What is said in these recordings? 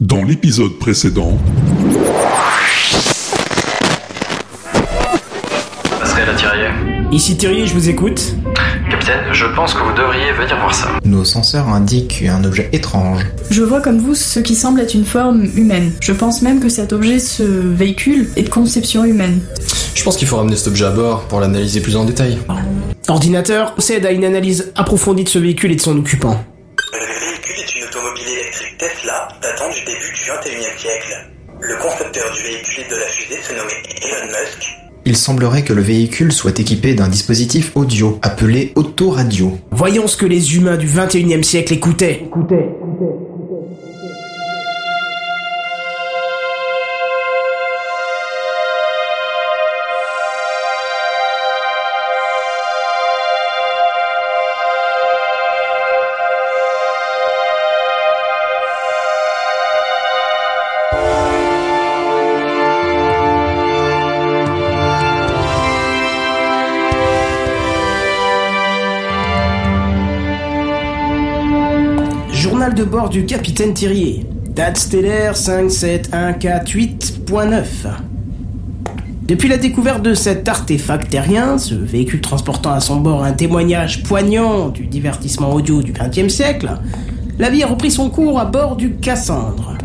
Dans l'épisode précédent, Pascal Thirier. Ici Thierry, je vous écoute. Capitaine, je pense que vous devriez venir voir ça. Nos senseurs indiquent un objet étrange. Je vois comme vous ce qui semble être une forme humaine. Je pense même que cet objet, ce véhicule, est de conception humaine. Je pense qu'il faut ramener cet objet à bord pour l'analyser plus en détail. Ordinateur procède à une analyse approfondie de ce véhicule et de son occupant. Datant du début du 21e siècle. Le concepteur du véhicule et de la fusée se nommait Elon Musk. Il semblerait que le véhicule soit équipé d'un dispositif audio appelé autoradio. Voyons ce que les humains du 21e siècle écoutaient. Journal de du capitaine Thirier. Date stellaire 57148.9. Depuis la découverte de cet artefact terrien, ce véhicule transportant à son bord un témoignage poignant du divertissement audio du XXe siècle, la vie a repris son cours à bord du Cassandre.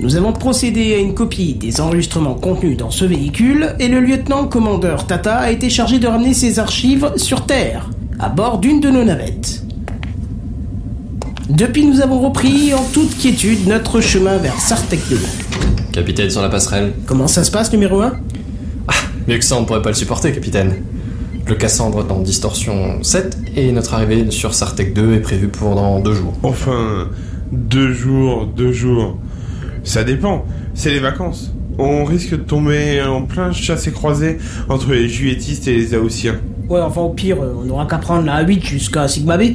Nous avons procédé à une copie des enregistrements contenus dans ce véhicule et le lieutenant-commandeur Tata a été chargé de ramener ses archives sur Terre, à bord d'une de nos navettes. Depuis, nous avons repris en toute quiétude notre chemin vers Sartec 2. Capitaine sur la passerelle. Comment ça se passe, numéro 1 Mieux que ça, on pourrait pas le supporter, capitaine. Le Cassandre est en distorsion 7 et notre arrivée sur Sartec 2 est prévue pour dans deux jours. Enfin, deux jours, deux jours. Ça dépend. C'est les vacances. On risque de tomber en plein chassé-croisé entre les juilletistes et les haussiens. Ouais, enfin, au pire, on aura qu'à prendre la A8 jusqu'à Sigma B.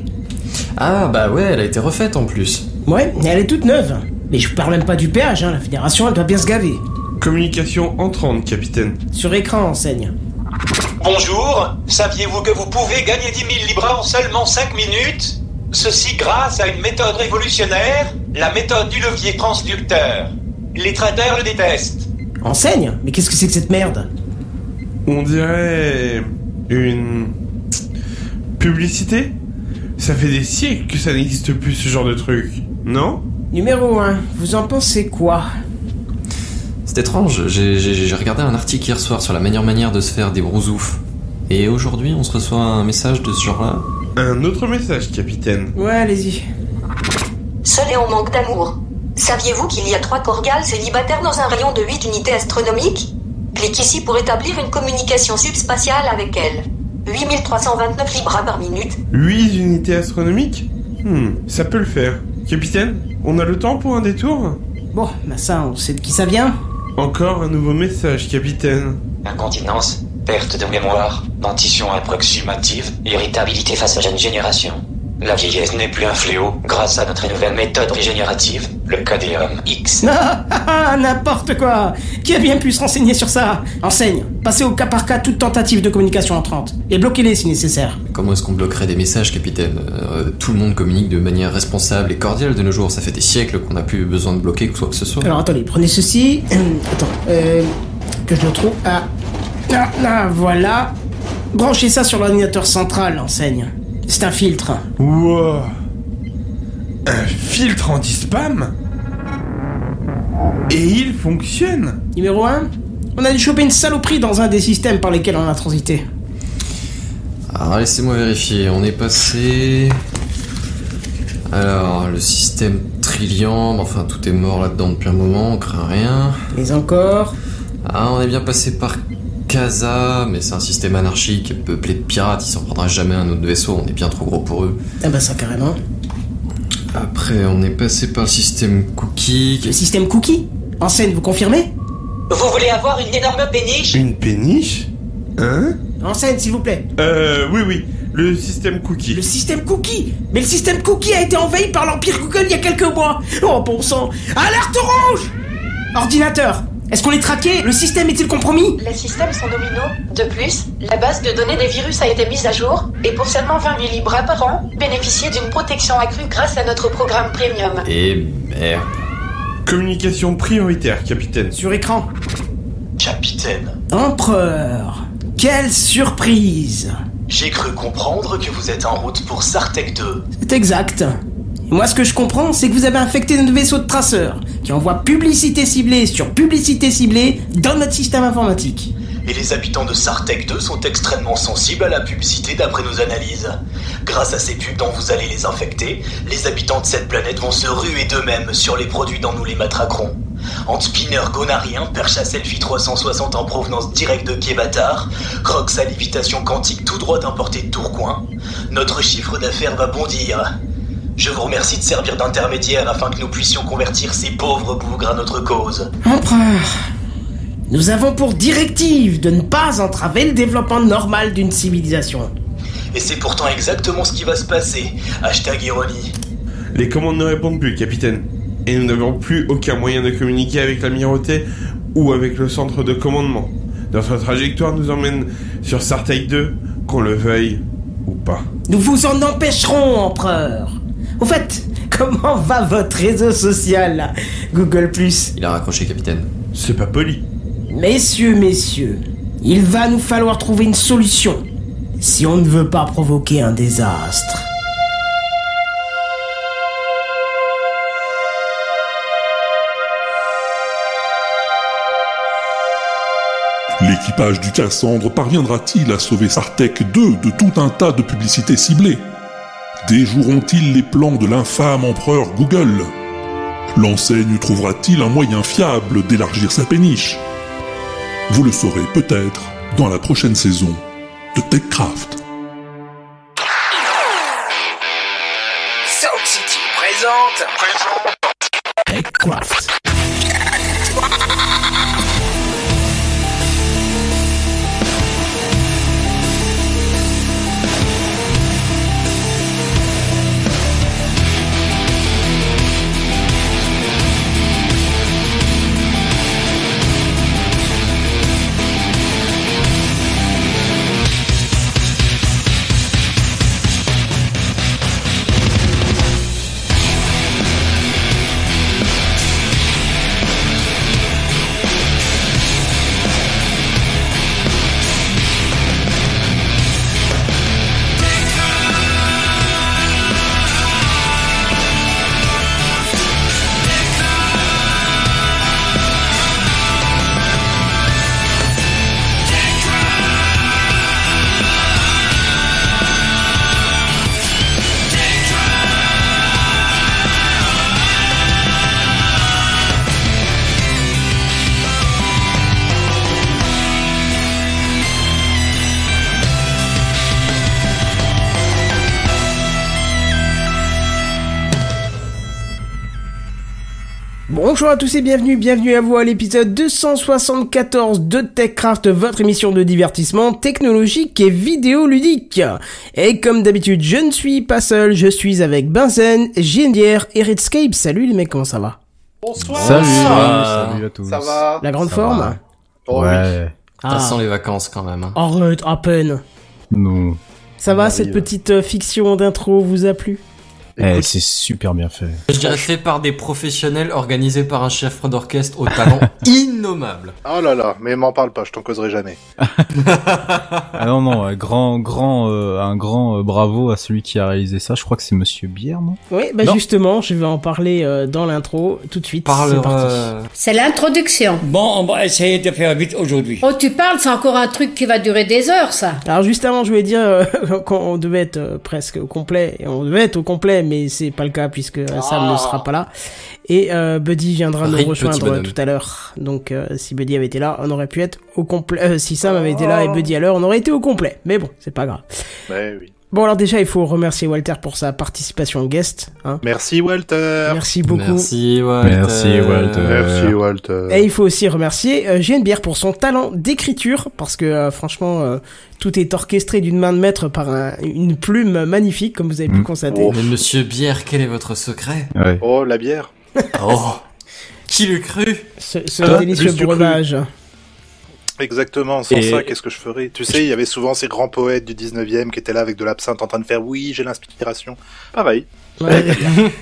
Ah bah ouais, elle a été refaite en plus. Ouais, et elle est toute neuve. Mais je parle même pas du péage, hein. la fédération, elle doit bien se gaver. Communication entrante, capitaine. Sur écran, enseigne. Bonjour, saviez-vous que vous pouvez gagner 10 000 libras en seulement 5 minutes? Ceci grâce à une méthode révolutionnaire, la méthode du levier transducteur. Les traders le détestent. Enseigne Mais qu'est-ce que c'est que cette merde? On dirait une publicité? Ça fait des siècles que ça n'existe plus ce genre de truc, non? Numéro 1, vous en pensez quoi? C'est étrange, j'ai- regardé un article hier soir sur la meilleure manière de se faire des brousoufs. Et aujourd'hui, on se reçoit un message de ce genre-là? Un autre message, capitaine. Ouais, allez-y. Seul et en manque d'amour. Saviez-vous qu'il y a trois corgales célibataires dans un rayon de 8 unités astronomiques? Clique ici pour établir une communication subspatiale avec elles. 8329 libras par minute. 8 unités astronomiques Hmm, ça peut le faire. Capitaine, on a le temps pour un détour? Bon, bah ça, on sait de qui ça vient. Encore un nouveau message, capitaine. Incontinence, perte de mémoire, dentition approximative, irritabilité face aux jeunes générations. La vieillesse n'est plus un fléau grâce à notre nouvelle méthode régénérative, le KDM X. Ah, ah, ah, n'importe quoi Qui a bien pu se renseigner sur ça? Enseigne, passez au cas par cas toute tentative de communication entrante, et bloquez-les si nécessaire. Comment est-ce qu'on bloquerait des messages, capitaine? Euh, Tout le monde communique de manière responsable et cordiale de nos jours. Ça fait des siècles qu'on n'a plus besoin de bloquer quoi que ce soit. Alors attendez, prenez ceci. Attends, euh, que je le trouve. Ah, ah, ah, voilà. Branchez ça sur l'ordinateur central, enseigne. C'est un filtre. Wow Un filtre anti-spam Et il fonctionne Numéro 1, on a dû choper une saloperie dans un des systèmes par lesquels on a transité. Alors laissez-moi vérifier, on est passé... Alors, le système Trillium, enfin tout est mort là-dedans depuis un moment, on craint rien. Mais encore. Ah, on est bien passé par Casa, mais c'est un système anarchique peuplé de pirates, il s'en prendra jamais un autre vaisseau, on est bien trop gros pour eux. Ah bah ça carrément. Après, on est passé par le système Cookie. Le système cookie Enseigne, vous confirmez Vous voulez avoir une énorme péniche Une péniche Hein Enseigne, s'il vous plaît. Euh, oui, oui, le système cookie. Le système cookie Mais le système cookie a été envahi par l'Empire Google il y a quelques mois Oh bon sang Alerte rouge Ordinateur Est-ce qu'on est traqué? Le système est-il compromis? Les systèmes sont nominaux. De plus, la base de données des virus a été mise à jour et pour seulement 20 000 libras par an, bénéficiez d'une protection accrue grâce à notre programme premium. Et merde. Communication prioritaire, capitaine. Sur écran. Capitaine, Empereur. Quelle surprise. j'ai cru comprendre que vous êtes en route pour Sartec 2. C'est exact. Moi, ce que je comprends, c'est que vous avez infecté notre vaisseau de traceurs, qui envoie publicité ciblée sur publicité ciblée dans notre système informatique. Et les habitants de Sartec 2 sont extrêmement sensibles à la publicité d'après nos analyses. Grâce à ces pubs dont vous allez les infecter, les habitants de cette planète vont se ruer d'eux-mêmes sur les produits dont nous les matraquerons. Antspinner gonarien, perche à selfie 360 en provenance directe de Kevatar, crocs à lévitation quantique tout droit importé de Tourcoing, notre chiffre d'affaires va bondir. Je vous remercie de servir d'intermédiaire afin que nous puissions convertir ces pauvres bougres à notre cause. Empereur. Nous avons pour directive de ne pas entraver le développement normal d'une civilisation. Et c'est pourtant exactement ce qui va se passer. Hashtag ironie. Les commandes ne répondent plus, capitaine. Et nous n'avons plus aucun moyen de communiquer avec l'amirauté ou avec le centre de commandement. Notre trajectoire nous emmène sur Sartec 2, qu'on le veuille ou pas. Nous vous en empêcherons, empereur. Au fait, comment va votre réseau social, là Google ⁇ Il a raccroché, capitaine. C'est pas poli. Messieurs, messieurs, il va nous falloir trouver une solution si on ne veut pas provoquer un désastre. L'équipage du Cassandre parviendra-t-il à sauver Sartec 2 de tout un tas de publicités ciblées? Déjoueront-ils les plans de l'infâme empereur Google? L'enseigne trouvera-t-il un moyen fiable d'élargir sa péniche? Vous le saurez peut-être dans la prochaine saison de TechCraft. Sound City présente. TechCraft. Bonjour à tous et bienvenue, bienvenue à vous à l'épisode 274 de TechCraft, votre émission de divertissement technologique et vidéoludique. Et comme d'habitude, je ne suis pas seul, je suis avec Benzen, JNDR et Redscape. Salut les mecs, comment ça va? Bonsoir. Salut, Ah. salut à tous. Ça va? La grande Ça forme? Va. Oh, oui. Ouais, Ça sent les vacances quand même. hein. Arrête, à peine. non. Ça va, cette petite euh, fiction d'intro vous a plu? Eh, c'est super bien fait. Je dirais fait par des professionnels organisés par un chef d'orchestre au talent innommable. Oh là là, mais m'en parle pas, je t'en causerai jamais. Ah non, non, grand, grand, euh, un grand euh, bravo à celui qui a réalisé ça. Je crois que c'est Monsieur Bière, non? Oui, bah Non. justement, je vais en parler euh, dans l'intro tout de suite. Par c'est leur, parti. euh, C'est l'introduction. Bon, on va essayer de faire vite aujourd'hui. Oh, tu parles, c'est encore un truc qui va durer des heures, ça. Alors juste avant, je voulais dire euh, qu'on devait être euh, presque au complet. Et on devait être au complet, mais c'est pas le cas puisque euh, Sam ne sera pas là. Et euh, Buddy viendra nous Rip, rejoindre tout à l'heure. Donc euh, si Buddy avait été là, on aurait pu être au complet. euh, si Sam avait été là et Buddy à l'heure, on aurait été au complet. Mais bon, c'est pas grave. Ouais, oui. Bon alors déjà, il faut remercier Walter pour sa participation guest. Hein. Merci Walter. Merci beaucoup. Merci Walter. Merci, Walter. Merci Walter. Et il faut aussi remercier euh, JNBR pour son talent d'écriture, parce que euh, franchement, euh, tout est orchestré d'une main de maître par un- une plume magnifique, comme vous avez pu Mm. constater. Oh. Mais monsieur Bière, quel est votre secret Ouais. Oh, la bière. Oh Qui l'eût cru? Ce, ce Ah, délicieux breuvage. Exactement, sans Et- ça, qu'est-ce que je ferais? Tu sais, il y avait souvent ces grands poètes du 19e qui étaient là avec de l'absinthe en train de faire oui, j'ai l'inspiration. Pareil. Ouais.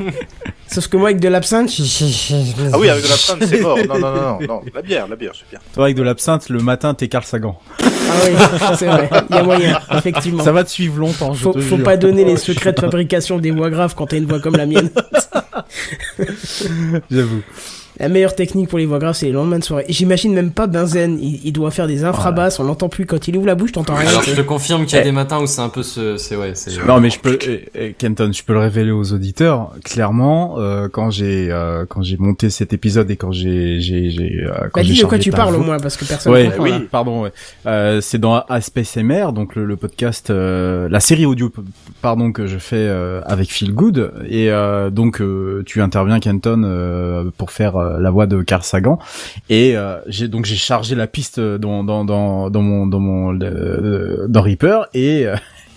Sauf que moi, avec de l'absinthe, je- Ah oui, avec de l'absinthe, c'est mort. Non, non, non, non, non. La bière, la bière, c'est bien. Toi, avec de l'absinthe, le matin, t'es Carl Sagan. Ah oui, c'est vrai. Il y a moyen, effectivement. Ça va te suivre longtemps, je Faut, te faut jure. pas donner les secrets de fabrication des voix graves quand t'as une voix comme la mienne. J'avoue. La meilleure technique pour les voix graves, c'est les lendemains de soirée. J'imagine même pas Benzen. Il, il doit faire des infrabasses, on l'entend plus. Quand il ouvre la bouche, t'entends rien. Alors je te confirme qu'il y a Eh. des matins où c'est un peu ce, c'est ouais, c'est. Non mais je peux, eh, eh, Kenton, je peux le révéler aux auditeurs. Clairement, euh, quand j'ai euh, quand j'ai monté cet épisode et quand j'ai j'ai j'ai euh, quand Bah, j'ai dis de quoi tu parles au moins, parce que personne Ouais, comprend. oui, là. pardon. Ouais. Euh, c'est dans ASPSMR, donc le, le podcast, euh, la série audio, pardon, que je fais euh, avec Phil Good. Et euh, donc euh, tu interviens, Kenton, euh, pour faire euh, la voix de Carl Sagan. Et euh, j'ai donc j'ai chargé la piste dans dans dans dans mon dans mon euh, dans Reaper et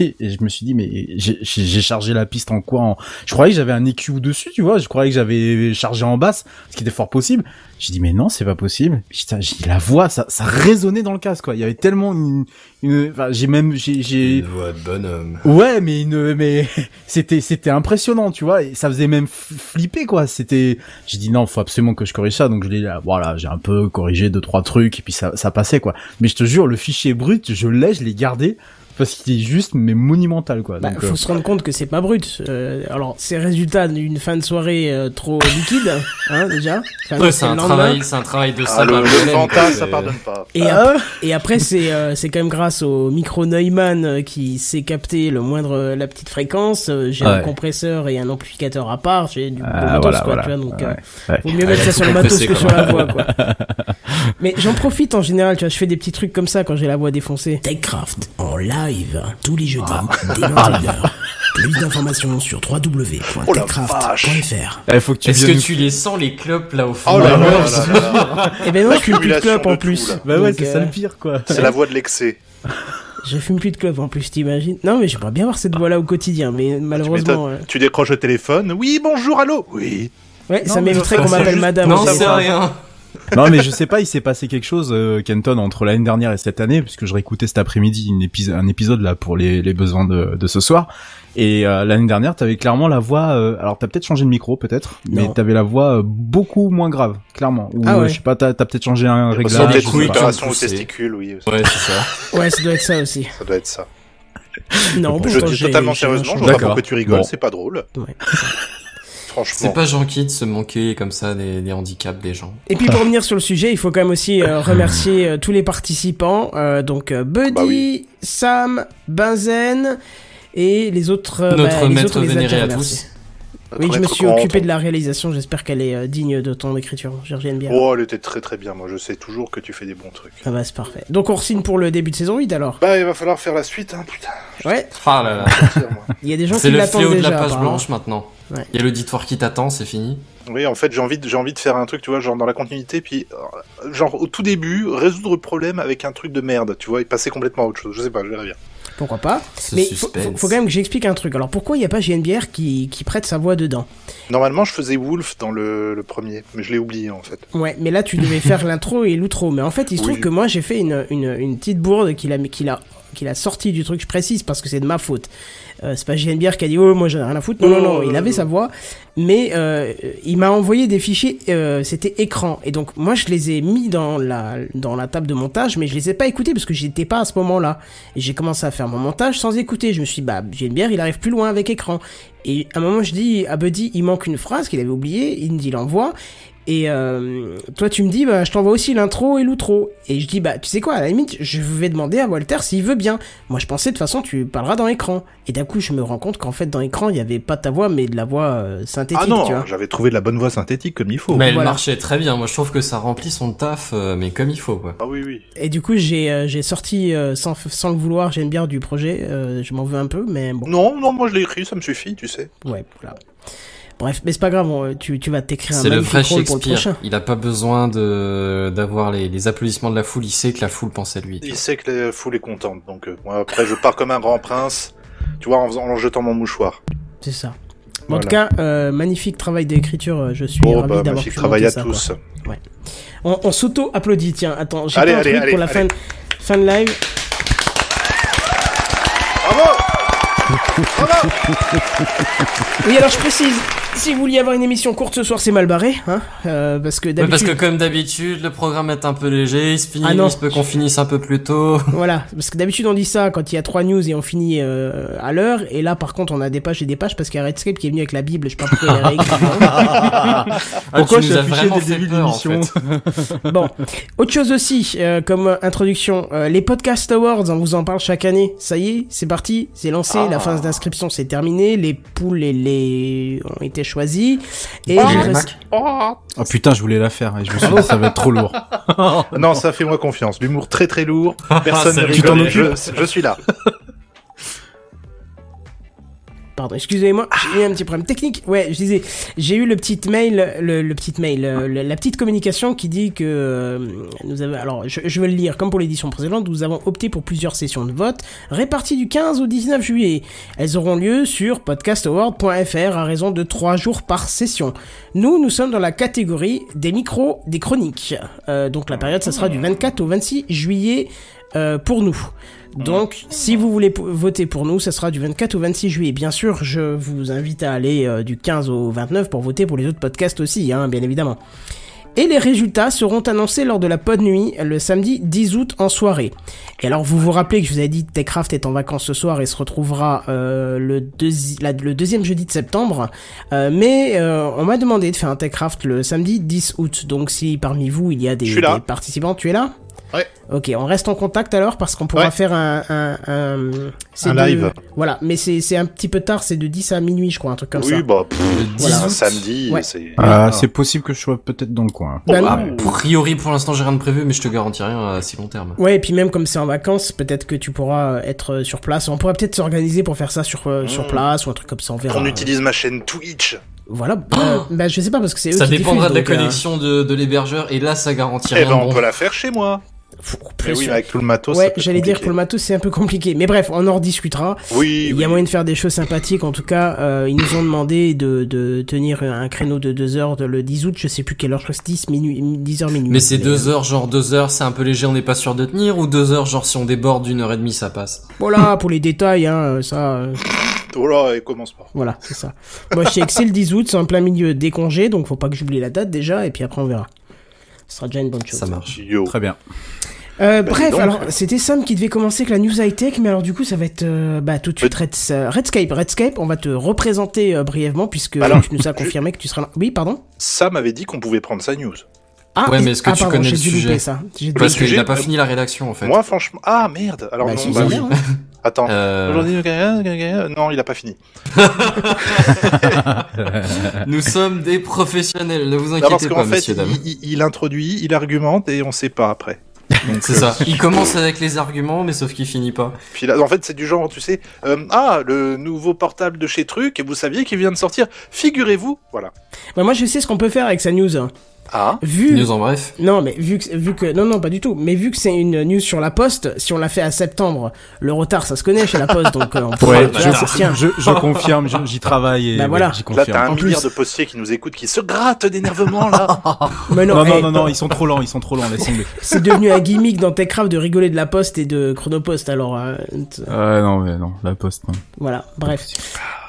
et je me suis dit mais j'ai chargé la piste en quoi en... Je croyais que j'avais un EQ dessus, tu vois. Je croyais que j'avais chargé en basse, ce qui était fort possible. J'ai dit mais non, c'est pas possible. Putain, dit, la voix, ça ça résonnait dans le casque quoi. Il y avait tellement une, une... enfin j'ai même j'ai Une voix de bonhomme. Ouais, mais une, mais c'était c'était impressionnant, tu vois, et ça faisait même flipper quoi. C'était, j'ai dit non, faut absolument que je corrige ça, donc je l'ai, là, voilà, j'ai un peu corrigé deux trois trucs et puis ça ça passait quoi. Mais je te jure, le fichier brut, je l'ai, je l'ai gardé parce qu'il est juste mais monumental quoi. Bah, Donc, faut euh, se rendre compte que c'est pas brut. Euh, alors, c'est résultat d'une fin de soirée euh, trop liquide, hein, déjà. Enfin, Ouais, nous, c'est un travail, c'est un travail de Ah, le, le c'est- ça pardonne pas. Et, ap- et après, c'est euh, c'est quand même grâce au micro Neumann euh, qui sait capter le moindre la petite fréquence. Euh, J'ai un Ouais. compresseur et un amplificateur à part. J'ai du bon Ah, matos, voilà, quoi, voilà. tu vois. Donc, euh, Ouais, ouais. vaut mieux mettre ça sur le matos que sur la voix, quoi. Mais j'en profite en général, tu vois, je fais des petits trucs comme ça quand j'ai la voix défoncée. TechCraft en live tous les jeudis dès 21h. Plus d'informations sur www.techcraft.fr. Eh, faut que tu Est-ce que nous- tu les sens les clopes là au fond Oh là de la là là. Eh ben non, je fume plus de L'accumulation clope en plus. tout. Bah ouais, c'est ça euh, le pire quoi. C'est la voix de l'excès. Je fume plus de clope en plus, t'imagines Non, mais j'aimerais bien voir cette voix-là au quotidien, mais malheureusement. euh, Tu décroches le téléphone. Oui, bonjour, allô. Oui. Ouais, Non, ça ça, qu'on m'appelle juste- madame. Non, c'est rien. non mais je sais pas, il s'est passé quelque chose, euh, Kenton, entre l'année dernière et cette année, puisque je réécoutais cet après-midi une épis- un épisode là pour les, les besoins de, de ce soir. Et euh, l'année dernière, t'avais clairement la voix. euh, alors t'as peut-être changé de micro, peut-être, mais t'avais la voix euh, beaucoup moins grave, clairement. Ou Ah ouais. euh, je sais pas, t'as as, peut-être changé un Ça réglage. doit des être ou une pas. couilles. opération aux testicules, oui. Ouais, c'est ça. Ouais, ça doit être ça aussi. Ça doit être ça. Non, Je pourtant, dis totalement sérieusement, je vois pas D'accord. pourquoi tu rigoles, Bon. c'est pas drôle. Ouais. Franchement. C'est pas gentil de se manquer comme ça des, des handicaps des gens. Et puis pour revenir sur le sujet, il faut quand même aussi euh, remercier euh, tous les participants. euh, donc euh, Buddy, Bah oui. Sam, Benzen et les autres. euh, Notre bah, les maître autres, les vénéré à tous. Oui, je me suis occupé de la réalisation. J'espère qu'elle est euh, digne de ton écriture, Georgienne Bien. Oh, elle était très très bien. Moi, je sais toujours que tu fais des bons trucs. Ah bah c'est parfait. Donc on signe pour le début de saison 8 alors? Bah, il va falloir faire la suite, hein, putain. Ouais, Ah là là. Il y a des gens C'est qui le l'attendent fléau déjà. de la page blanche maintenant. Ouais. Il y a l'auditoire qui t'attend, c'est fini. Oui, en fait, j'ai envie, de, j'ai envie de faire un truc, tu vois, genre dans la continuité, puis euh, genre au tout début, résoudre le problème avec un truc de merde, tu vois, et passer complètement à autre chose. Je sais pas, je verrai bien. Pourquoi pas Ce Mais faut, suspense. faut, faut quand même que j'explique un truc. Alors pourquoi il n'y a pas JNBR qui, qui prête sa voix dedans Normalement, je faisais Wolf dans le, le premier, mais je l'ai oublié en fait. Ouais, mais là tu devais faire l'intro et l'outro. Mais en fait, il se Oui. trouve que moi j'ai fait une, une, une petite bourde qu'il a, qu'il a, qu'il a sorti du truc. Je précise parce que c'est de ma faute. Euh, c'est pas JNBR qui a dit oh moi j'en ai rien à foutre. Non non non, il avait sa voix, mais euh, il m'a envoyé des fichiers. euh, C'était écran et donc moi je les ai mis dans la dans la table de montage, mais je les ai pas écoutés parce que j'étais pas à ce moment-là. Et j'ai commencé à faire mon montage sans écouter. Je me suis dit, bah JNBR il arrive plus loin avec écran. Et à un moment je dis à Buddy il manque une phrase qu'il avait oubliée. Il me dit l'envoie. Et euh, toi, tu me dis, bah, je t'envoie aussi l'intro et l'outro. Et je dis, bah, tu sais quoi, à la limite, je vais demander à Walter s'il veut bien. Moi, je pensais, de toute façon, tu parleras dans l'écran. Et d'un coup, je me rends compte qu'en fait, dans l'écran, il y avait pas ta voix, mais de la voix euh, synthétique, Ah non, tu vois. j'avais trouvé de la bonne voix synthétique comme il faut. Mais elle Voilà. marchait très bien. Moi, je trouve que ça remplit son taf, euh, mais comme il faut, quoi. Ah oui, oui. Et du coup, j'ai euh, j'ai sorti, euh, sans, sans le vouloir, j'aime bien du projet. euh, je m'en veux un peu, mais bon. Non, non, moi je l'ai écrit, ça me suffit, tu sais. Ouais, voilà. Bref, mais c'est pas grave, on- tu, tu vas t'écrire un C'est le vrai rôle pour le Shakespeare. prochain. Il a pas besoin de d'avoir les, les applaudissements de la foule. Il sait que la foule pense à lui. Il sait que la foule est contente, donc euh, moi après je pars comme un grand prince, tu vois, en, faisant, en jetant mon mouchoir. C'est ça. En tout cas, euh, magnifique travail d'écriture. euh, Je suis Oh ravi bah, d'avoir magnifique pu travail à ça, tous. Ouais. On, on s'auto-applaudit, tiens. Attends, j'ai Allez, pas un allez, truc allez, pour la allez. fin, fin de live. Oui, alors je précise, si vous vouliez avoir une émission courte ce soir, c'est mal barré, hein, euh, parce que Ouais, parce d'habitude... que comme d'habitude, le programme est un peu léger, il se finit, Ah non. il se peut qu'on finisse un peu plus tôt. Voilà, parce que d'habitude on dit ça quand il y a trois news et on finit euh, à l'heure, et là par contre on a des pages et des pages parce qu'il y a Redscape qui est venu avec la Bible, je sais pas pourquoi il a réécrit. Ah, Pourquoi je suis dès le début de peur, en l'émission fait. Bon, autre chose aussi, euh, comme introduction, euh, les Podcast Awards, on vous en parle chaque année. Ça y est, c'est parti, c'est lancé, Ah. La phase d'inscription c'est terminée, les poules et les ont été choisis. Et Ah. les reste- Oh putain, je voulais la faire et je me suis dit ça va être trop lourd. Non, ça fait moi confiance. L'humour très très lourd. Personne Ça ne rigole. Je suis là. Pardon, excusez-moi, j'ai eu un petit problème technique. Ouais, je disais, j'ai eu le petit mail, le, mail, la petite communication qui dit que euh, nous avons, alors je, je vais le lire, comme pour l'édition précédente, nous avons opté pour plusieurs sessions de vote réparties du 15 au 19 juillet. Elles auront lieu sur podcastaward.fr à raison de 3 jours par session. Nous, nous sommes dans la catégorie des micros, des chroniques. Euh, donc la période, ça sera du 24 au 26 juillet euh, pour nous. Donc, si vous voulez voter pour nous, ça sera du 24 au 26 juillet. Bien sûr, je vous invite à aller euh, du 15 au 29 pour voter pour les autres podcasts aussi, hein, bien évidemment. Et les résultats seront annoncés lors de la pod nuit le samedi 10 août en soirée. Et alors vous vous rappelez que je vous avais dit que Techcraft est en vacances ce soir et se retrouvera euh, le, deuxi- la- le deuxième jeudi de septembre. Euh, mais euh, on m'a demandé de faire un Techcraft le samedi 10 août. Donc si parmi vous il y a des, des participants, tu es là? Ouais. Ok, on reste en contact alors parce qu'on pourra Ouais. faire un... un, un, c'est Un de- live. Voilà, mais c'est c'est un petit peu tard, c'est de 10 à minuit je crois, un truc comme ça. oui, bah, pff, Le 10 voilà, un samedi, Ouais. c'est. Ah, c'est possible que je sois peut-être dans le coin. Bah, Oh, A bah, priori, pour l'instant, j'ai rien de prévu, mais je te garantis rien à si long terme. Ouais, et puis même comme c'est en vacances, peut-être que tu pourras être sur place. On pourrait peut-être s'organiser pour faire ça sur, euh, sur Mm. place ou un truc comme ça, on verra. Qu'on utilise ma chaîne Twitch. Voilà, euh, bah je sais pas parce que c'est Ça qui dépendra de la euh, connexion de, de l'hébergeur, et là, ça garantit Eh rien ben, on bon. peut la faire chez moi. Mais oui, mais avec tout le matos. Ouais, ça j'allais dire pour le matos c'est un peu compliqué. Mais bref, on en rediscutera. Oui, Il y oui. a moyen de faire des choses sympathiques. En tout cas, euh, ils nous ont demandé de, de tenir un créneau de 2 heures de- le 10 août. Je sais plus quelle heure, je crois que c'est 10, minuit, 10 heures minuit. Mais c'est deux heures, genre deux heures, c'est un peu léger, on n'est pas sûr de tenir, ou deux heures, genre si on déborde d'une heure et demie, ça passe? Voilà, pour les détails, hein, ça, euh, Oh là, et commence pas. voilà, c'est ça. Moi, je sais que c'est le 10 août, c'est en plein milieu des congés, donc faut pas que j'oublie la date déjà, et puis après on verra. Ce sera déjà une bonne chose. Ça marche. Yo. Très bien. Euh, Bah, bref, alors c'était Sam qui devait commencer avec la news high tech, mais alors du coup ça va être euh, bah tout de suite Reds- euh, Redscape. Redscape, on va te représenter euh, brièvement puisque Alors, tu nous as confirmé que tu seras là. Oui, pardon. Sam avait dit qu'on pouvait prendre sa news. Ah, Ouais, mais est-ce que ah, tu pardon, connais j'ai le sujet ça. Parce qu'il n'a pas fini la rédaction, en fait. Moi, franchement. Ah, merde. Alors, Bah, non, si, bah, oui. Attends. Euh, Aujourd'hui, euh, non, il a pas fini. Nous sommes des professionnels, ne vous Non, parce inquiétez qu'en pas, fait, messieurs, dames. il, introduit, il argumente et on sait pas après. C'est euh, ça. Il commence avec les arguments, mais sauf qu'il finit pas. Puis là, en fait, c'est du genre, tu sais, euh, ah, le nouveau portable de chez Truc, et vous saviez qu'il vient de sortir. Figurez-vous, voilà. Bah, moi je sais ce qu'on peut faire avec sa news. Ah. Vu News en bref. non mais vu que vu que non non pas du tout mais vu que c'est une news sur la poste si on l'a fait à septembre le retard ça se connaît chez la poste donc euh, on pourra- Ouais, je, je, je confirme, j'y travaille et Bah ouais, voilà. j'y Là, t'as un En milliard plus- de postiers qui nous écoutent, qui se grattent d'énervement, là. mais non, non, non, non, non, ils sont trop lents, ils sont trop lents, laisse tomber. c'est devenu un gimmick dans Techcraft de rigoler de la poste et de Chronopost alors euh, Ouais, non, mais non, la poste, non. Voilà, bref.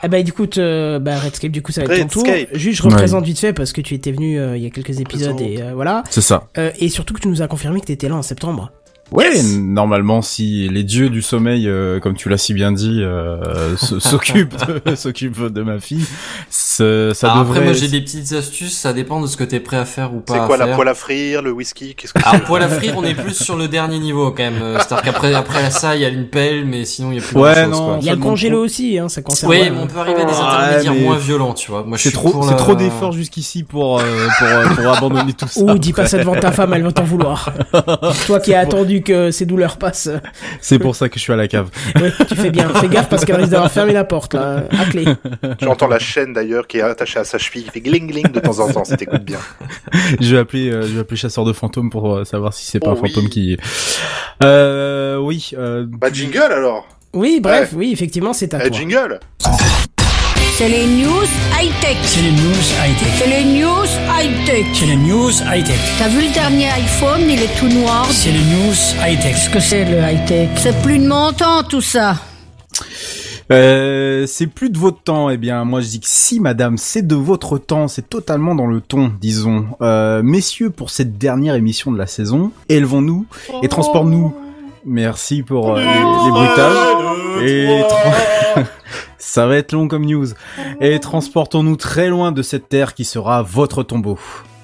Eh ben, du coup, euh, bah, Redscape, du coup, ça va être ton tour. Redscape. Juste, je représente vite fait parce que tu étais venu euh, il y a quelques épisodes et euh, voilà. C'est ça. Euh, et surtout que tu nous as confirmé que t'étais là en septembre. Ouais, normalement, si les dieux du sommeil, euh, comme tu l'as si bien dit, euh, s'occupent de, s'occupent de ma fille, ça, Alors devrait... après, moi j'ai des petites astuces, ça dépend de ce que t'es prêt à faire ou pas C'est à quoi, la faire. poêle à frire, le whisky Qu'est-ce que Alors poêle à frire, on est plus sur le dernier niveau quand même. Euh, C'est-à-dire qu'après après ça, il y a une pelle, mais sinon il y a plus Ouais, grand chose. non, Quoi. Il y a le congélo aussi, hein, ça concerne. Oui, mais on peut arriver à des Ouais, intermédiaires mais- moins violents, tu vois. Moi, je C'est suis trop, c'est la- trop d'efforts jusqu'ici pour, euh, pour, euh, pour abandonner tout ça. Ou dis pas ça devant ta femme, elle va t'en vouloir. Toi qui as attendu que ces douleurs passent. C'est pour ça que je suis à la cave. Oui, tu fais bien. Fais gaffe parce qu'elle risque d'avoir fermé la porte, là, à clé. Tu entends la chaîne d'ailleurs qui est attachée à sa cheville, qui fait gling gling de temps en temps, si t'écoutes bien. je vais appeler, euh, je vais appeler chasseur de fantômes pour euh, savoir si c'est pas Oh un fantôme oui. qui. Euh, oui. Euh, Bah, jingle alors Oui, bref, oui, effectivement, c'est à Eh, toi. jingle C'est les news high-tech. C'est les news high-tech. C'est les news high-tech. C'est les news high-tech. T'as vu le dernier iPhone, il est tout noir. C'est les news high-tech. Qu'est-ce que c'est le high-tech? C'est plus de mon temps tout ça. Euh, c'est plus de votre temps. Eh bien, moi je dis que si, madame, c'est de votre temps. C'est totalement dans le ton, disons. Euh, messieurs, pour cette dernière émission de la saison, élevons-nous et transportons-nous. Merci pour euh, les, les bruitages. Et tra- ça va être long comme news. Et transportons-nous très loin de cette terre qui sera votre tombeau.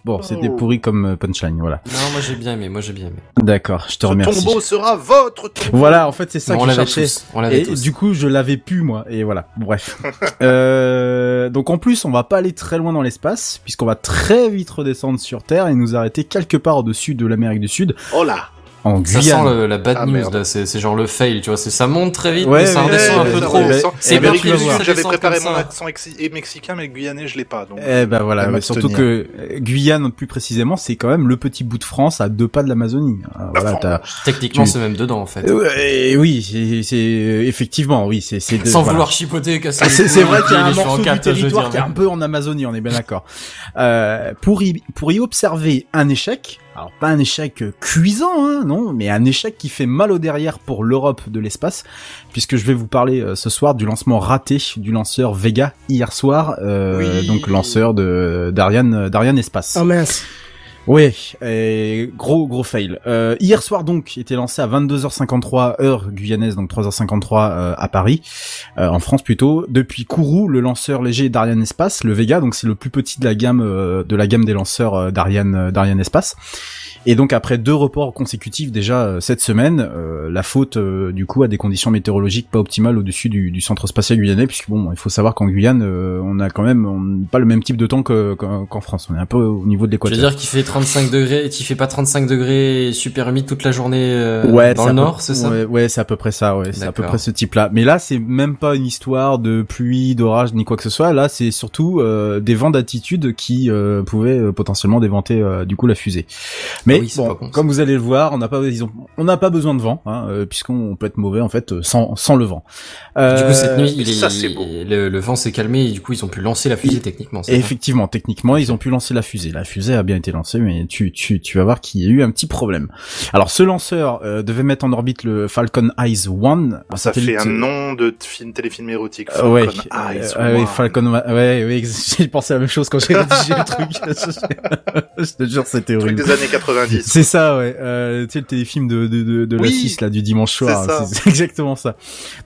Bon, c'était pourri comme euh, punchline, voilà. Non, moi j'ai bien aimé, moi j'ai bien aimé. D'accord, je te Ce remercie. tombeau sera votre tombeau. Voilà, en fait, c'est ça On que je l'avait cherchais. tous, on l'avait et tous. du coup, je l'avais pu moi. Et voilà. Bref. euh, donc en plus, on va pas aller très loin dans l'espace, puisqu'on va très vite redescendre sur Terre et nous arrêter quelque part au-dessus de l'Amérique du Sud, Oh là en Ça Guyane. sent le- la bad Ah, news merde. là, c'est c'est genre le fail, tu vois, c'est ça monte très vite, Ouais, mais ça ouais, redescend ouais, un peu trop. C'est Eh ça J'avais préparé mon ça. accent ex- et mexicain, mais le guyanais, je l'ai pas. Donc... Eh ben voilà, mais surtout que euh, Guyane, plus précisément, c'est quand même le petit bout de France à deux pas de l'Amazonie. Ah, Voilà, t'as. Techniquement, Tu- c'est même dedans en fait. Euh, oui, c'est c'est- effectivement, oui, c'est c'est. de- Sans voilà. vouloir chipoter, casser C'est vrai qu'il y a un morceau du territoire qui est un peu en Amazonie, on est bien d'accord. Euh, pour y pour y observer un échec, alors pas un échec euh, cuisant, hein, non, mais un échec qui fait mal au derrière pour l'Europe de l'espace, puisque je vais vous parler euh, ce soir du lancement raté du lanceur Vega hier soir, euh, Oui. donc lanceur de d'Ariane d'Ariane Espace. Oh mince. Et gros gros fail. Euh, hier soir donc était lancé à 22h53 heure guyanaise donc 3h53 euh, à Paris, euh, en France plutôt. Depuis Kourou, le lanceur léger d'Ariane Espace, le Vega, donc c'est le plus petit de la gamme euh, de la gamme des lanceurs d'Ariane d'Ariane Espace. Et donc après deux reports consécutifs déjà euh, cette semaine, euh, la faute euh, du coup à des conditions météorologiques pas optimales au-dessus du, du centre spatial guyanais, puisque bon, il faut savoir qu'en Guyane, euh, on a quand même on pas le même type de temps que- qu'en France. On est un peu au niveau de Je l'équateur. veux dire qu'il fait 35 degrés et qu'il fait pas 35 degrés super humide toute la journée euh, ouais, dans le nord, c'est ça? Ouais, ouais, c'est à peu près ça, ouais, c'est à peu près ce type-là. Mais là, c'est même pas une histoire de pluie, d'orage, ni quoi que ce soit. Là, c'est surtout euh, des vents d'attitude qui euh, pouvaient potentiellement déventer euh, du coup la fusée. Mais Ah oui, c'est bon, pas bon, ça. comme vous allez le voir, on n'a pas, disons, on n'a pas besoin de vent, hein, euh, puisqu'on peut être mauvais en fait euh, sans sans le vent. Euh, Du coup, cette nuit, il est, ça, c'est beau. Le, le vent s'est calmé et du coup, ils ont pu lancer la fusée techniquement. Effectivement, techniquement, ils ont pu lancer la fusée. La fusée a bien été lancée, mais tu, tu, tu vas voir qu'il y a eu un petit problème. Alors, ce lanceur euh, devait mettre en orbite le Falcon Eyes 1. un Ça fait un nom de film, téléfilm érotique. Euh, ouais, Falcon Eyes euh, ouais, One. Falcon, ouais, ouais, j'ai pensé à la même chose quand j'ai rédigé le truc. je te jure, c'était Truc horrible. des années 90. C'est ça, ouais. Euh, tu sais, le téléfilm de, de, de, de la Oui, 6, là, du dimanche soir. c'est exactement ça.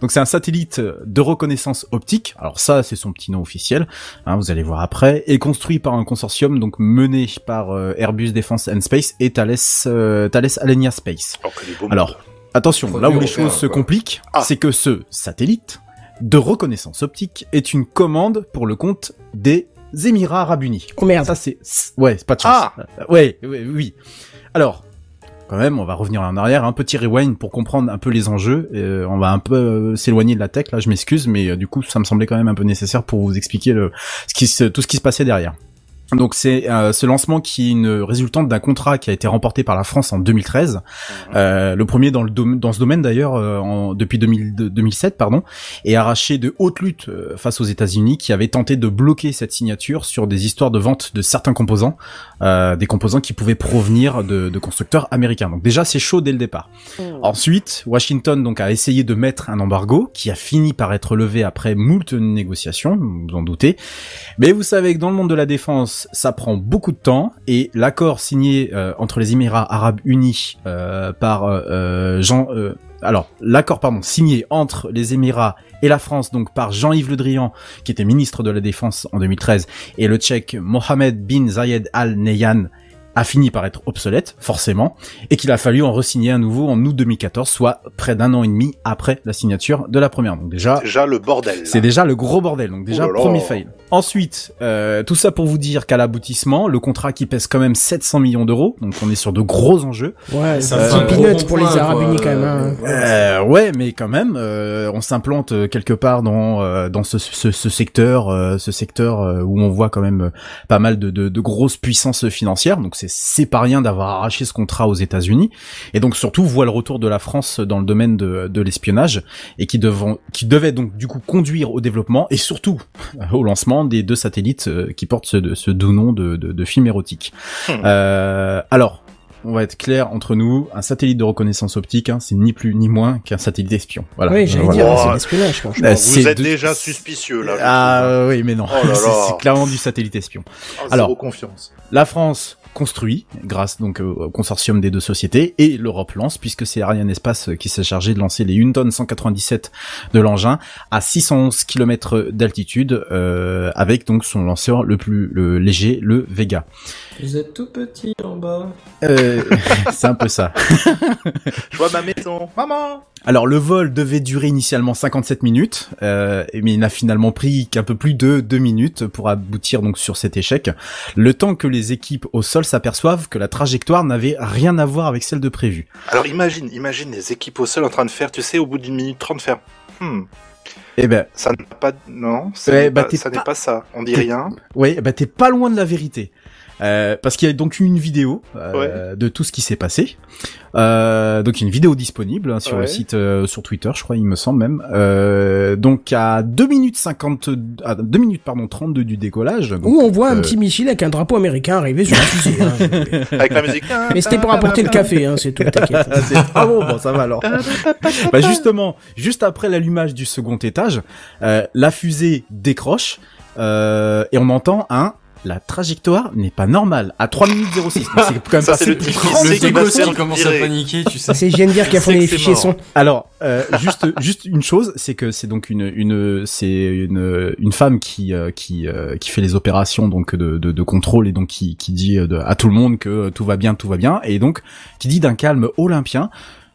Donc, c'est un satellite de reconnaissance optique. Alors ça, c'est son petit nom officiel. Hein, vous allez voir après. Et construit par un consortium, donc mené par euh, Airbus Defence and Space et Thales, euh, Thales Alenia Space. Oh, Alors, attention, là où les choses se compliquent, Ah. c'est que ce satellite de reconnaissance optique est une commande pour le compte des Émirats Arabes Unis. Oh merde. Ça c'est ouais, c'est pas de chance. Ah. Euh, ouais, ouais, oui. Alors, quand même, on va revenir en arrière, un petit rewind pour comprendre un peu les enjeux. Euh, on va un peu euh, s'éloigner de la tech là, je m'excuse, mais euh, du coup, ça me semblait quand même un peu nécessaire pour vous expliquer le, ce qui se, tout ce qui se passait derrière. Donc c'est euh, ce lancement qui est une résultante d'un contrat qui a été remporté par la France en 2013, euh, le premier dans le dans ce domaine d'ailleurs euh, depuis 2000 de- 2007 pardon, et arraché de haute lutte euh, face aux États-Unis qui avaient tenté de bloquer cette signature sur des histoires de vente de certains composants, euh, des composants qui pouvaient provenir de, de constructeurs américains. Donc déjà c'est chaud dès le départ. Ensuite, Washington donc a essayé de mettre un embargo qui a fini par être levé après moult négociations, vous vous en doutez. Mais vous savez que dans le monde de la défense, ça prend beaucoup de temps et l'accord signé euh, entre les Émirats Arabes Unis euh, par euh, Jean alors l'accord pardon signé entre les Émirats et la France donc par Jean-Yves Le Drian qui était ministre de la Défense en 2013 et le Tchèque Mohamed bin Zayed Al Nahyan a fini par être obsolète, forcément, et qu'il a fallu en resigner un nouveau en août 2014, soit près d'un an et demi après la signature de la première. Donc déjà, Déjà le bordel. c'est déjà le gros bordel. Donc déjà, premier fail. Ensuite, euh, tout ça pour vous dire qu'à l'aboutissement, le contrat qui pèse quand même 700 millions d'euros, donc on est sur de gros enjeux. Ouais, Ça c'est fait un gros peanut pour les Arabes. Unis quand même. hein. Euh, ouais, mais quand même, euh, on s'implante euh, quelque part dans euh, dans ce, ce, ce secteur, euh, ce secteur euh, où on voit quand même euh, pas mal de, de, de grosses puissances financières. Donc c'est c'est pas rien d'avoir arraché ce contrat aux États-Unis. Et donc surtout voit le retour de la France dans le domaine de, de l'espionnage et qui devant qui devait donc du coup conduire au développement et surtout au lancement des deux satellites euh, qui portent ce, ce doux nom de, de, de film érotique. Euh, alors. On va être clair entre nous, un satellite de reconnaissance optique, hein, c'est ni plus ni moins qu'un satellite espion. Voilà. Oui, j'allais Voilà. dire, Oh, c'est l'espionnage, franchement. Euh, Vous êtes de- déjà suspicieux là. Ah hein. oui, mais non. Oh C'est- clairement du satellite espion. Ah, Alors, confiance. La France construit grâce donc au consortium des deux sociétés et l'Europe lance puisque c'est Ariane Espace qui s'est chargé de lancer les Hunton 197 de l'engin à 611 km d'altitude euh, avec donc son lanceur le plus léger le Vega. Vous êtes tout petit en bas. Euh, c'est un peu ça. Je vois ma maison. Maman Alors le vol devait durer initialement 57 minutes, euh, mais il n'a finalement pris qu'un peu plus de 2 minutes pour aboutir donc sur cet échec. Le temps que les équipes au sol s'aperçoivent que la trajectoire n'avait rien à voir avec celle de prévu. Alors imagine, imagine les équipes au sol en train de faire, tu sais, au bout d'une minute trente, faire. Hmm, Eh ben, ça n'a pas. Non, ça Ouais, n'est bah, pas, ça n'est pas- pas ça. On dit rien. ouais, bah t'es pas loin de la vérité. Euh, parce qu'il y a donc une vidéo euh, de tout ce qui s'est passé. Euh, donc une vidéo disponible hein, sur le site, euh, sur Twitter, je crois, il me semble même. Euh, donc à 2 minutes 50, à 2 minutes pardon 32 du décollage. donc, Où on voit un petit missile avec un drapeau américain arriver sur la fusée. hein. Avec la musique. Mais c'était pour apporter le café, hein, c'est tout, t'inquiète. Ah, pas bon, bon, ça va alors. bah justement, juste après l'allumage du second étage, euh, la fusée décroche euh, et on entend un la trajectoire n'est pas normale à 3 minutes 06. Donc, C'est quand même Ça, passé c'est le qui commence à paniquer, tu sais. C'est GNDR qui a que les fichiers son. Alors, euh, juste juste une chose, c'est que c'est donc une une c'est une une femme qui euh, qui euh, qui fait les opérations donc de de, de contrôle et donc qui qui dit euh, de- à tout le monde que tout va bien, tout va bien et donc qui dit d'un calme olympien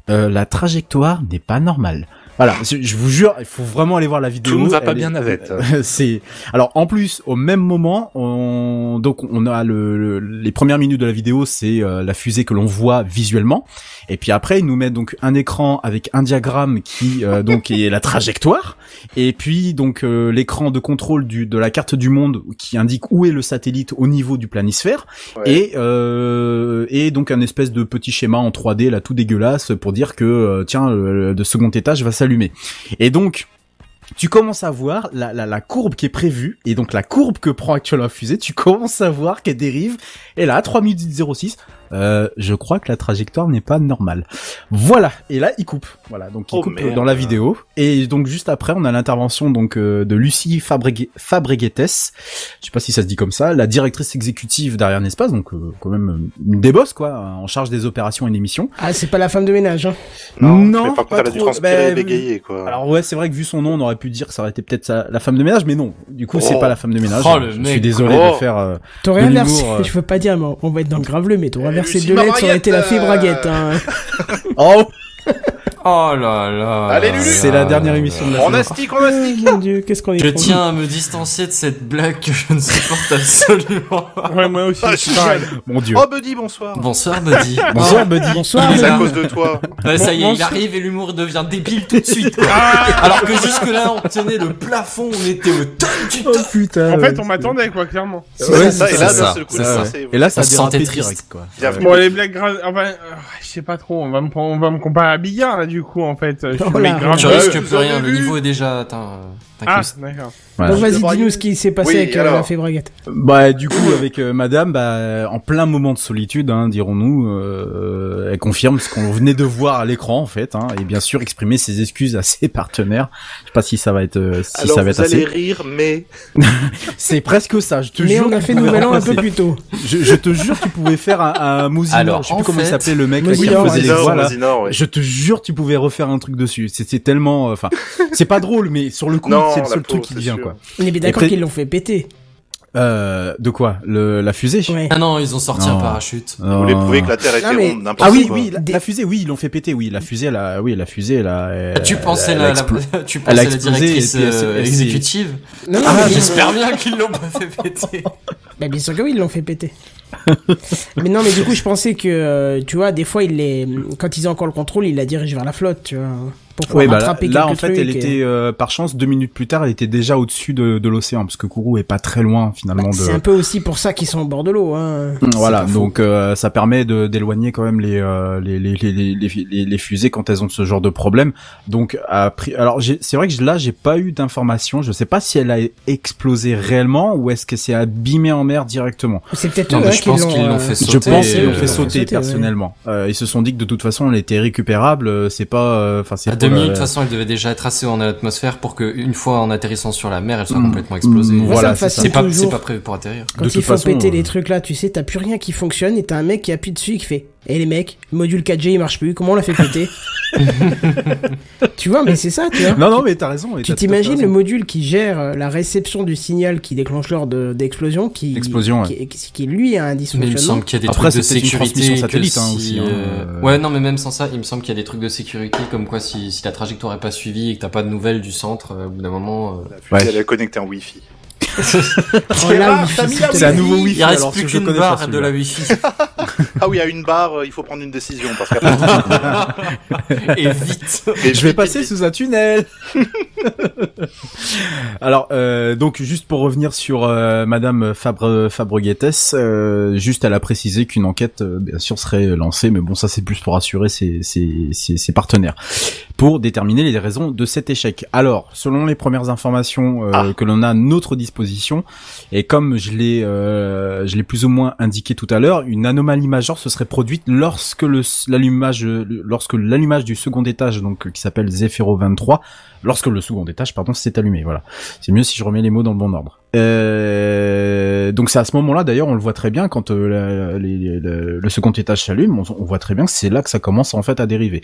euh, la trajectoire n'est pas normale. Voilà, je vous jure, il faut vraiment aller voir la vidéo. Tout ne va pas bien, Navette. c'est alors en plus au même moment, on donc on a le, le- les premières minutes de la vidéo, c'est euh, la fusée que l'on voit visuellement, et puis après ils nous mettent donc un écran avec un diagramme qui euh, donc est la trajectoire, et puis donc euh, l'écran de contrôle du de la carte du monde qui indique où est le satellite au niveau du planisphère, Ouais. et euh, et donc un espèce de petit schéma en 3D là tout dégueulasse pour dire que euh, tiens le, le second étage va s'allumer. Et donc tu commences à voir la, courbe qui est prévue, et donc la courbe que prend actuellement la fusée, tu commences à voir qu'elle dérive, et là, à 3 minutes 06, euh, je crois que la trajectoire n'est pas normale. Voilà, et là, il coupe. Voilà, donc il Oh, coupe merde. dans la vidéo, et donc juste après, on a l'intervention donc euh, de Lucie Fabreguetes, je sais pas si ça se dit comme ça, la directrice exécutive d'Ariane Espace, donc euh, quand même euh, une des boss, quoi, en charge des opérations et des missions. Ah, c'est pas la femme de ménage, hein. Non, Non, pas trop. Ben, bégayer, quoi. Alors ouais, c'est vrai que vu son nom, on aurait pu dire que ça aurait été peut-être la femme de ménage, mais non. Du coup, c'est Oh. pas la femme de ménage. Oh, le je mec, suis désolé de faire. euh, T'aurais euh. je veux pas dire, mais on va être dans le graveleux, mais t'aurais Lucie deux lettres, ça aurait été la Mabraguette, fibraguette, hein. Oh, Oh là là. Allez, Lulu. c'est la dernière émission de la On astique, on astique Mon dieu, qu'est-ce qu'on est Je tiens à me distancer de cette blague que je ne supporte absolument pas. Ouais, moi aussi, Ah. Mon dieu. Oh, Buddy, bonsoir Bonsoir, Buddy. Bonsoir, Buddy. Bonsoir, C'est à cause de toi. Ouais, ça y est, il arrive et l'humour devient débile tout de suite. Ah Alors que jusque-là, on tenait le plafond, on était au top du Oh top. putain. En fait, on m'attendait, quoi, clairement. Ouais, ça, et là, ça, Et là, se direct, triste. quoi. Bon, les blagues enfin, euh, je sais pas trop, on va me, on va me comparer à Bigard, là, du coup, en fait. Je Oh mets là, grave- Tu risques plus rien, le niveau est déjà atteint. euh, Ah, d'accord. Voilà. Donc vas-y, dis-nous ce qui s'est passé Oui, avec euh, alors. la fibraguette. Bah du coup avec euh, Madame, bah en plein moment de solitude, hein, dirons-nous, euh, elle confirme ce qu'on venait de voir à l'écran en fait, hein, et bien sûr exprimer ses excuses à ses partenaires. Je sais pas si ça va être, euh, si Alors, ça va vous être assez. allez rire, mais... C'est presque ça. Je te Mais jure. on a fait nouvel an un peu plus tôt. Je, je te jure, tu pouvais faire un, un Mosinor. Alors, je sais plus comment il s'appelait le mec là, qui faisait les voix là. Mosinor, ouais. Je te jure, tu pouvais refaire un truc dessus. C'est c'est tellement, euh, enfin, c'est pas drôle, mais sur le coup, c'est le seul truc qui vient sûr. Quoi. On est bien d'accord qu'ils l'ont fait péter. Euh, de quoi? Le, La fusée? Ah non, ils ont sorti Non. un parachute. Non. voulez prouver que la Terre était Non, mais- ronde, n'importe Ah oui, quoi. oui, la, la fusée, oui, ils l'ont fait péter, oui, la fusée, elle a, oui, la fusée, elle a, elle- tu pensais la, la- tu pensais la directrice et euh, s'est- Non, exécutive? Non, Ah, j'espère bien qu'ils l'ont pas fait péter. Bah, bien sûr que oui, ils l'ont fait péter. mais non, mais du coup, je pensais que, euh, tu vois, des fois, il les, quand ils ont encore le contrôle, ils la dirigent vers la flotte, tu vois, pour pouvoir Oui, bah là, en fait, elle et- était, euh, par chance, deux minutes plus tard, elle était déjà au-dessus de, de l'océan, parce que Kourou est pas très loin, finalement, de... C'est un peu aussi pour ça qu'ils sont au bord de l'eau, hein. Voilà, pas faux. donc euh, ça permet de d'éloigner quand même les, euh, les, les, les, les, les, les fusées quand elles ont ce genre de problème. Donc après, alors j'ai- c'est vrai que là j'ai pas eu d'informations. Je sais pas si elle a explosé réellement ou est-ce que c'est abîmé en mer directement. C'est peut-être eux, je qui pense l'ont, qu'ils l'ont fait Je sauter. pense qu'ils l'ont fait sauter personnellement. Euh, ils se sont dit que de toute façon elle était récupérable. euh, C'est pas, euh, enfin c'est minutes, de toute façon, elle devait déjà être assez en atmosphère pour que, une fois en atterrissant sur la mer, elle soit Mm. complètement explosée. Mm, Moi, voilà, c'est pas, prévu pour atterrir. Quand De il toute faut façon, péter euh, les trucs là, tu sais, t'as plus rien qui fonctionne et t'as un mec qui appuie dessus et qui fait Eh les mecs, le module 4G il marche plus, comment on l'a fait péter Tu vois, mais c'est ça, tu vois. Non non mais t'as raison. et Tu t'imagines le module qui gère euh, la réception du signal qui déclenche l'heure de- d'explosion, qui, L'explosion, qui, qui, qui, lui a un Mais il me dysfonctionnement. semble qu'il y a des Après, trucs de sécurité. satellite, hein, si, aussi, hein, euh, euh. Ouais, non, mais même sans ça, il me semble qu'il y a des trucs de sécurité, comme quoi si, si la trajectoire est pas suivie et que t'as pas de nouvelles du centre, euh, au bout d'un moment. euh, La Ouais. elle est connectée en Wi-Fi. Oh C'est un nouveau Wi-Fi. Il reste alors, plus qu'une barre de la Wi-Fi. Ah oui, à une barre, il faut prendre une décision parce qu'après. et vite. Et Je vais vite, passer vite, sous un tunnel. Alors, euh, donc juste pour revenir sur euh, Madame Fabre Fabreguettes, euh, juste elle a précisé qu'une enquête, euh, bien sûr, serait lancée, mais bon, ça c'est plus pour assurer ses, ses, ses, ses partenaires, pour déterminer les raisons de cet échec. Alors, selon les premières informations euh, Ah. que l'on a à notre disposition, et comme je l'ai, euh, je l'ai plus ou moins indiqué tout à l'heure, une anomalie majeure se serait produite lorsque le l'allumage, lorsque l'allumage du second étage, donc qui s'appelle Zephyro 23, lorsque le second étage, pardon, s'est allumé. Voilà, c'est mieux si je remets les mots dans le bon ordre. Euh, donc c'est à ce moment-là, d'ailleurs, on le voit très bien quand euh, la- les- les- le, le second étage s'allume, on, on voit très bien que c'est là que ça commence en fait à dériver.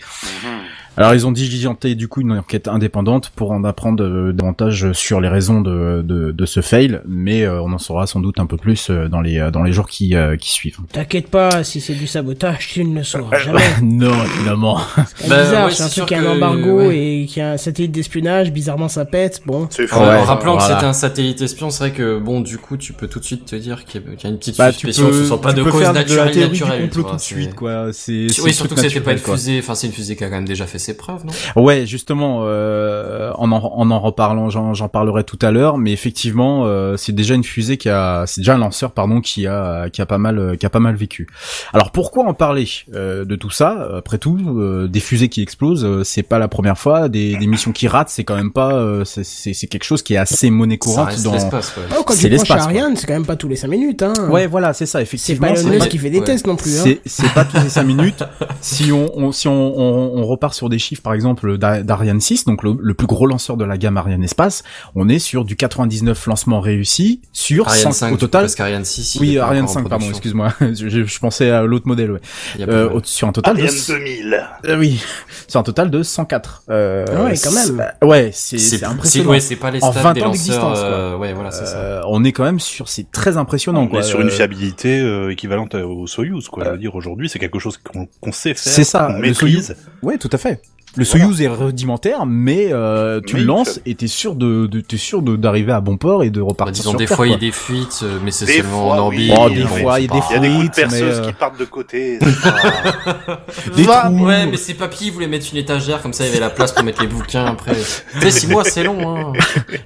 Alors ils ont diligenté du coup une enquête indépendante pour en apprendre euh, davantage sur les raisons de, de, de ce fail, mais euh, on en saura sans doute un peu plus euh, dans les euh, dans les jours qui, euh, qui suivent. T'inquiète pas, si c'est du sabotage, tu ne le sauras jamais. non, évidemment. C'est Bah, bizarre, ouais, c'est un c'est sûr truc qui a un embargo ouais. et qui a un satellite d'espionnage, bizarrement ça pète, bon. C'est. Ouais, rappelant voilà. que c'était un satellite espion, c'est vrai que bon, du coup, tu peux tout de suite te dire qu'il y a, une petite Bah, tu suspicion, peux, ce sont pas tu de peux cause faire de la naturelle, théorie du naturelle, tu complot tout de c'est- suite, quoi. C'est, Oui, c'est surtout tout que c'était pas une fusée, enfin c'est une fusée qui a quand même déjà fait ses preuves, non? Ouais, justement, euh, en, en en en reparlant, j'en, j'en parlerai tout à l'heure, mais effectivement, euh, c'est déjà une fusée qui a, c'est déjà un lanceur, pardon, qui a, qui a pas mal, euh, qui a pas mal vécu. Alors pourquoi en parler euh, de tout ça? Après tout, euh, des fusées qui explosent, euh, c'est pas la première fois. Des, des missions qui ratent, c'est quand même pas, euh, c'est, c'est, c'est quelque chose qui est assez monnaie Ça courante reste dans. l'espace, ouais. Oh, quand C'est tu l'espace, quoi. Ariane, c'est quand même pas tous les 5 minutes, hein. Ouais, voilà, c'est ça. C'est Effectivement, pas c'est Musk pas- qui fait des ouais. tests non plus, hein. C'est c'est pas toutes les 5 minutes. Si on, on si on, on, on repart sur des chiffres, par exemple d'A- d'Ariane 6, donc le, le plus gros lanceur de la gamme Ariane Espace, on est sur du 99 lancements réussis sur Ariane 100 5, au total. parce qu'Ariane 6, il Oui, Ariane encore en 5, pardon, excuse-moi. je, je pensais à l'autre modèle, ouais. Euh, sur un total de Ariane 2000. euh, oui, sur un total de 104. Euh, Ah ouais, quand même. c'est- Ouais, c'est impressionnant. ouais, c'est pas les En stats 20 des ans d'existence, quoi. euh, ouais, voilà, c'est ça. Euh, on est quand même sur, c'est très impressionnant, On quoi. est sur une fiabilité euh, équivalente au Soyuz, quoi. Je veux dire, aujourd'hui, c'est quelque chose qu'on qu'on sait faire, C'est ça, qu'on le maîtrise. Ouais, tout à fait. Le Voilà. Soyuz est rudimentaire, mais euh, tu Mais le lances et t'es sûr de, de t'es sûr d'arriver à bon port et de Bah, repartir disons, sur des Terre, fois, il y a des fuites, mais c'est Des seulement fois, en orbite. oui, des fois, il y a des pas- Il y a des coups de mais, perceuse euh, qui partent de côté. c'est pas- Des Va- trous. Ouais, mais c'est papy, il voulait mettre une étagère, comme ça il y avait la place pour mettre les bouquins après. tu sais, 6 mois c'est long, hein.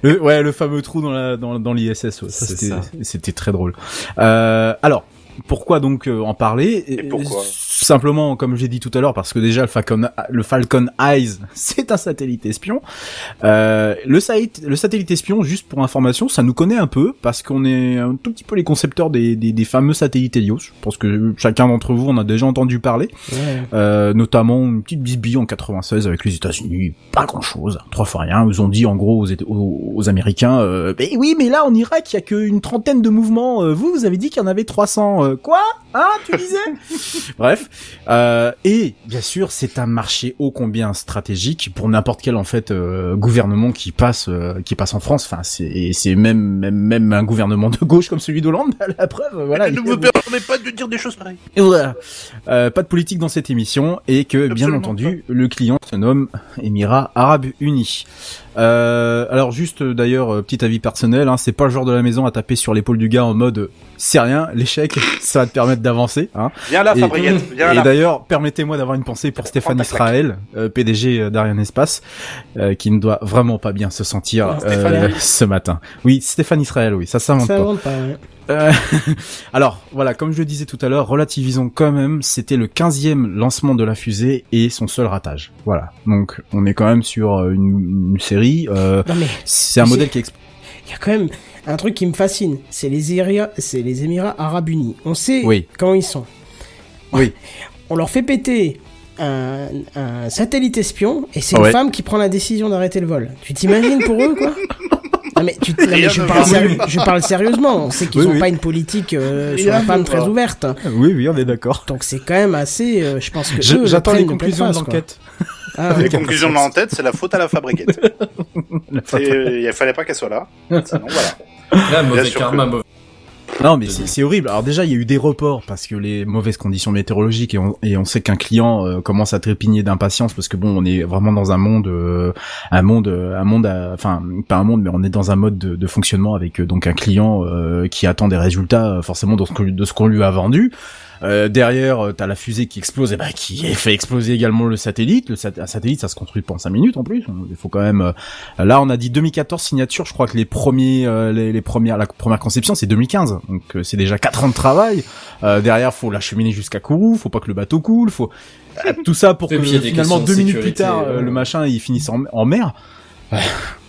Le, ouais, le fameux trou dans la dans, dans l'ISS, ouais, c'était très drôle. Euh, alors. Pourquoi donc euh, en parler Et pourquoi Simplement, comme j'ai dit tout à l'heure, parce que déjà le Falcon, le Falcon Eyes, c'est un satellite espion. Euh, le, site, le satellite espion, juste pour information, ça nous connaît un peu parce qu'on est un tout petit peu les concepteurs des, des, des fameux satellites Helios. Je pense que chacun d'entre vous en a déjà entendu parler. Ouais. Euh, notamment une petite bisbille en 96 avec les États-Unis, pas grand-chose, trois fois rien. Ils ont dit en gros aux, aux, aux Américains, euh, mais oui, mais là en Irak il y a qu'une trentaine de mouvements. Euh, vous, vous avez dit qu'il y en avait 300. Euh, quoi Hein Tu disais Bref, Euh, et bien sûr, c'est un marché ô combien stratégique pour n'importe quel en fait euh, gouvernement qui passe euh, qui passe en France. Enfin, c'est même même même un gouvernement de gauche comme celui d'Hollande. La preuve, voilà. ne me permets pas de dire des choses pareilles. et voilà. Euh, pas de politique dans cette émission et que bien entendu le client se nomme Émirats Arabes Unis. Euh, alors juste d'ailleurs petit avis personnel, hein, c'est pas le genre de la maison à taper sur l'épaule du gars en mode c'est rien, l'échec ça va te permettre d'avancer. Hein. Viens là, Et- Fabriette, viens et là. d'ailleurs permettez-moi d'avoir une pensée pour Stéphane. Israël, euh, PDG d'Ariane Espace, euh, qui ne doit vraiment pas bien se sentir euh, ce matin. Oui Stéphane Israël, oui ça s'invente Ça pas. invente pas, ouais. Euh, alors voilà, comme je le disais tout à l'heure, relativisons quand même, c'était le 15e lancement de la fusée et son seul ratage. Voilà, donc on est quand même sur euh, une, une série. euh, Non, mais- c'est un modèle qui exp- Il y a quand même un truc qui me fascine, c'est les Émirats, c'est les Émirats Arabes Unis. On sait Oui. quand ils sont. Oui. On leur fait péter un, un satellite espion et c'est Ouais. une femme qui prend la décision d'arrêter le vol. Tu t'imagines pour eux quoi? Non mais, tu, non, mais Rien je, ne parle va. sérieux- je parle sérieusement. On sait qu'ils Oui, ont oui. pas une politique euh, sur la ne femme très va. ouverte. Oui, oui, on est d'accord. Donc c'est quand même assez. euh, je pense que J'attends les conclusions de l'enquête. Ah, Les conclusions de l'entête, c'est la faute à la fabriquette. Et il fallait pas qu'elle soit là. Sinon, voilà. Là, mauvais karma, mauvais. Non, mais c'est c'est horrible. Alors déjà, il y a eu des reports parce que les mauvaises conditions météorologiques et on, et on sait qu'un client euh, commence à trépigner d'impatience parce que bon, on est vraiment dans un monde, euh, un monde, euh, un monde, à- enfin pas un monde, mais on est dans un mode de, de fonctionnement avec euh, donc un client euh, qui attend des résultats forcément de ce qu'on lui- de ce qu'on lui a vendu. Euh, derrière, euh, t'as la fusée qui explose, et bah, qui fait exploser également le satellite. Le sat- un satellite, ça se construit pas en 5 minutes en plus. Il faut quand même. euh, là, on a dit 2014 signature. Je crois que les premiers, euh, les, les premières, la première conception, c'est 2015. Donc euh, c'est déjà 4 ans de travail. Euh, derrière, faut l'acheminer jusqu'à Kourou. Faut pas que le bateau coule. Faut tout ça pour que finalement deux minutes plus tard, le machin il finisse en, en mer.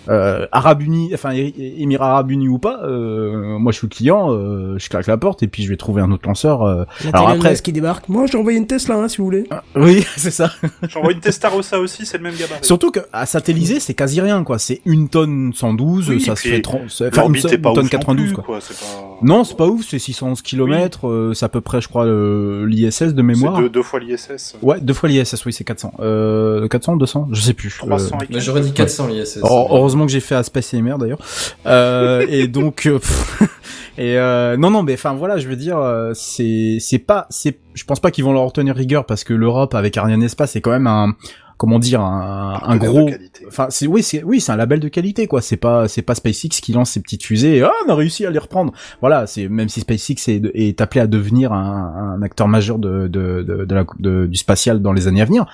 Euh, Arabes Unis, enfin Émi- Émirats Arabes Unis ou pas, euh, moi je suis le client, euh, je claque la porte et puis je vais trouver un autre lanceur. euh. La Alors après, qui débarque. Moi j'ai envoyé une Tesla hein, si vous voulez. oui, c'est ça. J'envoie une Testarossa aussi, c'est le même gabarit. Surtout que à satelliser, c'est quasi rien quoi. C'est une tonne 112, Oui, ça se fait 30, c'est- enfin, une, une tonne ouf non 92 plus, quoi. quoi. C'est pas... Non, c'est pas ouf, c'est 611 km, euh, c'est à peu près, je crois, le- l'ISS de mémoire. C'est deux, deux fois l'ISS. Ouais, deux fois l'ISS, oui, c'est 400. Euh, 400, 200, je sais plus. 300 Euh, et Mais j'aurais dit 400 l'ISS. Heureusement heureusement que j'ai fait à Space AMR d'ailleurs. Euh, et donc, euh, pff, et euh, non, non, mais enfin voilà, je veux dire, euh, c'est, c'est pas, c'est, je pense pas qu'ils vont leur retenir rigueur parce que l'Europe avec Ariane Espace c'est quand même un, comment dire, un, un label gros, enfin c'est, oui, c'est, oui, c'est un label de qualité quoi. C'est pas, c'est pas SpaceX qui lance ses petites fusées. Et, ah, on a réussi à les reprendre. Voilà, c'est même si SpaceX est, est appelé à devenir un, un acteur majeur de, de, de, de la, de- du spatial dans les années à venir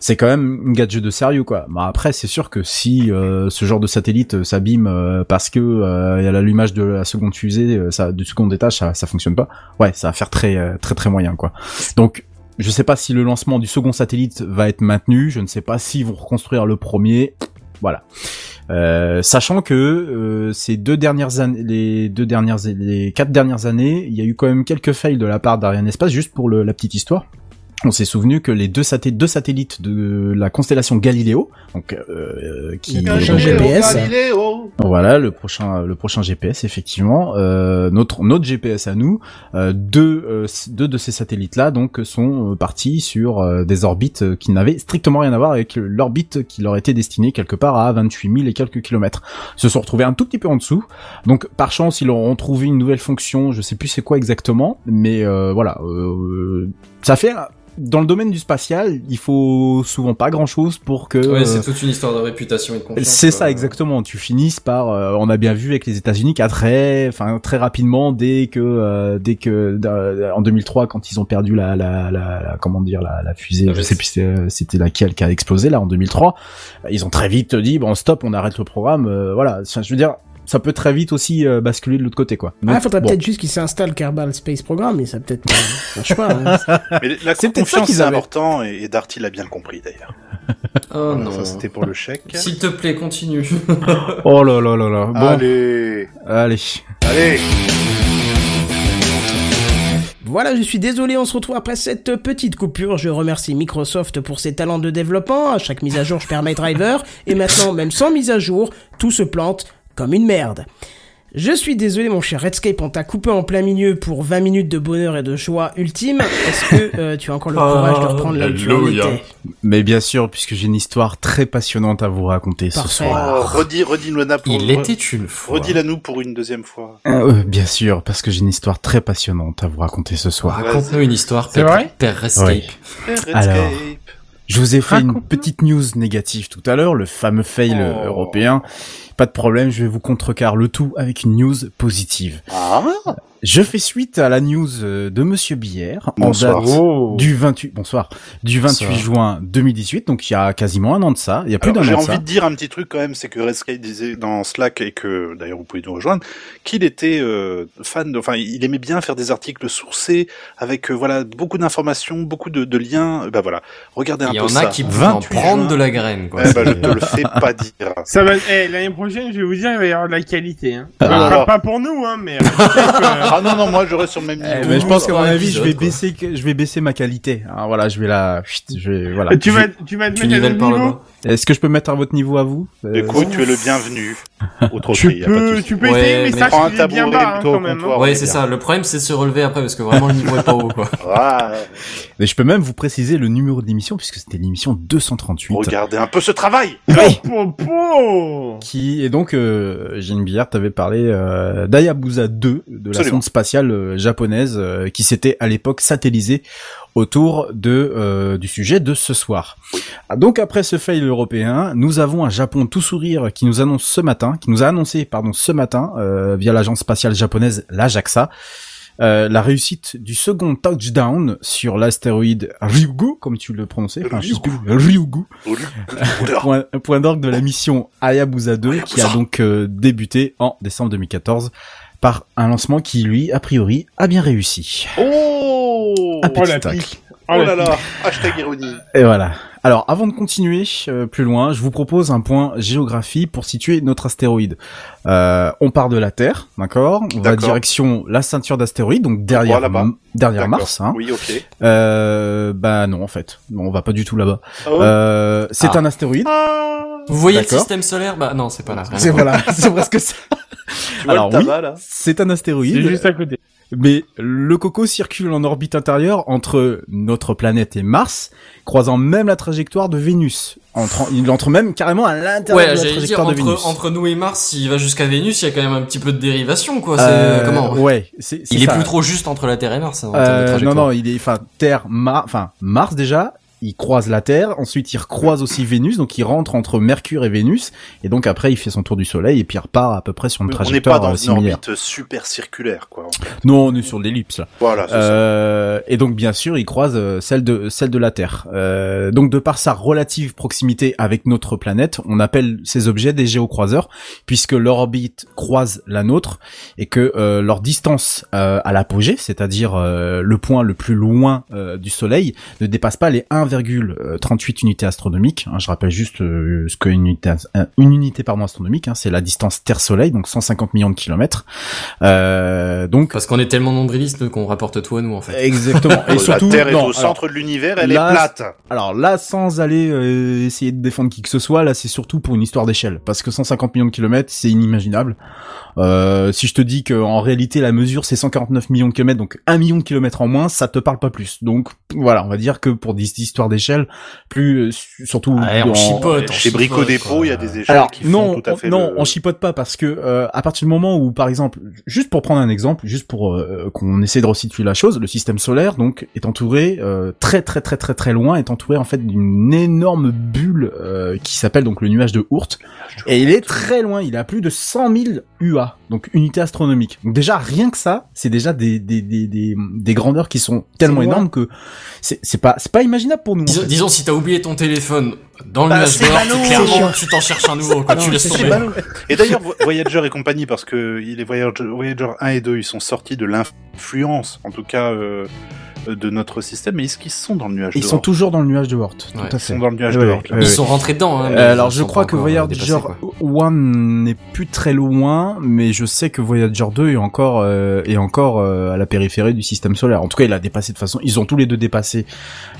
c'est quand même une gadget de sérieux quoi. Bah après c'est sûr que si euh, ce genre de satellite euh, s'abîme euh, parce que euh, il y a l'allumage de la seconde fusée, euh, ça du second étage ça ça fonctionne pas. Ouais, ça va faire très euh, très très moyen quoi. Donc je sais pas si le lancement du second satellite va être maintenu, je ne sais pas s'ils vont reconstruire le premier. Voilà. Euh, sachant que euh, ces deux dernières années, les deux dernières, les quatre dernières années, il y a eu quand même quelques fails de la part d'Ariane Espace, juste pour la petite histoire. On s'est souvenu que les deux, satellites de la constellation Galileo, donc euh, qui Le prochain GPS. Galiléo. voilà le prochain le prochain GPS effectivement euh, notre notre GPS à nous euh, deux euh, deux de ces satellites là donc sont partis sur euh, des orbites qui n'avaient strictement rien à voir avec l'orbite qui leur était destinée quelque part à 28 000 et quelques kilomètres Ils se sont retrouvés un tout petit peu en dessous donc par chance ils auront trouvé une nouvelle fonction je sais plus c'est quoi exactement mais euh, voilà euh, ça fait dans le domaine du spatial, il faut souvent pas grand chose pour que Ouais, euh, c'est toute une histoire de réputation et de confiance. c'est ça exactement. Tu finisses par, euh, on a bien vu avec les États-Unis qu'à très, enfin très rapidement, dès que, euh, dès que euh, en 2003, quand ils ont perdu la, la, la, la- comment dire, la, la fusée, La je sais plus c'était c'était laquelle qui a explosé là en 2003. euh, Ils ont très vite dit bon stop, on arrête le programme. euh, voilà, Enfin, je veux dire, ça peut très vite aussi euh, basculer de l'autre côté quoi. Ah, Donc, faudrait bon. peut-être juste qu'ils s'installent Kerbal Space Program, mais ça peut-être. euh, je sais pas. hein. Mais la C'est peut-être ça confiance, avaient. important, et, et Darty l'a bien compris d'ailleurs. Oh Voilà, non. Ça, c'était pour le chèque. S'il te plaît, continue. Oh là là là là. Bon, Allez, allez. allez. Voilà, je suis désolé, on se retrouve après cette petite coupure. Je remercie Microsoft pour ses talents de développement. À chaque mise à jour, je perds mes drivers. Et maintenant, même sans mise à jour, tout se plante comme une merde. Je suis désolé mon cher Redscape, on t'a coupé en plein milieu pour 20 minutes de bonheur et de joie ultime. Est-ce que euh, tu as encore le courage de reprendre où tu Mais bien sûr, puisque j'ai une histoire très passionnante à vous raconter ce soir. Oh, redis, redis nous pour. Il était une fois. Redis-la nous pour une deuxième fois. Euh, bien sûr, parce que j'ai une histoire très passionnante à vous raconter ce soir. Raconte-nous une histoire, C'est Père, vrai Père Rescape. Oui. Redscape. Alors, Je vous ai fait une petite news négative tout à l'heure, le fameux fail Oh. européen. Pas de problème, je vais vous contrecarrer le tout avec une news positive. Ah, Je fais suite à la news euh, de Monsieur Bière en Bonsoir. date Oh. du 28 bonsoir du 28 Bonsoir. juin 2018 donc il y a quasiment un an de ça il y a plus d'un J'ai an de envie ça de dire un petit truc quand même, c'est que Redscape disait dans Slack et que d'ailleurs vous pouvez nous rejoindre, qu'il était euh, fan, de, enfin il aimait bien faire des articles sourcés avec euh, voilà beaucoup d'informations, beaucoup de, de liens. Bah voilà, regardez un Il y peu en ça. a qui en 28 prendre juin. de la graine, quoi. Eh ben, je te le fais pas dire. Ça va. eh, l'année prochaine, je vais vous dire, il va y avoir de la qualité. Hein. Ah. Pas- Alors. pas pour nous, hein, mais. euh, Ah non non, moi je reste sur le même niveau. Eh, mais je pense qu'à mon avis je vais quoi. baisser je vais baisser ma qualité hein, voilà je vais la je vais voilà tu Je- vas, tu vas te mettre à notre niveau. est-ce que je peux mettre à votre niveau à vous? Euh, Écoute, tu es le bienvenu. Autre Tu y a pas de peux, souci. tu peux Ouais, essayer, mais mais sache qu'il est bien bas hein, quand même. Ouais, c'est ça. Le problème, c'est de se relever après, parce que vraiment, le niveau est pas haut, quoi. Mais je peux même vous préciser le numéro de l'émission puisque c'était l'émission 238 regardez un peu ce travail. Oui. Qui et donc euh, Jeanne Billard t'avait parlé euh, d'Hayabusa 2 de la sonde spatiale euh, japonaise euh, qui s'était à l'époque satellisée autour de euh, du sujet de ce soir. Ah, Donc après ce fail européen, nous avons un Japon tout sourire qui nous annonce ce matin, qui nous a annoncé pardon ce matin euh, via l'agence spatiale japonaise la JAXA euh, la réussite du second touchdown sur l'astéroïde Ryugu, comme tu le prononçais, enfin, plus, Ryugu, point, point d'orgue de la mission Hayabusa 2, qui a donc euh, débuté en décembre 2014 par un lancement qui, lui, a priori, a bien réussi. Oh, Un Oh petit la. Oh là là, hashtag ironie. Et voilà. Alors, avant de continuer euh, plus loin, je vous propose un point géographie pour situer notre astéroïde. Euh, on part de la Terre, d'accord? On va direction la ceinture d'astéroïdes, donc derrière, derrière. Mars. Hein. Oui, ok. Euh, bah non, en fait, non, on va pas du tout là-bas. Oh. Euh, c'est Ah. un astéroïde. Vous voyez le système solaire? Bah non, c'est pas là. C'est voilà, c'est presque ça. Tu vois Alors le oui, tabac c'est un C'est astéroïde. juste à côté. Mais le coco circule en orbite intérieure entre notre planète et Mars, croisant même la trajectoire de Vénus. Entre, il entre même carrément à l'intérieur Ouais, de la j'allais dire, trajectoire de Vénus. entre, entre nous et Mars, s'il va jusqu'à Vénus, il y a quand même un petit peu de dérivation, quoi. Euh, comment Ouais, c'est c'est Il est ça. plus trop juste entre la Terre et Mars, hein, en termes de Euh, non, trajectoire. non, il est, enfin, Terre, Mars, enfin, Mars déjà, il croise la Terre, ensuite il recroise aussi Vénus, donc il rentre entre Mercure et Vénus, et donc après il fait son tour du Soleil, et puis il repart à peu près sur une On n'est pas trajectoire dans euh, une orbite super circulaire, quoi. en fait. Non, on est sur l'ellipse là. Voilà, c'est ça. Euh, et donc bien sûr, il croise euh, celle de celle de la Terre. Euh, donc de par sa relative proximité avec notre planète, on appelle ces objets des géocroiseurs puisque leur orbite croise la nôtre et que euh, leur distance euh, à l'apogée, c'est-à-dire euh, le point le plus loin euh, du Soleil, ne dépasse pas les 1,38 unités astronomiques. Hein, je rappelle juste euh, ce qu'une unité, euh, une unité pardon astronomique, hein, c'est la distance Terre-Soleil, donc 150 millions de kilomètres. Euh, donc Parce qu'on est tellement nombriliste qu'on rapporte tout à nous, en fait. Exactement. Et La surtout, Terre est non, au centre alors, de l'univers, elle là, est plate. Alors là, sans aller euh, essayer de défendre qui que ce soit, là, c'est surtout pour une histoire d'échelle, parce que 150 millions de kilomètres, c'est inimaginable. Euh, si je te dis qu'en réalité la mesure c'est 149 millions de kilomètres, donc 1 million de kilomètres en moins, ça te parle pas plus. Donc voilà, on va dire que pour des histoires d'échelle, plus euh, surtout on en- chipote. on Chez Brico chipote, Dépôt, il y a des échelles alors qui font non, tout à on- fait non, le- on chipote pas parce que euh, à partir du moment où, par exemple, juste pour prendre un exemple, juste pour euh, qu'on essaie de resituer la chose, le système solaire donc est entouré euh, très très très très très loin, est entouré en fait d'une énorme bulle euh, qui s'appelle donc le nuage de Oort, et il est très loin, il a plus de 100 000 UA, donc unité astronomique. Donc déjà rien que ça, c'est déjà des des, des des des grandeurs qui sont tellement énormes que c'est c'est pas c'est pas imaginable pour nous. en Disons, fait. disons, si t'as oublié ton téléphone dans le Bah, nuage d'or, clairement, tu t'en cherches un nouveau, quoi. Non, tu laisses tomber. Et d'ailleurs, Vo- Voyager et compagnie, parce que les Voyager, Voyager 1 et 2, ils sont sortis de l'influence, en tout cas, euh, de notre système, mais est-ce qu'ils sont dans le nuage Ils de sont Oort toujours dans le nuage de Oort, tout Ouais, à ils fait. sont dans le nuage Ouais, de là. ouais, Ils sont rentrés dedans, hein, Euh, ils alors je crois que euh, Voyager dépassés, quoi. 1 n'est plus très loin, mais je sais que Voyager 2 est encore euh, est encore euh, à la périphérie du système solaire. En tout cas, il a dépassé de façon. Ils ont tous les deux dépassé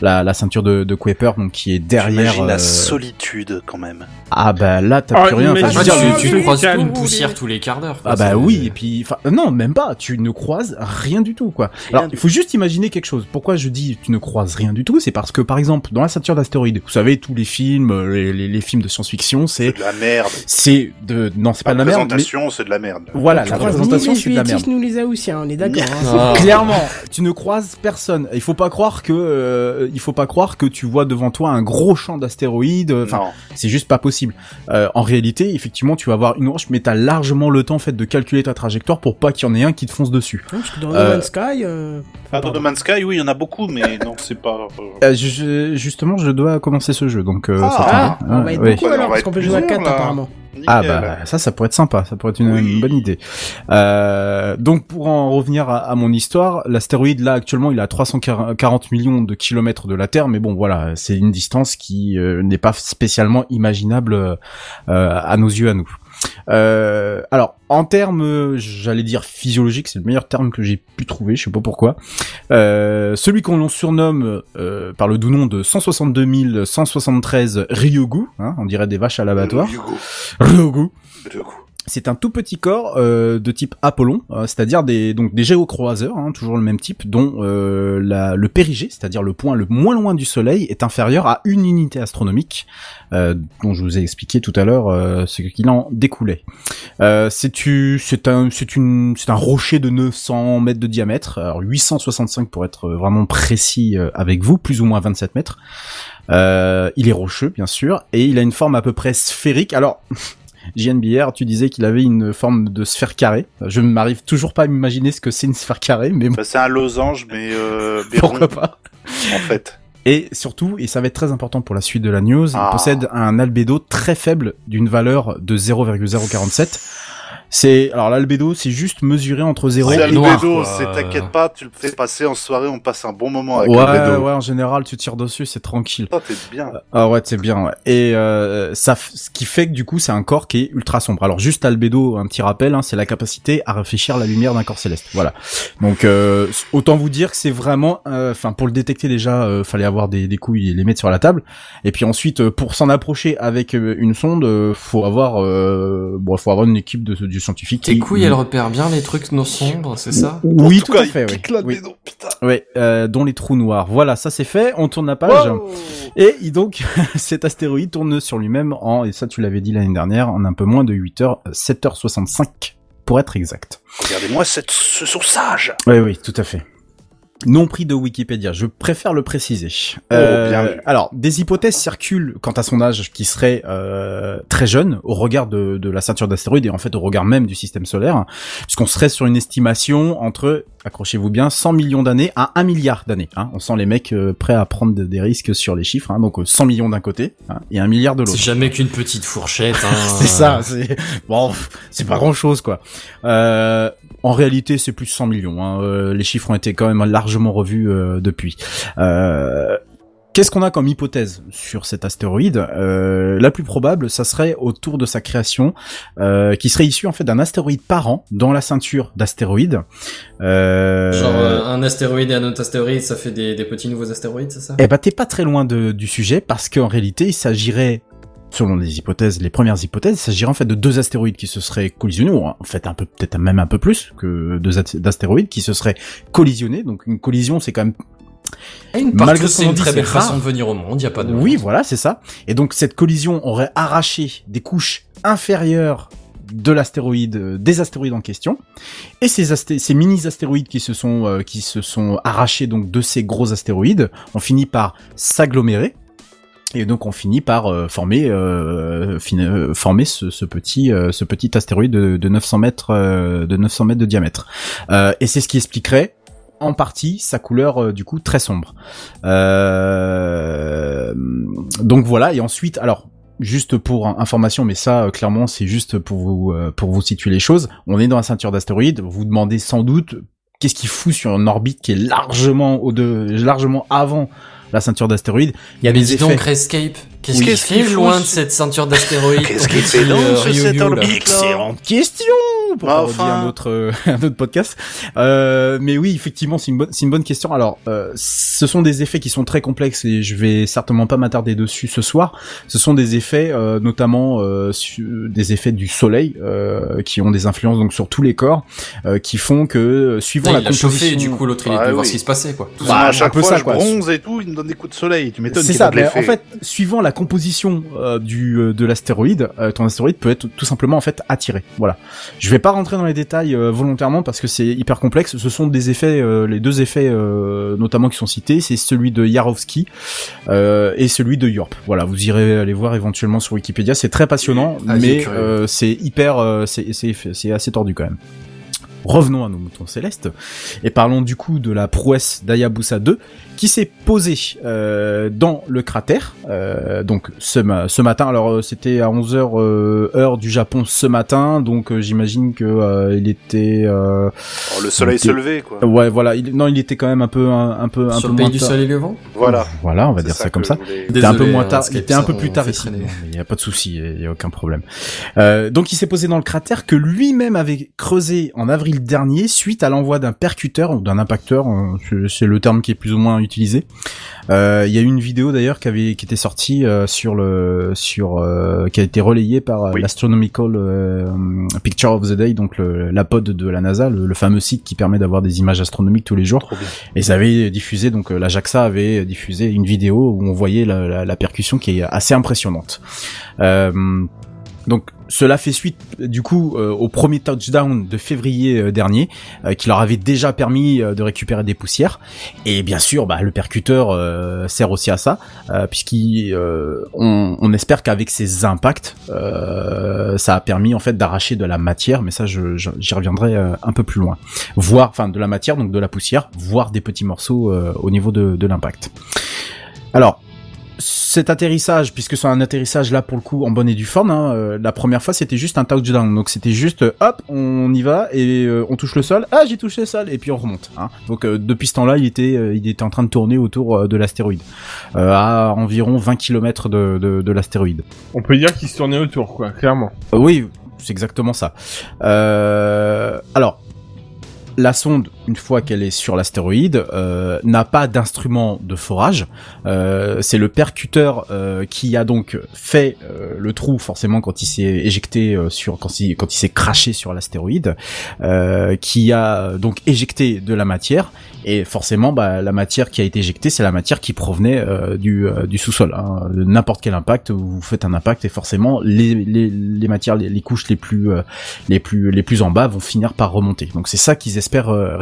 la, la ceinture de, de Kuiper, donc qui est derrière. La euh, solitude quand même. Ah bah là, t'as Ah, plus rien. Enfin, je veux dire, tu, tu- croises une poussière tous les quarts d'heure. Ah bah oui, et puis non, même pas, tu ne croises rien du tout quoi. Alors, il faut juste imaginer quelque chose. Pourquoi je dis tu ne croises rien du tout C'est parce que par exemple, dans la ceinture d'astéroïdes, vous savez tous les films, euh, les, les- les films de science-fiction, C'est de la merde. c'est de non, c'est pas La de la merde, mais présentation, c'est de la merde. voilà, la les c'est de la merde. Nous les Aoussiens, on est d'accord. hein. Ah. Clairement, tu ne croises personne. Il faut pas croire que euh, il faut pas croire que tu vois devant toi un gros champ d'astéroïdes. euh, Enfin, c'est juste pas possible. Euh, en réalité, effectivement, tu vas avoir une roche, mais t'as largement le temps en fait de calculer ta trajectoire pour pas qu'il y en ait un qui te fonce dessus. Parce que dans Euh, No Man's Sky, euh, Ah, dans No Man's Sky, oui, il y en a beaucoup, mais non, c'est pas. euh, Euh, je- justement, je dois commencer ce jeu, donc euh, Ah, ça ah, tombe. on va être ouais. beaucoup alors, va parce être qu'on peut jouer à plusieurs, 4 là. apparemment. Ah bah ça, ça pourrait être sympa, ça pourrait être une, Oui. une bonne idée. Euh, donc pour en revenir à, à mon histoire, l'astéroïde là actuellement il est à 340 millions de kilomètres de la Terre, mais bon voilà, c'est une distance qui euh, n'est pas spécialement imaginable euh, à nos yeux à nous. Euh, alors en termes, j'allais dire physiologique, c'est le meilleur terme que j'ai pu trouver, je sais pas pourquoi. Euh, celui qu'on l'on surnomme euh, par le doux nom de 162 173 Ryogu, hein, on dirait des vaches à l'abattoir. Ryogu. C'est un tout petit corps euh, de type Apollon, euh, c'est-à-dire des donc des géocroiseurs, hein, toujours le même type, dont euh, le périgée, c'est-à-dire le point le moins loin du Soleil, est inférieur à une unité astronomique, dont je vous ai expliqué tout à l'heure ce qu'il en découlait. C'est c'est un un rocher de 900 mètres de diamètre, alors 865 pour être vraiment précis avec vous, plus ou moins 27 mètres. Il est rocheux bien sûr et il a une forme à peu près sphérique. Alors JNBR, tu disais qu'il avait une forme de sphère carrée. Je ne m'arrive toujours pas à m'imaginer ce que c'est une sphère carrée, mais bon, Bah, c'est un losange, mais, euh, mais pourquoi pas? en fait. Et surtout, et ça va être très important pour la suite de la news, Ah. il possède un albédo très faible d'une valeur de 0,047. C'est alors l'albédo, c'est juste mesuré entre 0 C'est et noir, Albédo, quoi. c'est t'inquiète pas, tu le fais passer en soirée, on passe un bon moment avec Ouais, Albédo. ouais, en général, tu tires dessus, c'est tranquille. Oh, t'es bien. Ah ouais, c'est bien. Ouais. Et euh, ça, ce qui fait que du coup, c'est un corps qui est ultra sombre. Alors juste albédo, un petit rappel, hein, c'est la capacité à réfléchir la lumière d'un corps céleste. Voilà. Donc euh, autant vous dire que c'est vraiment, euh, enfin pour le détecter déjà, euh, fallait avoir des, des couilles et les mettre sur la table. Et puis ensuite, euh, pour s'en approcher avec euh, une sonde, euh, faut avoir, euh, bon, faut avoir une équipe de, de scientifiques. Tes qui- couilles, elles repèrent bien les trucs non sombres, c'est ça Oui, En tout, cas, à il fait. Oui. pique l'albédo, Oui. putain. Ouais, euh, dont les trous noirs. Voilà, ça c'est fait. On tourne la page. Wow. Et il- donc, cet astéroïde tourne sur lui-même en, et ça tu l'avais dit l'année dernière, en un peu moins de 8 heures, 7h65 pour être exact. Regardez-moi cette, ce sage. Oui, oui, tout à fait. Non pris de Wikipédia, je préfère le préciser. Oh, bien vu. alors, des hypothèses circulent quant à son âge qui serait euh, très jeune au regard de, de la ceinture d'astéroïdes et en fait au regard même du système solaire, puisqu'on serait sur une estimation entre, accrochez-vous bien, 100 millions d'années à 1 milliard d'années. Hein. On sent les mecs euh, prêts à prendre de- des risques sur les chiffres, hein. donc euh, 100 millions d'un côté hein, et 1 milliard de l'autre. C'est jamais qu'une petite fourchette. Hein. c'est ça, c'est bon, c'est pas grand chose quoi. En réalité, c'est plus de 100 millions. Hein. Euh, les chiffres ont été quand même largement revus euh, depuis. Euh, Qu'est-ce qu'on a comme hypothèse sur cet astéroïde? Euh, La plus probable, ça serait autour de sa création, euh, qui serait issue en fait d'un astéroïde parent dans la ceinture d'astéroïdes. Euh... Genre un astéroïde et un autre astéroïde, ça fait des, des petits nouveaux astéroïdes, c'est ça? Eh ben, t'es pas très loin de- du sujet parce qu'en réalité, il s'agirait, selon les hypothèses, les premières hypothèses, il s'agirait en fait de deux astéroïdes qui se seraient collisionnés, ou en fait un peu, peut-être même un peu plus que deux d'astéroïdes qui se seraient collisionnés. Donc une collision, c'est quand même Parce malgré c'est une dit, très belle rare. façon de venir au monde, y a pas de. Oui, voilà, c'est ça. Et donc cette collision aurait arraché des couches inférieures de l'astéroïde, euh, des astéroïdes en question, et ces, asté- ces mini astéroïdes qui se sont euh, qui se sont arrachés donc de ces gros astéroïdes ont fini par s'agglomérer. Et donc on finit par euh, former euh, euh, former ce, petit euh, ce petit astéroïde de, de 900 mètres euh, de 900 mètres de diamètre. Euh, et c'est ce qui expliquerait en partie sa couleur du coup très sombre. Donc voilà et ensuite alors juste pour information mais ça clairement c'est juste pour vous euh, pour vous situer les choses. On est dans la ceinture d'astéroïdes, vous vous demandez sans doute qu'est-ce qu'il fout sur une orbite qui est largement au de largement avant la ceinture d'astéroïdes. Il y a Mais des effets. donc, Rescape, qu'est-ce Oui. qu'il fait loin de cette ceinture d'astéroïdes Qu'est-ce qu'il fait sur cette orbite Excellente question pour Bah, parodier enfin. un autre euh, un autre podcast. Euh, mais oui, effectivement, c'est une bonne c'est une bonne question. Alors, euh, ce sont des effets qui sont très complexes et je vais certainement pas m'attarder dessus ce soir. Ce sont des effets, euh, notamment euh, des effets du soleil euh, qui ont des influences donc sur tous les corps, euh, qui font que suivant la il a chauffé, composition, du coup, l'autre, il est Ah venu voir oui. ce qui se passait, quoi. Tout Bah, à un chaque peu fois, ça, je bronze et tout, il me donne des coups de soleil. Tu m'étonnes C'est ça, a de mais en fait, suivant la composition euh, du euh, de l'astéroïde, euh, ton astéroïde peut être tout simplement en fait attiré. Voilà. Je vais pas rentrer dans les détails euh, volontairement parce que c'est hyper complexe. Ce sont des effets, les deux effets notamment qui sont cités, c'est celui de Yarovsky et celui de Yorp. Voilà, vous irez aller voir éventuellement sur Wikipédia. C'est très passionnant, Ah, mais c'est hyper, c'est assez tordu quand même. Revenons à nos moutons célestes et parlons du coup de la prouesse d'Hayabusa 2 qui s'est posée euh, dans le cratère euh, donc ce, ma- ce matin alors euh, c'était à 11h heure du Japon ce matin donc euh, j'imagine que euh, il était euh, Oh, le soleil était- se levait, quoi. Ouais voilà, il, non il était quand même un peu un, un peu un Sur peu le pays moins du soleil levant Voilà. Voilà, on va dire ça ça, comme ça. voulais- Il était un peu Désolé, moins hein, tard, il était un peu plus on tard ici. Il y a pas de souci, il y a aucun problème. Euh, donc il s'est posé dans le cratère que lui-même avait creusé en avril dernier suite à l'envoi d'un percuteur ou d'un impacteur, euh, c'est- le terme qui est plus ou moins utilisé. Euh, Il y a eu une vidéo d'ailleurs qui avait qui était sortie euh, sur le sur euh, qui a été relayée par l'Astronomical euh, Picture of the Day, donc le, la pod de la NASA, le, le fameux site qui permet d'avoir des images astronomiques tous les jours. Et ça avait diffusé, donc la JAXA avait diffusé une vidéo où on voyait la, la- la percussion qui est assez impressionnante. Euh, donc cela fait suite du coup euh, au premier touchdown de février euh, dernier euh, qui leur avait déjà permis euh, de récupérer des poussières. Et bien sûr bah, le percuteur euh, sert aussi à ça puisqu'on on, espère qu'avec ces impacts ça a permis en fait d'arracher de la matière. Mais ça je- je- j'y reviendrai un peu plus loin. Voir enfin de la matière donc de la poussière voire des petits morceaux au niveau de, de l'impact. Alors cet atterrissage, puisque c'est un atterrissage là pour le coup en bonne et due forme, hein, euh, la première fois c'était juste un touchdown, donc c'était juste euh, hop, on y va et euh, on touche le sol, ah j'ai touché le sol et puis on remonte. Hein. Donc euh, depuis ce temps-là, il était, euh, il était en train de tourner autour de l'astéroïde, euh, à environ 20 km de, de, de l'astéroïde. On peut dire qu'il se tournait autour, quoi, clairement. Oui, c'est exactement ça. Euh, alors, la sonde, une fois qu'elle est sur l'astéroïde, euh, n'a pas d'instrument de forage. Euh, c'est le percuteur euh, qui a donc fait euh, le trou forcément quand il s'est éjecté euh, sur quand il quand il s'est craché sur l'astéroïde, euh, qui a donc éjecté de la matière et forcément bah, la matière qui a été éjectée c'est la matière qui provenait du, du sous-sol. Hein. N'importe quel impact, vous faites un impact et forcément les, les, les matières, les, les couches les plus les plus les plus en bas vont finir par remonter. Donc c'est ça qu'ils espèrent euh,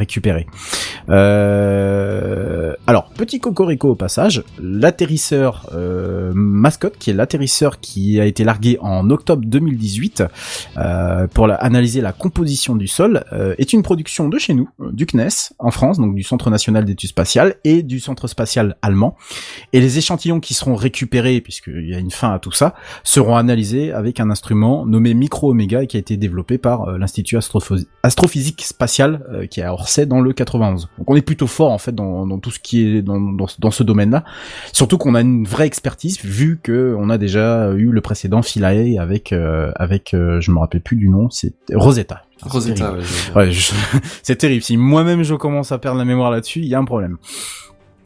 Euh, alors petit cocorico au passage, l'atterrisseur euh, mascotte qui est l'atterrisseur qui a été largué en octobre 2018 euh, pour analyser la composition du sol est une production de chez nous, du CNES en France, donc du Centre national d'études spatiales et du Centre spatial allemand. Et les échantillons qui seront récupérés, puisqu'il y a une fin à tout ça, seront analysés avec un instrument nommé Micro Omega et qui a été développé par l'Institut Astrophysique Spatial euh, qui est à Orsay dans le 91. Donc on est plutôt fort en fait dans, dans tout ce qui est dans, dans, dans ce domaine-là. Surtout qu'on a une vraie expertise vu que on a déjà eu le précédent Philae avec euh, avec euh, je me rappelle plus du nom, c'est Rosetta. C'est Rosetta, terrible. ouais, je- c'est terrible. Si moi-même je commence à perdre la mémoire là-dessus, il y a un problème.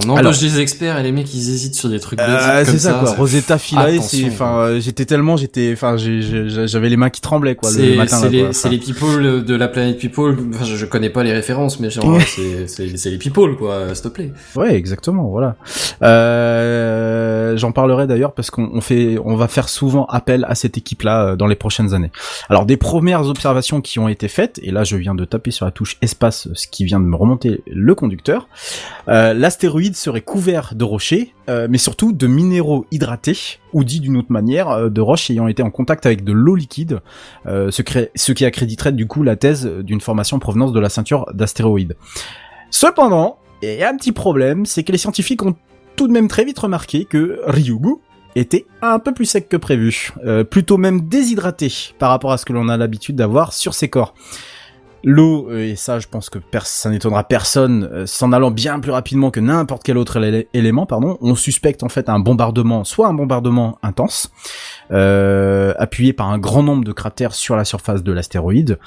On embauche Alors- des experts et les mecs ils hésitent sur des trucs Euh, c'est ça, quoi. Rosetta Philae, c'est, enfin, euh, j'étais tellement, j'étais, enfin, j'avais les mains qui tremblaient, quoi, le C'est matin. c'est là, les, people de la planète people. Enfin, je, je connais pas les références, mais genre, Ouais. c'est les people quoi. S'il te plaît. Ouais, exactement, voilà. Euh, J'en parlerai d'ailleurs parce qu'on on fait, on va faire souvent appel à cette équipe-là euh, dans les prochaines années. Alors des premières observations qui ont été faites, et là je viens de taper sur la touche espace, ce qui vient de me remonter le conducteur. Euh, L'astéroïde serait couvert de rochers, euh, mais surtout de minéraux hydratés, ou dit d'une autre manière, euh, de roches ayant été en contact avec de l'eau liquide, euh, ce, qui accréditerait du coup la thèse d'une formation en provenance de la ceinture d'astéroïdes. Cependant, il y a un petit problème, c'est que les scientifiques ont tout de même très vite remarqué que Ryugu était un peu plus sec que prévu, plutôt même déshydraté par rapport à ce que l'on a l'habitude d'avoir sur ses corps. L'eau, euh, et ça je pense que ça n'étonnera personne, euh, s'en allant bien plus rapidement que n'importe quel autre élé- élément, pardon, on suspecte en fait un bombardement, soit un bombardement intense, euh, appuyé par un grand nombre de cratères sur la surface de l'astéroïde,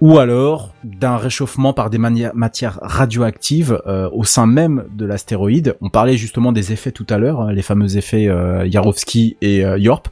ou alors d'un réchauffement par des matières radioactives au sein même de l'astéroïde. On parlait justement des effets tout à l'heure, hein, les fameux effets Yarovsky et Yorp.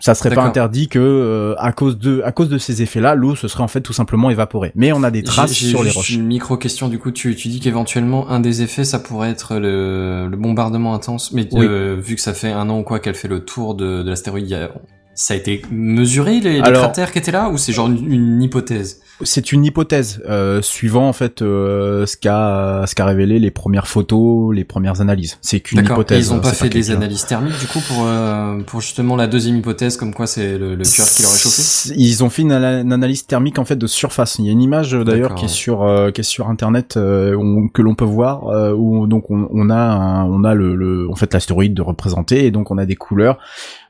Ça serait pas interdit que euh, à cause de à cause de ces effets-là, l'eau se serait en fait tout simplement évaporée. Mais on a des traces sur les roches. Une micro question du coup, tu, tu dis qu'éventuellement un des effets ça pourrait être le, le bombardement intense, mais Oui. euh, vu que ça fait un an ou quoi qu'elle fait le tour de, de l'astéroïde, ça a été mesuré les, les Alors- cratères qui étaient là ou c'est genre une, une hypothèse? C'est une hypothèse euh, suivant en fait euh, ce qu'a ce qu'a révélé les premières photos, les premières analyses. C'est qu'une hypothèse. Et ils ont pas fait des analyses thermiques du coup pour euh, pour justement la deuxième hypothèse comme quoi c'est le, le cœur qui l'aurait chauffé? Ils ont fait une, ana- une analyse thermique en fait de surface. Il y a une image euh, d'ailleurs qui est sur euh, qui est sur internet euh, où- que l'on peut voir euh, où donc on, on a un- on a le, le en fait l'astéroïde de représenté et donc on a des couleurs.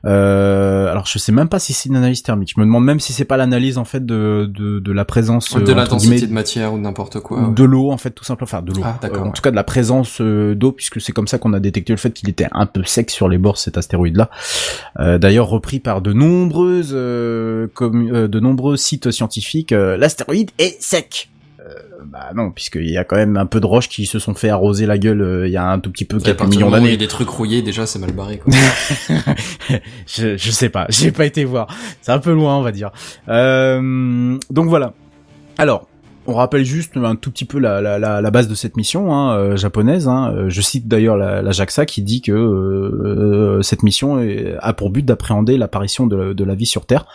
Euh, alors je sais même pas si c'est une analyse thermique. Je me demande même si c'est pas l'analyse en fait de de, de la présence de euh, l'intensité guillemets, de matière ou n'importe quoi. ouais. de l'eau en fait tout simplement enfin de l'eau Ah, Euh, en ouais. tout cas de la présence euh, d'eau puisque c'est comme ça qu'on a détecté le fait qu'il était un peu sec sur les bords cet astéroïde là d'ailleurs repris par de nombreuses euh, comme euh, de nombreux sites scientifiques euh, l'astéroïde est sec Euh, bah non puisqu'il y a quand même un peu de roches qui se sont fait arroser la gueule euh, il y a un tout petit peu quelques millions où il y d'années a des trucs rouillés déjà c'est mal barré quoi. je, je sais pas, j'ai pas été voir. C'est un peu loin, on va dire. Euh, donc voilà. Alors, on rappelle juste un tout petit peu la, la, la, la base de cette mission hein, euh, japonaise. Hein. Euh, Je cite d'ailleurs la, la JAXA qui dit que euh, cette mission a pour but d'appréhender l'apparition de, de la vie sur Terre.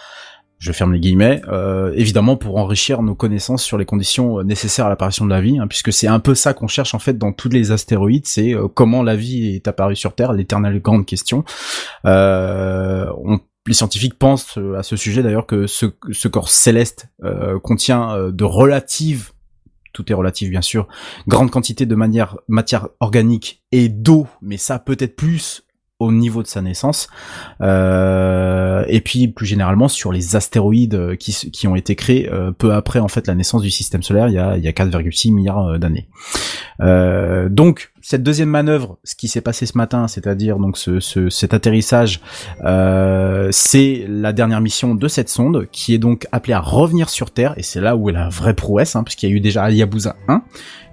Je ferme les guillemets, euh, évidemment pour enrichir nos connaissances sur les conditions euh, nécessaires à l'apparition de la vie, hein, puisque c'est un peu ça qu'on cherche en fait dans tous les astéroïdes, c'est euh, comment la vie est apparue sur Terre, l'éternelle grande question. Euh, les scientifiques pensent à ce sujet d'ailleurs que ce, corps céleste contient de relatives, tout est relatif bien sûr, grande quantité de manière, matière organique et d'eau, mais ça peut-être plus au niveau de sa naissance, Euh, et puis plus généralement sur les astéroïdes euh, qui, qui ont été créés euh, peu après en fait la naissance du système solaire, il y a, il y a 4,6 milliards euh, d'années. Euh, donc cette deuxième manœuvre, ce qui s'est passé ce matin, c'est-à-dire donc ce, ce- cet atterrissage, c'est la dernière mission de cette sonde qui est donc appelée à revenir sur Terre et c'est là où est la vraie prouesse, hein, puisqu'il y a eu déjà Hayabusa 1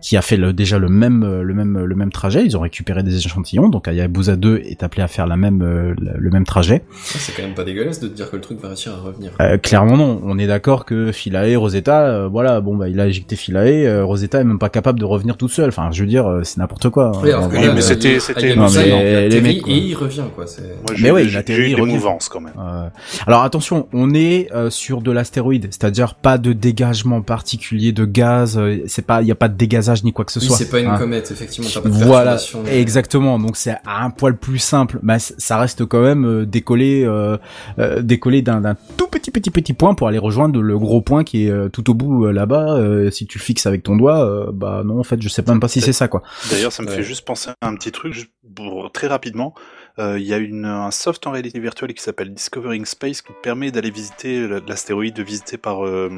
qui a fait le- déjà le même euh, le même le même trajet. Ils ont récupéré des échantillons, donc Hayabusa 2 est appelé à faire la même euh, le le même trajet. C'est quand même pas dégueulasse de te dire que le truc va réussir à revenir. Euh, clairement non, on est d'accord que Philae, Rosetta, euh, voilà, bon bah il a éjecté Philae, euh, Rosetta est même pas capable de revenir toute seule. Enfin, je veux dire, c'est n'importe quoi. Oui, alors Euh, là, mais il- c'était- c'était- il- Non, il- mais il les mecs, quoi. et il revient quoi. c'est- Moi, Mais il atterrit, il mouvances quand même. Euh, alors attention, on est euh, sur de l'astéroïde, c'est-à-dire pas de dégagement particulier de gaz, c'est pas, il y a pas de dégazage ni quoi que ce Oui, soit. c'est pas une hein. comète effectivement. Pas de Voilà, exactement. Donc c'est un poil plus simple, mais c- ça reste quand même euh, décollé, euh, euh, décollé d'un tout petit petit petit point pour aller rejoindre le gros point qui est euh, tout au bout euh, là-bas. Euh, si tu le fixes avec ton doigt, euh, bah non, en fait, je sais même pas si c'est ça quoi. D'ailleurs, ça me Ouais. fait juste penser à un petit truc, juste pour- très rapidement. Euh, Il y a une, un soft en réalité virtuelle qui s'appelle Discovering Space qui permet d'aller visiter la- l'astéroïde visité par euh,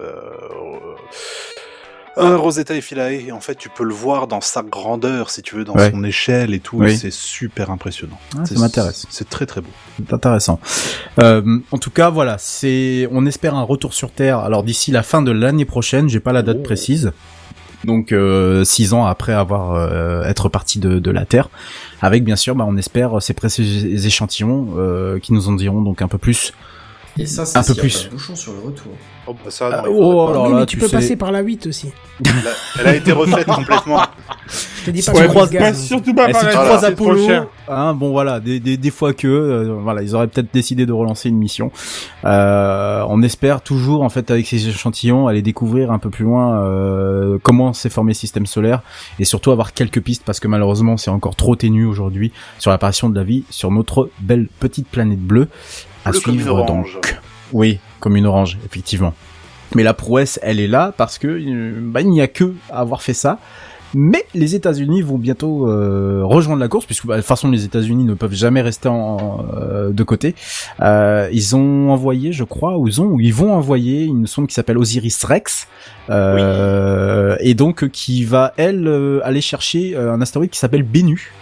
euh, euh, Rosetta et Philae. Et en fait, tu peux le voir dans sa grandeur, si tu veux, dans Ouais. son échelle et tout. Oui. C'est super impressionnant. Ah, ça m'intéresse. C'est très très beau. C'est intéressant. Euh, en tout cas, voilà, c'est, on espère un retour sur Terre. Alors d'ici la fin de l'année prochaine, j'ai pas la date précise. Donc euh, six ans après avoir euh, être parti de, de la Terre, avec bien sûr, bah, on espère ces précieux échantillons euh, qui nous en diront donc un peu plus. Et ça, c'est un peu s'il y a plus. pas de bouchon sur le retour. Oh, bah ça, Ah, non, oh, alors oui, là, mais tu, tu peux sais- passer par la 8 aussi. Elle a- Elle a été refaite complètement. Je te dis pas Ouais, croise Pas surtout pas Eh, par si la tu croises Apollo, hein, bon voilà, des, des, des fois que, euh, voilà, ils auraient peut-être décidé de relancer une mission. Euh, on espère toujours, en fait, avec ces échantillons, aller découvrir un peu plus loin euh, comment s'est formé le système solaire et surtout avoir quelques pistes parce que malheureusement c'est encore trop ténu aujourd'hui sur l'apparition de la vie sur notre belle petite planète bleue à Bleu comme une suivre orange. donc. Oui, comme une orange, effectivement. Mais la prouesse, elle est là parce que euh, bah, il n'y a que à avoir fait ça Mais les États-Unis vont bientôt euh, rejoindre la course, puisque bah, de toute façon les États-Unis ne peuvent jamais rester en, euh, de côté. Euh, ils ont envoyé, je crois, ou ils ont, ou ils vont envoyer une sonde qui s'appelle Osiris Rex, euh, et donc euh, qui va elle aller chercher un astéroïde qui s'appelle Bennu.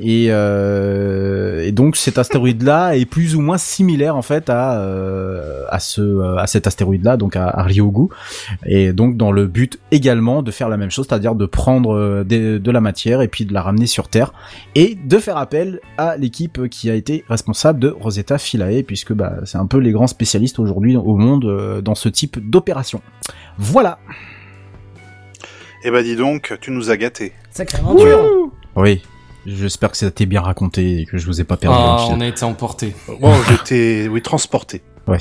Et, euh, et donc cet astéroïde-là est plus ou moins similaire en fait à euh, à ce euh, à cet astéroïde-là, donc à, à Ryugu, et donc dans le but également de faire la même chose, c'est-à-dire de prendre des- de la matière et puis de la ramener sur Terre et de faire appel à l'équipe qui a été responsable de Rosetta Philae, puisque bah, c'est un peu les grands spécialistes aujourd'hui au monde dans ce type d'opération. Voilà. Eh ben dis donc, tu nous as gâtés. Sacrée aventure. Oui. J'espère que ça t'est bien raconté et que je vous ai pas perdu. Ah, le on a été emporté. Bon, j'étais, oui, transporté, Ouais.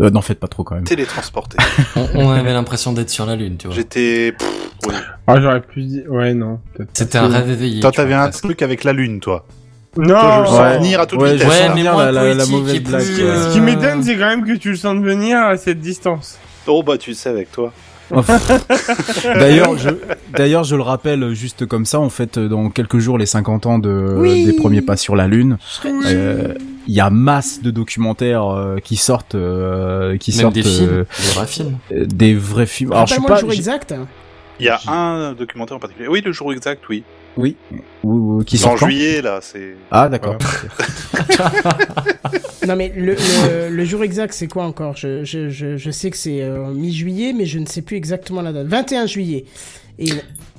Euh, N'en faites pas trop quand même. télétransporté. On, on avait l'impression d'être sur la lune, tu vois. J'étais, oui. Ah, j'aurais pu dire. Ouais, non. C'était un rêve éveillé. Toi, t'avais un truc avec la lune, toi. Non, Toi, je le sens Ouais. venir à toute Ouais, vitesse. je Ouais, sens mais la, la, mauvaise blague. plus, ouais. euh, Ce qui m'étonne, c'est quand même que tu le sens venir à cette distance. Oh bah tu sais avec toi. D'ailleurs, je, d'ailleurs, je le rappelle juste comme ça, en fait, dans quelques jours, les 50 ans de, Oui. des premiers pas sur la Lune, euh, il y a masse de documentaires euh, qui sortent, euh, qui Même sortent, des films, euh, des vrais films. euh, des vrais films. Alors, je suis pas, le jour exact. Il y a un documentaire en particulier. Oui, le jour exact, oui. Oui, ou, ou- qui en juillet là, c'est. Ah, d'accord. Non mais le, le, le jour exact c'est quoi encore? Je, je, je, je sais que c'est euh, mi-juillet mais je ne sais plus exactement la date. 21 juillet. Et,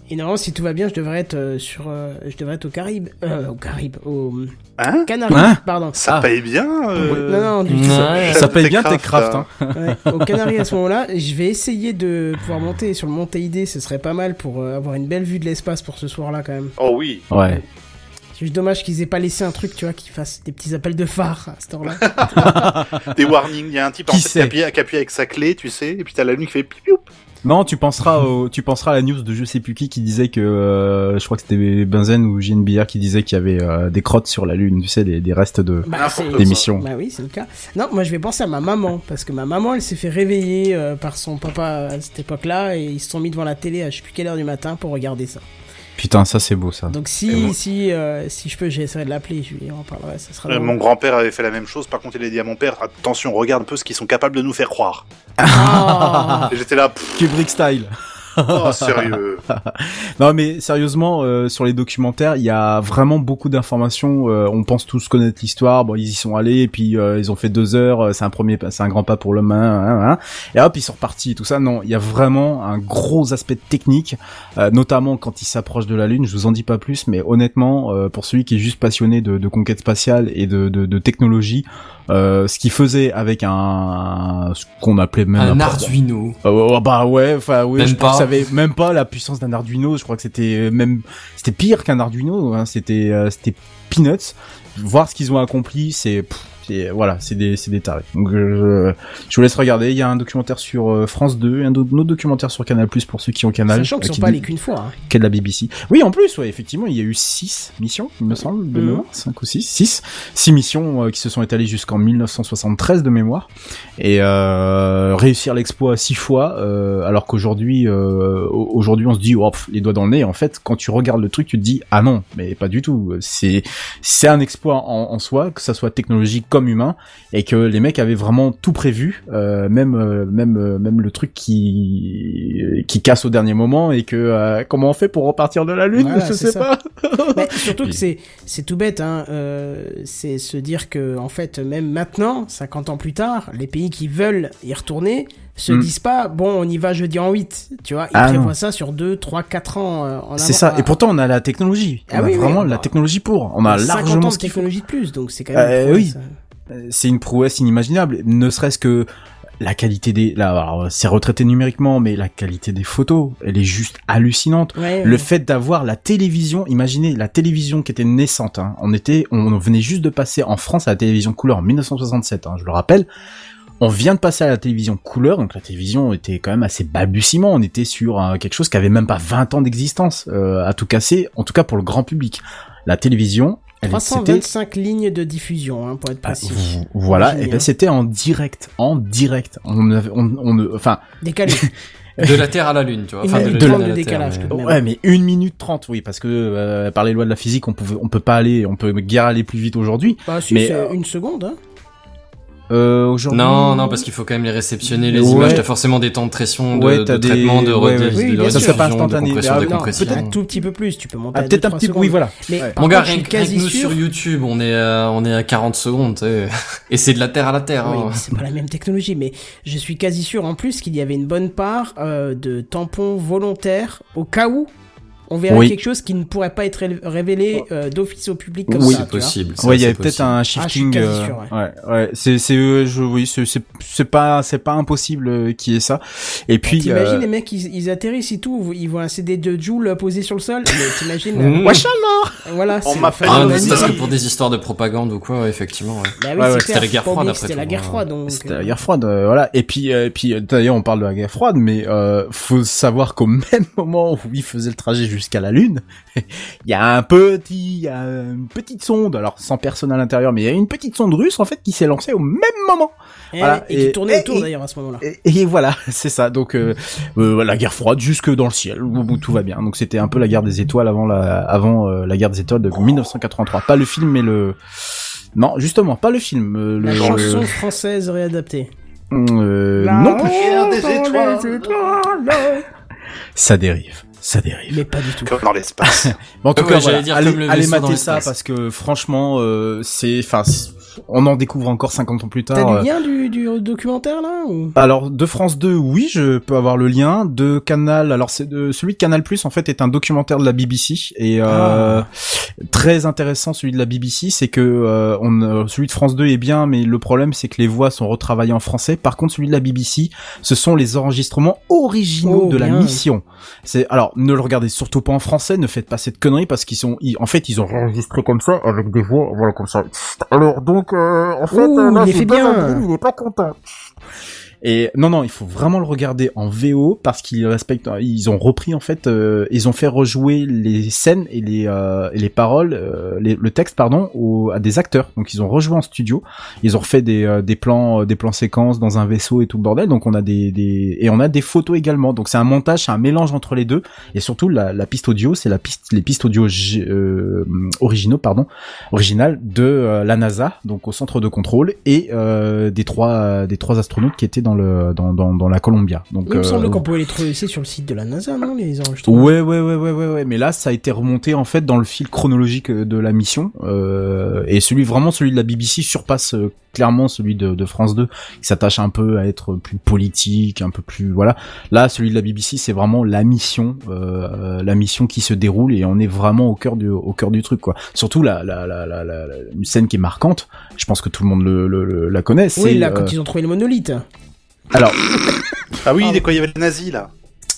et normalement si tout va bien je devrais être euh, sur euh, je devrais être aux Caraïbes euh, aux Caraïbes aux Hein Canaries Hein pardon. Ça Ah. paye bien. euh, Non non du tout. Ouais. Ça paye bien Techcraft, Techcraft, hein. Ouais, aux Canaries à ce moment-là, je vais essayer de pouvoir monter sur le Mont Teide, ce serait pas mal pour euh, avoir une belle vue de l'espace pour ce soir-là quand même. Oh oui. Ouais. C'est juste dommage qu'ils aient pas laissé un truc, tu vois, qui fasse des petits appels de phare à cette heure-là. Des warnings. Il y a un type en Qui fait, sait qui appuie, avec sa clé, tu sais, et puis t'as la lune qui fait piou piou. Non, tu penseras au, tu penseras à la news de je sais plus qui qui disait que, euh, je crois que c'était Benzen ou JNBR qui disait qu'il y avait euh, des crottes sur la lune, tu sais, des, des restes de, Bah, d'émissions. Bah oui, c'est le cas. Non, moi je vais penser à ma maman, parce que ma maman elle s'est fait réveiller euh, par son papa à cette époque-là, et ils se sont mis devant la télé à je sais plus quelle heure du matin pour regarder ça. Putain, ça c'est beau ça. Donc si, si, euh, si je peux, j'essaierai de l'appeler, je lui en parlerai, ça sera Euh, mon grand-père avait fait la même chose. Par contre, il a dit à mon père attention, regarde un peu ce qu'ils sont capables de nous faire croire. Ah. J'étais là. Kubrick style. Oh sérieux. Non mais sérieusement, euh, sur les documentaires, il y a vraiment beaucoup d'informations. euh, on pense tous connaître l'histoire. Bon, ils y sont allés et puis euh, ils ont fait deux heures. euh, C'est un premier, c'est un grand pas pour l'homme. hein, hein, hein. et hop, ils sont repartis. Tout ça, non. Il y a vraiment un gros aspect technique, euh, notamment quand ils s'approchent de la Lune. Je vous en dis pas plus, mais honnêtement, euh, pour celui qui est juste passionné de, de conquête spatiale et de, de, de technologie, euh, ce qu'ils faisaient avec un ce qu'on appelait même Un un- Arduino. euh, oh, bah ouais, enfin oui, Même je pas. avait même pas la puissance d'un Arduino. Je crois que c'était même c'était pire qu'un Arduino. Hein, c'était euh, c'était peanuts. Voir ce qu'ils ont accompli, c'est pff, c'est- voilà, c'est des c'est des tarés. Donc euh, je, je vous laisse regarder. Il y a un documentaire sur euh, France 2 et un autre, un autre documentaire sur Canal Plus pour ceux qui ont Canal. Sachant qu'ils euh, sont qui pas allés qu'une fois. hein. qu'est de la BBC. Oui, en plus, ouais, effectivement, il y a eu six missions, il me semble, de mémoire, cinq ou six, six, six missions euh, qui se sont étalées jusqu'en 1973 de mémoire, et euh, réussir l'exploit six fois, euh, alors qu'aujourd'hui, au- aujourd'hui, on se dit, oh, pff, les doigts dans le nez. En fait, quand tu regardes le truc, tu te dis, ah non, mais pas du tout. C'est c'est un exploit en, en soi, que ça soit technologique comme humain, et que les mecs avaient vraiment tout prévu, euh, même euh, même euh, même le truc qui qui casse au dernier moment et que euh, comment on fait pour repartir de la lune? Voilà, Je sais ça. pas. Mais surtout que c'est c'est tout bête, hein. c'est se dire que en fait même maintenant, 50 ans plus tard, les pays qui veulent y retourner se Mm. disent pas bon on y va jeudi en 8 tu vois ils Ah, prévoient non. ça sur 2 3 4 ans euh, C'est ça. Et pourtant, on a la technologie. On Ah a oui, oui, vraiment on la a- technologie pour. On a 50 ans largement de technologie de plus donc c'est quand même Euh, oui. C'est une prouesse inimaginable. Ne serait-ce que la qualité des, là, alors, c'est retraité numériquement, mais la qualité des photos, elle est juste hallucinante. Ouais, Le ouais. fait d'avoir la télévision, imaginez la télévision qui était naissante. Hein. On était, on venait juste de passer en France à la télévision couleur en 1967. Hein, je le rappelle. On vient de passer à la télévision couleur, donc la télévision était quand même assez balbutiement. On était sur euh, quelque chose qui avait même pas 20 ans d'existence euh, à tout casser, en tout cas pour le grand public. La télévision, elle c'était 325 lignes de diffusion hein, pour être ah, précis voilà, et ben hein. c'était en direct, en direct. On, avait- on, on, enfin, décalé De la Terre à la Lune, tu vois. Enfin, de la à de la Terre, décalage, mais- de. Ouais, mais une minute trente, oui, parce que euh, par les lois de la physique, on pouvait, on peut pas aller, on peut guère aller plus vite aujourd'hui. Bah, si, mais c'est euh, une seconde, hein. Euh, aujourd'hui. Non, non, parce qu'il faut quand même les réceptionner, les Ouais. images. T'as forcément des temps de pression, de, Ouais, de t'as des- traitement, de, ouais, de rediffusion, de instantané. compression, Ah, de non, compression. Peut-être un tout petit peu plus, tu peux monter Ah, peut-être un petit- secondes. oui, voilà. Mais Mon gars, rien, suis que- nous sur YouTube, on est, à, on est à 40 secondes, tu sais. Et c'est de la Terre à la Terre. Oui, hein. mais c'est pas la même technologie, mais je suis quasi sûr en plus qu'il y avait une bonne part euh, de tampons volontaires au cas où on verrait Oui. quelque chose qui ne pourrait pas être ré- révélé euh, d'office au public comme Oui, ça. c'est tu vois. possible. Ouais, il y c'est avait peut-être un Ah, shifting. quasi euh, sûr, ouais, ouais, c'est, c'est, euh, je, oui, c'est, c'est, c'est pas, c'est pas impossible euh, qu'il y ait ça. Et puis, T'imagines euh, les mecs, ils, ils atterrissent et tout, ils voient un CD de Joule posé sur le sol, t'imagines Mmh. Wesh alors Voilà, On c'est- m'appelle Ah, Ah, non, c'est parce que pour des histoires de propagande ou quoi, effectivement. ouais. Bah oui, c'est c'était la guerre froide, après C'était la tout, guerre hein. froide, donc. C'était la guerre froide, voilà. Et puis, et puis, d'ailleurs, on parle de la guerre froide, mais faut savoir qu'au même moment où il faisait le trajet jusqu'à la Lune, il y a un petit, il y a une petite sonde, alors sans personne à l'intérieur, mais il y a une petite sonde russe en fait qui s'est lancée au même moment. Et, Voilà, et qui tournait et- autour et- d'ailleurs à ce moment-là. Et, et voilà, c'est ça. Donc euh, euh, la guerre froide jusque dans le ciel où, où tout va bien. Donc c'était un peu la guerre des étoiles avant la, avant euh, la guerre des étoiles de 1983. Pas le film, mais le non, justement, pas le film. La le, chanson française réadaptée. Euh, La non plus. guerre des étoiles. Ça dérive. Ça dérive. Mais pas du tout. Comme dans l'espace. Mais en tout Ouais, cas, voilà, dire allez, comme le allez mater ça parce que franchement, euh, c'est, enfin, c'est- on en découvre encore 50 ans plus tard. T'as euh, le lien du, du documentaire là ou? Alors de France 2, oui, je peux avoir le lien. De Canal, alors c'est de celui de Canal Plus en fait est un documentaire de la BBC et euh, très intéressant celui de la BBC, c'est que euh, on, euh, celui de France 2 est bien, mais le problème c'est que les voix sont retravaillées en français. Par contre, celui de la BBC, ce sont les enregistrements originaux Oh, de la mission. C'est alors ne le regardez surtout pas en français, ne faites pas cette connerie parce qu'ils sont, ils- en fait, ils ont enregistré comme ça avec des voix, voilà comme ça. Alors donc, euh, en fait, Ouh, là, il c'est fait bien. Aldrin, il est pas content. Et non, non, il faut vraiment le regarder en VO parce qu'ils respectent. Ils ont repris en fait, euh, ils ont fait rejouer les scènes et les euh, et les paroles, euh, le texte pardon, au- à des acteurs. Donc ils ont rejoué en studio. Ils ont refait des euh, des plans, euh, des plans séquences dans un vaisseau et tout le bordel. Donc on a des, des et on a des photos également. Donc c'est un montage, c'est un mélange entre les deux. Et surtout la, la piste audio, c'est la piste, les pistes audio euh, originaux, pardon, originales de la NASA, donc au centre de contrôle et des trois des trois astronautes qui étaient dans le dans dans, dans la Columbia. Donc Il me euh, semble qu'on pouvait les trouver sur le site de la NASA, non Les enregistrements? Ouais, ouais, ouais, ouais, ouais, ouais. Mais là, ça a été remonté en fait dans le fil chronologique euh, de la mission. Euh, et celui vraiment, celui de la BBC surpasse euh, clairement celui de, de France 2, qui s'attache un peu à être plus politique, un peu plus voilà. Là, celui de la BBC, c'est vraiment la mission, euh, la mission qui se déroule et on est vraiment au cœur du au cœur du truc quoi. Surtout la la la la, une scène qui est marquante. Je pense que tout le monde le, le- le- la connaît. Oui, c'est, là, euh, quand ils ont trouvé le monolithe. Alors. Ah oui, dès quand il y avait les nazis là.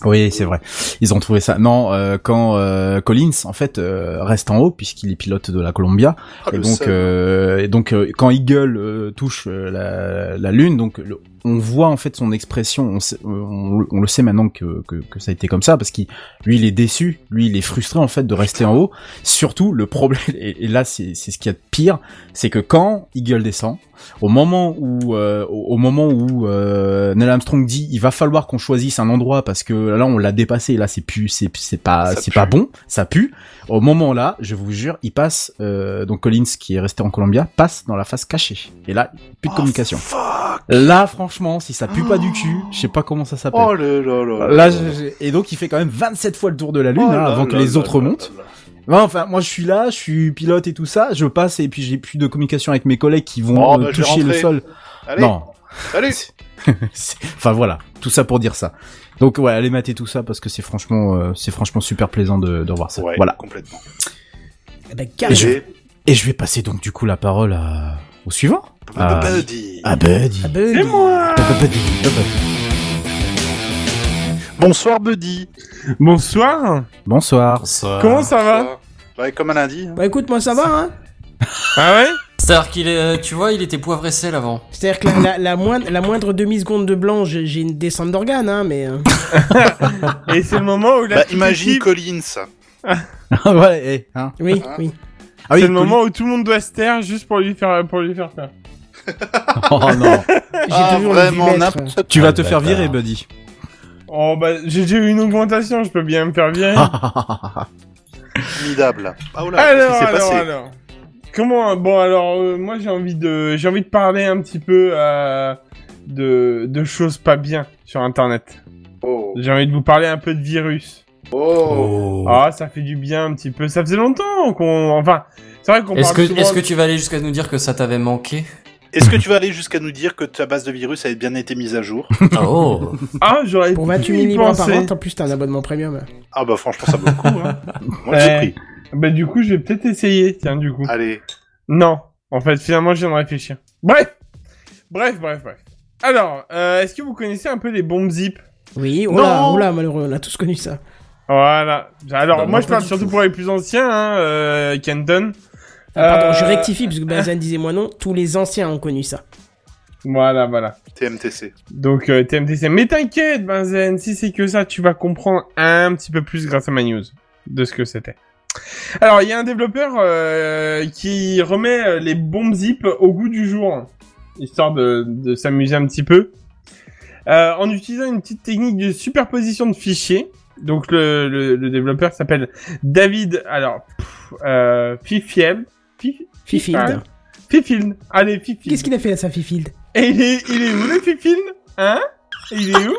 Oui, c'est vrai. Ils ont trouvé ça. Non, euh, quand euh, Collins en fait euh, reste en haut puisqu'il est pilote de la Columbia Ah, et donc euh, et donc euh, quand Eagle euh, touche euh, la, la lune, donc le- on voit en fait son expression. On, sait- on, on le sait maintenant que, que que ça a été comme ça parce qu'il lui il est déçu, lui il est frustré en fait de rester en haut. Surtout le problème et, et là c'est c'est ce qu'il y a de pire, c'est que quand Eagle descend, au moment où euh, au moment où euh, Neil Armstrong dit il va falloir qu'on choisisse un endroit parce que là on l'a dépassé. Là c'est plus c'est c'est pas c'est pas bon. Ça pue au moment là je vous jure il passe euh, donc Collins qui est resté en Columbia passe dans la face cachée et là plus de communication là franchement si ça pue pas du cul je sais pas comment ça s'appelle Oh là et donc il fait quand même 27 fois le tour de la lune Oh hein, avant que les autres là remontent. Ouais, enfin, moi je suis là, je suis pilote et tout ça, je passe et puis j'ai plus de communication avec mes collègues qui vont Oh, euh, bah, toucher le sol. Allez. Non. Salut. Enfin voilà, tout ça pour dire ça. Donc ouais, allez mater tout ça parce que c'est franchement, euh, c'est franchement super plaisant de, de revoir ça. Ouais, voilà. complètement. Eh ben, Et je, et je vais passer donc du coup la parole à, au suivant. À, Buddy. à Buddy. Ah, Buddy. C'est moi À Buddy. À Buddy. Bonsoir Buddy. Bonsoir. Bonsoir. Bonsoir. Comment ça va Ouais, comme un lundi. hein. Bah écoute, moi ça va, hein Ah ouais? C'est-à-dire qu'il est, euh, tu vois, il était poivre et sel avant. C'est-à-dire que la, la, la moindre, la moindre demi-seconde de blanc, j'ai une descente d'organes, hein, mais... euh, Et c'est le moment où la Bah, imagine Collins. ouais, eh, hein. Oui, oui. Ah oui, c'est le moment où tout le monde doit se taire juste pour lui faire pour lui faire peur. Oh non. J'ai Ah, toujours vraiment tu vas Ah, te faire virer, Buddy. Oh bah j'ai déjà eu une augmentation, je peux bien me faire virer. Formidable. Ah, oh là, alors, qu'est-ce qui s'est alors, passé alors. Comment Bon alors euh, moi j'ai envie de j'ai envie de parler un petit peu euh, de de choses pas bien sur internet. Oh. J'ai envie de vous parler un peu de virus. Oh. Ah ça fait du bien un petit peu. Ça faisait longtemps qu'on enfin c'est vrai qu'on Est-ce que, souvent- est-ce que tu vas aller jusqu'à nous dire que ça t'avait manqué? Est-ce que tu vas aller jusqu'à nous dire que ta base de virus a bien été mise à jour? Oh Ah j'aurais Pour pu 28 y 000 livres par an, en plus t'as un abonnement premium. Ah bah franchement ça vaut le coup. Hein. Moi j'ai pris. Bah du coup je vais peut-être essayer tiens du coup. Allez. Non, en fait, finalement, je viens de réfléchir. Bref, bref, bref, bref. Alors, euh, est-ce que vous connaissez un peu les bombes zip? Oui, oh là, oh là, malheureux, on a tous connu ça. Voilà. Alors, Bah, moi, je pas parle du surtout tout. pour les plus anciens, hein, euh, Kenton. Ah, pardon, je Euh, rectifie, parce que Benzen disait moi non, tous les anciens ont connu ça. Voilà, voilà. TMTC. Donc, euh, TMTC. Mais t'inquiète, Benzen, si c'est que ça, tu vas comprendre un petit peu plus grâce à ma news de ce que c'était. Alors, il y a un développeur euh, qui remet euh, les bombes zip au goût du jour, histoire de, de s'amuser un petit peu, euh, en utilisant une petite technique de superposition de fichiers. Donc, le, le, le développeur s'appelle David, alors, pff, euh, Fifield. Fif- Fifield. Fifield. Allez, Fifield. Qu'est-ce qu'il a fait à sa Fifield? Et il est, il est où le Fifield? Hein? Il est où?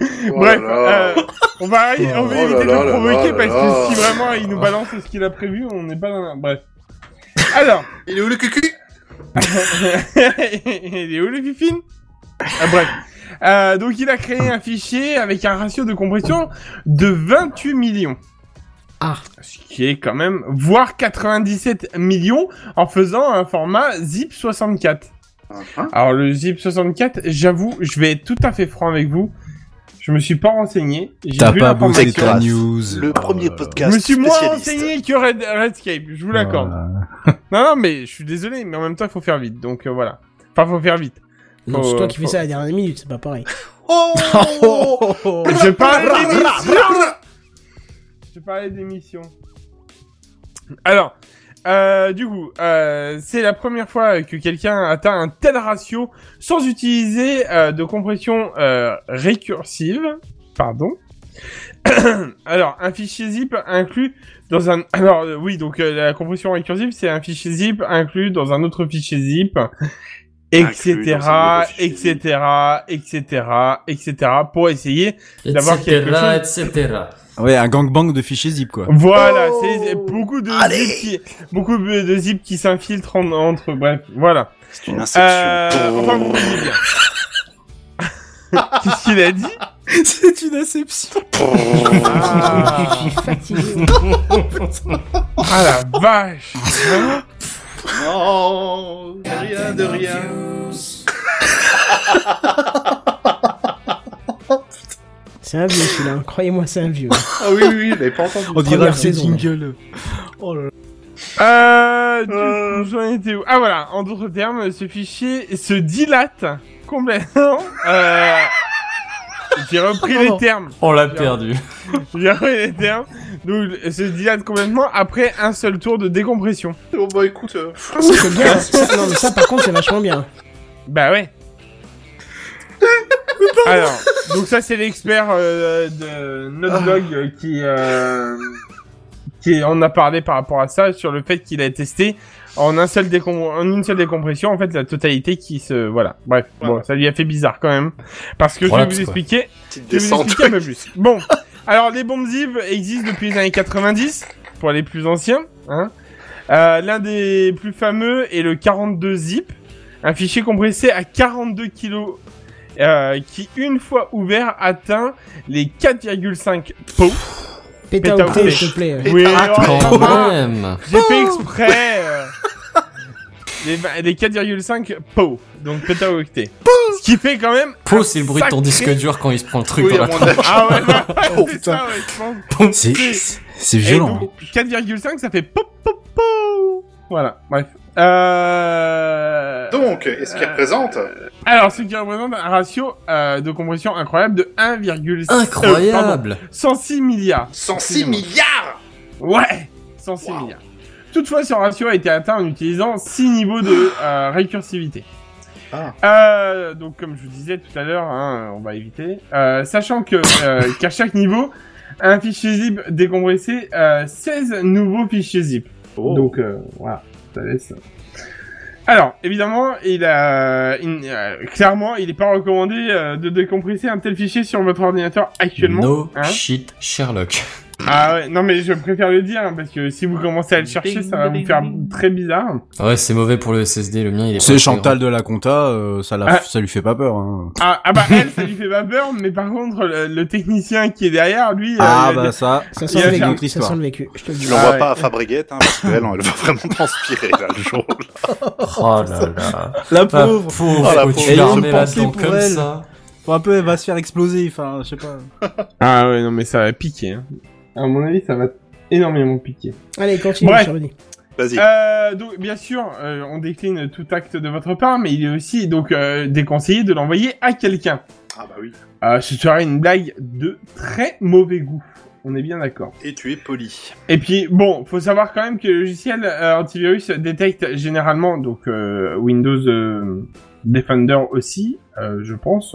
Bref, là là. euh, on va, on va Oh éviter là de le provoquer là parce là. que si vraiment il nous balance ce qu'il a prévu, on n'est pas dans la... Bref. Alors. Il est où le cucu? Il est où le Fifine? Ah, Bref. Euh, donc il a créé un fichier avec un ratio de compression de 28 millions. Ah. Ce qui est quand même, voire 97 millions en faisant un format zip 64. Uh-huh. Alors le zip 64, j'avoue, je vais être tout à fait franc avec vous. Je me suis pas renseigné. J'ai T'as vu pas l'information. ta news. Le premier Je podcast me suis moins renseigné que Red, Redscape, je vous l'accorde. non, non, mais je suis désolé, mais en même temps, il faut faire vite. Donc euh, voilà. Enfin, faut faire vite. Non, c'est toi euh, qui fais ça à la dernière minute, c'est pas pareil. Oh Je parlais d'émission Je parlais d'émission. Alors, euh, du coup, euh, c'est la première fois que quelqu'un atteint un tel ratio sans utiliser euh, de compression euh, récursive. Pardon. Alors, un fichier zip inclus dans un... Alors, oui, donc la compression récursive, c'est un fichier zip inclus dans un autre fichier zip, etc., etc., etc., etc., pour essayer d'avoir quelque chose... etc. Ouais, un gangbang de fichiers zip, quoi. Voilà, c'est beaucoup de zip qui, beaucoup de zip qui s'infiltrent en- entre, bref, voilà. C'est une inception. Euh, enfin, vous voyez bien. Qu'est-ce qu'il a dit? C'est une inception. Ah. Je suis fatigué. Ah la vache Non, de rien, de rien. C'est un vieux celui-là, croyez-moi, c'est un vieux. Ah oui, oui, l'avais pas entendu. On dirait un saison, jingle. Oh là là. Euh, j'en étais où Ah voilà, en d'autres termes, ce fichier se dilate complètement. Euh, j'ai repris les termes. On l'a perdu. J'ai repris les termes. Donc, se dilate complètement après un seul tour de décompression. Oh bah écoute, euh, Ça, c'est bien. Ça, non, mais ça, par contre, c'est vachement bien. Bah ouais. Alors, donc ça c'est l'expert euh, de Notedog euh, qui euh, qui en a parlé par rapport à ça sur le fait qu'il a testé en un seul décom en une seule décompression en fait la totalité qui se voilà. Bref bon ça lui a fait bizarre quand même. Parce que je vais vous expliquer je vais vous expliquer un peu plus. Bon alors les bombes zip existent depuis les années 90 pour les plus anciens hein. Euh, l'un des plus fameux est le 42 zip un fichier compressé à 42 kilos euh, qui, une fois ouvert, atteint les 4,5 pots. Pétaoctet. s'il te plaît. Oui, quand même. j'ai fait exprès. euh, les, va- les 4,5 pots, donc pétaoctet. Ce qui fait quand même. Po, c'est le bruit de ton disque dur quand il se prend le truc Oui, dans la tronche. Ah ouais, bah, Oh, c'est putain. ça, ouais. C'est, violent. donc, 4,5, ça fait pop, pop, pop. Voilà, bref. Euh... Donc, est-ce qu'il représente Alors, ce qui représente un ratio euh, de compression incroyable de 1,6 Incroyable. euh, pardon, 106 milliards. 106 milliards Ouais 106 milliards. Toutefois, ce ratio a été atteint en utilisant 6 niveaux de euh, récursivité. Euh, donc comme je vous disais tout à l'heure, hein, on va éviter. Euh, sachant que euh, qu'à chaque niveau, un fichier zip décompressé, euh, 16 nouveaux fichiers zip. Donc euh, voilà, ça laisse. Alors, évidemment, il a, il- euh, clairement, il n'est pas recommandé euh, de décompresser un tel fichier sur votre ordinateur actuellement. No hein. shit Sherlock. Ah ouais, non mais je préfère le dire hein, parce que si vous commencez à le chercher, ça va vous faire très bizarre. Ouais, c'est mauvais pour le SSD, le mien il est C'est Chantal de la compta, euh, ça, la, Ah. ça lui fait pas peur. Hein. Ah, ah bah elle, ça lui fait pas peur, mais par contre le, le technicien qui est derrière, lui. euh, Ah, va bah, ça, Ça il sent le vécu, ça sent le vécu. Je te le dis. Tu l'envoies Ah pas à Fabriguette, hein, parce qu'elle, elle va vraiment transpirer, là, le jour. là. Oh là là. La pauvre, Ah, pauvre, Oh, la pauvre. Elle là-dedans pour comme elle. ça. Faut un peu, elle va se faire exploser, enfin, je sais pas. Ah ouais, non mais ça va piquer. Hein. À mon avis, ça va énormément piquer. Allez, continue, Bref. Vas-y. Euh, donc bien sûr, euh, on décline tout acte de votre part, mais il est aussi donc euh, déconseillé de l'envoyer à quelqu'un. Ah bah oui. Euh, ce serait une blague de très mauvais goût. On est bien d'accord. Et tu es poli. Et puis bon, faut savoir quand même que le logiciel euh, antivirus détecte généralement donc euh, Windows euh, Defender aussi, euh, je pense,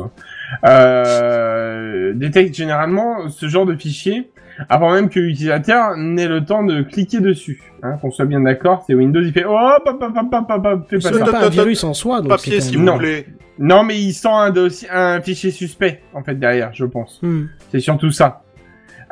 euh, détecte généralement ce genre de fichier avant même que l'utilisateur n'ait le temps de cliquer dessus. Hein, Qu'on soit bien d'accord, c'est Windows, il fait oh hop hop hop hop hop hop, fais pas C'est ça. pas un virus en soi, donc Papier, c'est si vous Non. voulez. Non, mais il sent un dossier, un fichier suspect en fait derrière, je pense. Hmm. C'est surtout ça.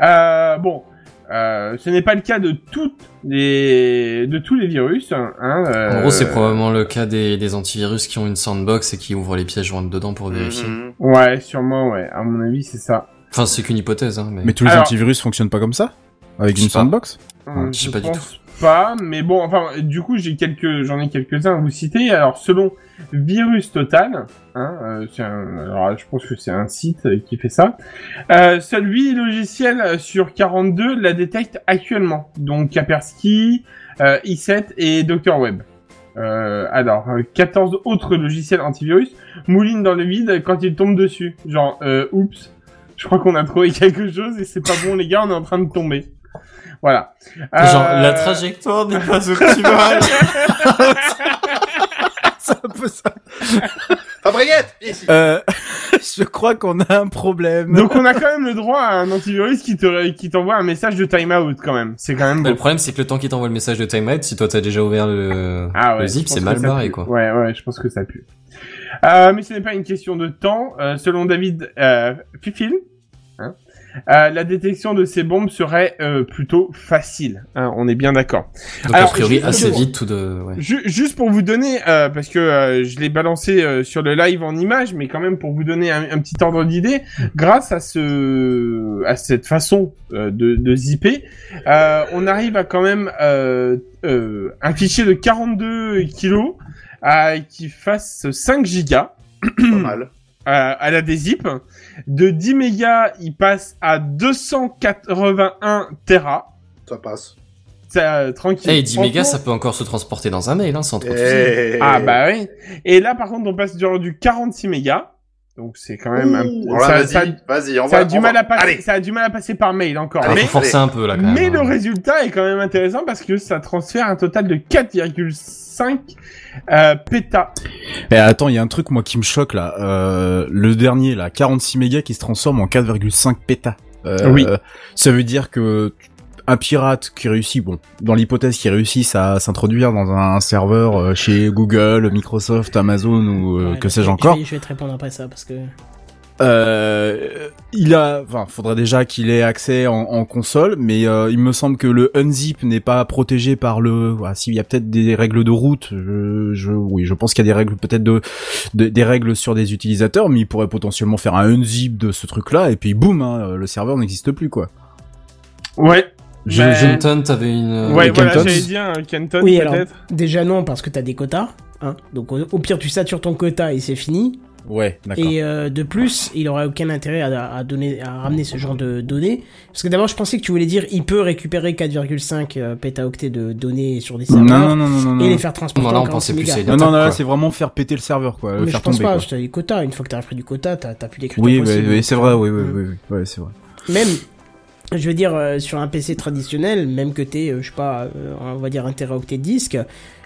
Euh, bon, euh, ce n'est pas le cas de toutes les, de tous les virus. Hein, euh, En gros, c'est probablement le cas des, des antivirus qui ont une sandbox et qui ouvrent les pièges jointes dedans pour vérifier. Mhm. Ouais, sûrement, ouais. À mon avis, c'est ça. Enfin, c'est qu'une hypothèse, hein, mais... Mais tous les Alors- antivirus fonctionnent pas comme ça Avec Je une sais pas. sandbox Euh, je sais pas du pense pas, mais bon, enfin, du coup, j'ai quelques, j'en ai quelques-uns à vous citer. Alors, selon Virus Total, hein, euh, c'est un, alors, je pense que c'est un site euh, qui fait ça. Euh, seul 8 logiciels sur 42 la détectent actuellement. Donc, Kaspersky, euh, i7 et Dr Web. Euh, alors, euh, 14 autres logiciels antivirus moulinent dans le vide quand ils tombent dessus. Genre, euh, oups, je crois qu'on a trouvé quelque chose et c'est pas bon, les gars, on est en train de tomber. Voilà. Genre, Euh, la trajectoire n'est pas optimale. C'est un peu ça. Ici. Euh, je crois qu'on a un problème. Donc on a quand même le droit à un antivirus qui te qui t'envoie un message de timeout quand même. C'est quand même beau. le problème, c'est que le temps qu'il t'envoie le message de timeout, si toi t'as déjà ouvert le, Ah ouais, le zip, c'est mal barré, quoi. Ouais, ouais, je pense que ça pue. Euh, mais ce n'est pas une question de temps. Euh, selon David euh, Fifil, hein, euh, la détection de ces bombes serait euh, plutôt facile. hein, on est bien d'accord. Donc, Alors, a priori, assez vite, tout de... Ouais. Ju- juste pour vous donner, euh, parce que euh, je l'ai balancé euh, sur le live en image, mais quand même pour vous donner un, un petit ordre d'idée, grâce à ce, à cette façon euh, de, de zipper, euh, on arrive à quand même euh, euh, un fichier de 42 kilos euh, qui fasse 5 gigas. Pas mal. à, à la dézip. De 10 mégas, il passe à 281 Tera. Ça passe. Ça, euh, tranquille. Eh, 10 mégas, ça peut encore se transporter dans un mail, hein, sans trop de soucis. Eh. Ah bah oui. Et là par contre on passe sur du 46 mégas. Donc c'est quand même un... Là, ça, vas-y, vas-y, on ça va. a du on mal va- à passer. Allez. Ça a du mal à passer par mail encore. Alors, mais faut forcer un peu, là, quand même. mais hein. le résultat est quand même intéressant parce que ça transfère un total de 4,5 euh, pétas. Et attends, il y a un truc moi qui me choque là. Euh, le dernier là, 46 mégas qui se transforme en 4,5 pétas. Euh, Oui. Ça veut dire que un pirate qui réussit, bon, dans l'hypothèse qu'il réussisse à s'introduire dans un serveur euh, chez Google, Microsoft, Amazon ou euh, Ouais, que je- sais-je encore, Je vais, je vais te répondre après ça parce que. euh, il a, enfin, faudrait déjà qu'il ait accès en, en console, mais euh, il me semble que le unzip n'est pas protégé par le. Voilà, S'il y a peut-être des règles de route, je, je oui, je pense qu'il y a des règles peut-être de, de- des règles sur des utilisateurs, mais il pourrait potentiellement faire un unzip de ce truc-là et puis boum, hein, le serveur n'existe plus quoi. Ouais. Je- Mais- Kenton, t'avais une... euh, Ouais, voilà, j'allais dire euh, Kenton Oui, alors peut-être. déjà non parce que t'as des quotas. Hein Donc au, au pire tu satures ton quota et c'est fini. Ouais, d'accord. Et euh, de plus, il aurait aucun intérêt à, à donner, à ramener ce genre de données. Parce que d'abord, je pensais que tu voulais dire, il peut récupérer 4,5 euh, pétaoctets de données sur des serveurs Non, non, non, non, non, et les faire transporter Non, là, on 46 pensait plus Non, non, non, là, quoi. c'est vraiment faire péter le serveur, quoi, le Mais je faire pense tomber. pas, quoi. je t'ai dit quota. Une fois que t'as pris du quota, t'as t'as plus d'écriture Oui, possible. oui, oui, c'est vrai, oui, oui, oui, oui, ouais, c'est vrai. Même, je veux dire, euh, sur un PC traditionnel, même que t'aies, euh, je sais pas, euh, on va dire un téraoctet de disque,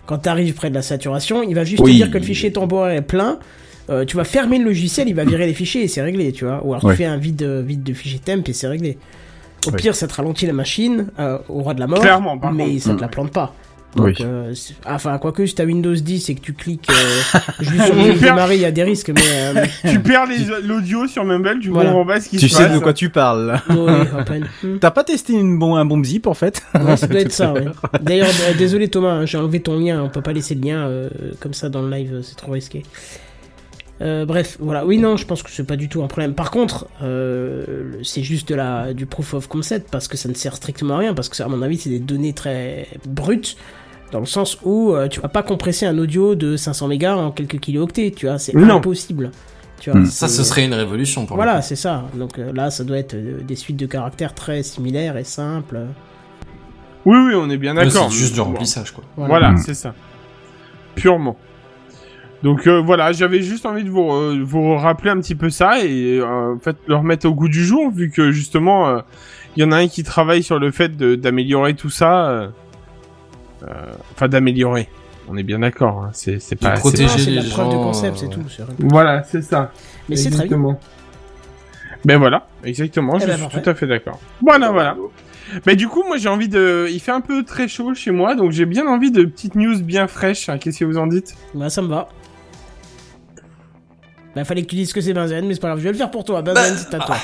Quand tu arrives près de la saturation, il va juste Oui. te dire que le fichier temporaire est plein. Euh, tu vas fermer le logiciel, il va virer les fichiers et c'est réglé, tu vois. Ou alors Ouais. tu fais un vide, vide de fichier temp et c'est réglé. Au Ouais. pire, ça te ralentit la machine euh, au roi de la mort. Clairement, mais contre. ça te Mm. la plante pas. Donc, Oui. euh, enfin, quoique, si t'as Windows 10 et que tu cliques euh, juste sur le démarrer, il y a des risques, mais. euh, Tu perds l'audio sur Mumble, tu Voilà. comprends pas ce qui Tu se sais passe. de quoi tu parles. oui. Hmm. T'as pas testé une bon, un bon zip en fait? Ouais, ça doit être ça, ouais. D'ailleurs, désolé Thomas, hein, j'ai enlevé ton lien, on peut pas laisser le lien euh, comme ça dans le live, c'est trop risqué. Euh, bref, voilà. Oui, non, je pense que c'est pas du tout un problème. Par contre, euh, c'est juste de la, du proof of concept parce que ça ne sert strictement à rien. Parce que, ça, à mon avis, c'est des données très brutes dans le sens où euh, tu vas pas compresser un audio de 500 mégas en quelques kilooctets, tu vois, c'est impossible. Tu vois, Ça, ce serait une révolution pour Voilà, c'est ça. Donc euh, là, ça doit être euh, des suites de caractères très similaires et simples. Oui, oui, on est bien d'accord. c'est juste du remplissage, quoi. Voilà, Mm. c'est ça. Purement. Donc euh, voilà, j'avais juste envie de vous, euh, vous rappeler un petit peu ça et euh, en fait le remettre au goût du jour vu que justement euh, il y en a un qui travaille sur le fait d'améliorer tout ça. Euh, euh, Enfin d'améliorer. On est bien d'accord. hein, C'est pas. protéger pas- c'est de la les preuve de concept, euh, c'est tout. c'est rien. Voilà, c'est ça. Mais c'est très bien. Exactement. Ben voilà, exactement, Eh je ben, suis tout à fait d'accord. Voilà, voilà. Mais du coup, moi j'ai envie de... Il fait un peu très chaud chez moi, donc j'ai bien envie de petites news bien fraîches. hein. Qu'est-ce que vous en dites? Bah, ça me va. Bah, fallait que tu dises que c'est Benzen, mais c'est pas grave, je vais le faire pour toi. Benzen, c'est à toi.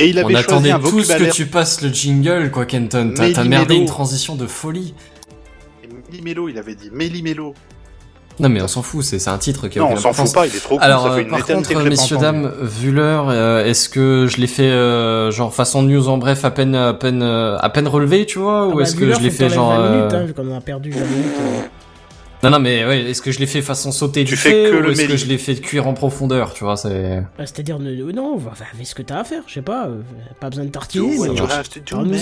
Et il On avait choisi attendait un tous que tu passes le jingle, quoi, Kenton. T'as merdé une transition de folie. Méli-mélo, il avait dit Méli-mélo. Non, mais on s'en fout, c'est c'est un titre qui a Non, on s'en fout pas, il est trop cool, Alors, ça fait euh, une par contre, messieurs, dames, vu l'heure, euh, est-ce que je l'ai fait, euh, genre, façon news en bref, à peine, à peine, à peine relevé, tu vois, ou Ah bah, est-ce que je l'ai fait genre, 20 minutes, hein, vu qu'on en a perdu 20 minutes. Non, non, mais ouais, est-ce que je l'ai fait façon sauter Tu du fais fait, que ou le est-ce que je l'ai fait cuire en profondeur, tu vois, c'est... Bah, C'est-à-dire, ne- non, va va- fais ce que t'as à faire, je sais pas, euh, pas besoin de tartiner, Do mais.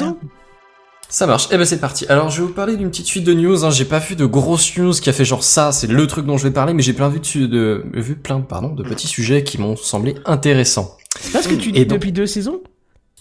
Ça marche. Eh ben c'est parti. Alors je vais vous parler d'une petite suite de news. Hein. J'ai pas vu de grosses news qui a fait genre ça, c'est le truc dont je vais parler, mais j'ai plein vu de, de vu plein pardon de petits sujets qui m'ont semblé intéressants. C'est pas ce que tu dis Et donc- depuis deux saisons?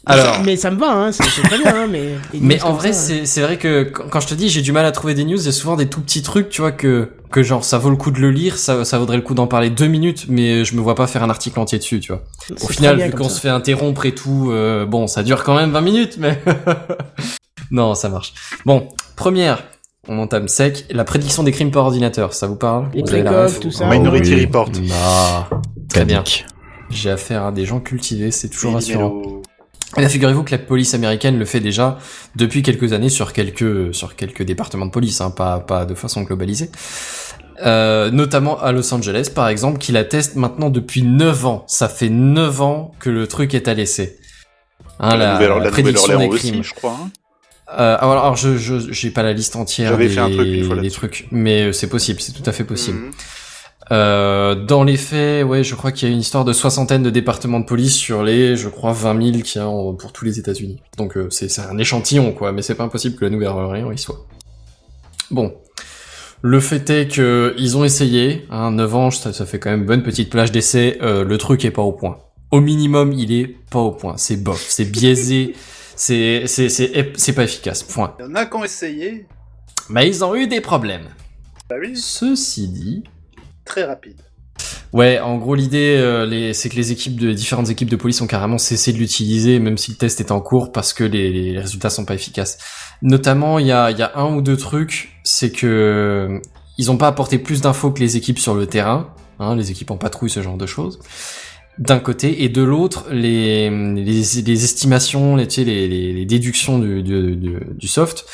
Alors- Mais ça me va, hein, c'est très bien, hein, mais. Mais news en vrai, ça, c'est c'est vrai que quand je te dis j'ai du mal à trouver des news, il y a souvent des tout petits trucs, tu vois que que genre ça vaut le coup de le lire, ça ça vaudrait le coup d'en parler deux minutes, mais je me vois pas faire un article entier dessus, tu vois. Au final, vu qu'on se fait interrompre et tout, euh, bon, ça dure quand même 20 minutes, mais non, ça marche. Bon, première, on entame sec, la prédiction des crimes par ordinateur, ça vous parle? Les ref tout ou- ça. Minority Oui. Report. Ah, très bien. J'ai affaire à des gens cultivés, c'est toujours rassurant. Eh figurez-vous que la police américaine le fait déjà depuis quelques années sur quelques sur quelques départements de police, hein, pas pas de façon globalisée. Euh, notamment à Los Angeles, par exemple, qui la teste maintenant depuis 9 ans. Ça fait 9 ans que le truc est à l'essai. Hein, La la, Nouvelle- la la prédiction des crimes. aussi, je crois. hein. Euh, alors, alors, je je j'ai pas la liste entière des, fait un truc une fois des trucs, mais euh, c'est possible, c'est tout à fait possible. Mhm. Euh, dans les faits, ouais, je crois qu'il y a une histoire de soixantaine de départements de police sur les, je crois, 20 000 qu'il y a en- pour tous les États-Unis. Donc euh, c'est un échantillon, quoi, mais c'est pas impossible que la Nouvelle-Orléans y soit. Bon. Le fait est que ils ont essayé, hein, 9 ans, ça, ça fait quand même une bonne petite plage d'essai, euh, le truc est pas au point. Au minimum, il est pas au point. C'est bof, c'est biaisé, c'est c'est c'est c'est pas efficace. Point. Il y en a qui ont essayé. Mais ils ont eu des problèmes. Bah oui, Ceci dit, très rapide. Ouais, en gros l'idée, euh, c'est que les équipes de différentes équipes de police ont carrément cessé de l'utiliser, même si le test est en cours, parce que les, les résultats sont pas efficaces. Notamment, il y a, y a un ou deux trucs, c'est que euh, ils ont pas apporté plus d'infos que les équipes sur le terrain, hein, les équipes en patrouille, ce genre de choses. D'un côté, et de l'autre, les, les, les estimations, les, tu sais, les, les, déductions du, du, du, du soft,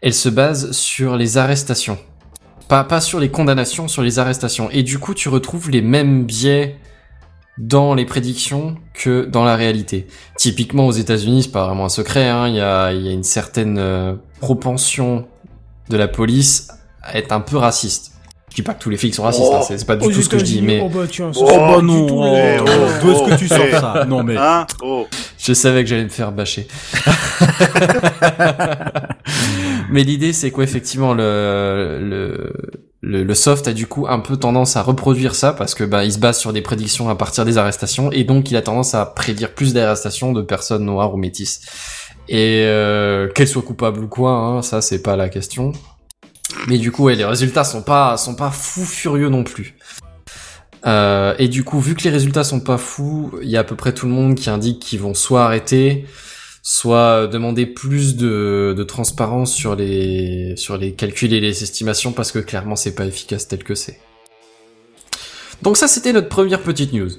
elles se basent sur les arrestations. Pas, pas sur les condamnations, sur les arrestations. Et du coup, tu retrouves les mêmes biais dans les prédictions que dans la réalité. Typiquement aux États-Unis, c'est pas vraiment un secret, hein, il y, a, il y a une certaine euh, propension de la police à être un peu raciste. Je dis pas que tous les flics sont racistes, Oh. hein, c'est c'est pas du Aux tout ce que je dis, mais Oh bah tiens, Oh, bah non, tout oh, le- oh, d'où est-ce que tu sors ça Non mais Hein? Oh. Je savais que j'allais me faire bâcher. Mais l'idée, c'est qu'effectivement, le, le, le, le soft a du coup un peu tendance à reproduire ça parce que bah, il se base sur des prédictions à partir des arrestations et donc il a tendance à prédire plus d'arrestations de personnes noires ou métisses. et euh, qu'elle soit coupable ou quoi, hein, ça c'est pas la question. Mais du coup, ouais, les résultats sont pas sont pas fous furieux non plus. Euh, et du coup, vu que les résultats sont pas fous, il y a à peu près tout le monde qui indique qu'ils vont soit arrêter, soit demander plus de, de transparence sur les sur les calculs et les estimations parce que clairement c'est pas efficace tel que c'est. Donc ça c'était notre première petite news.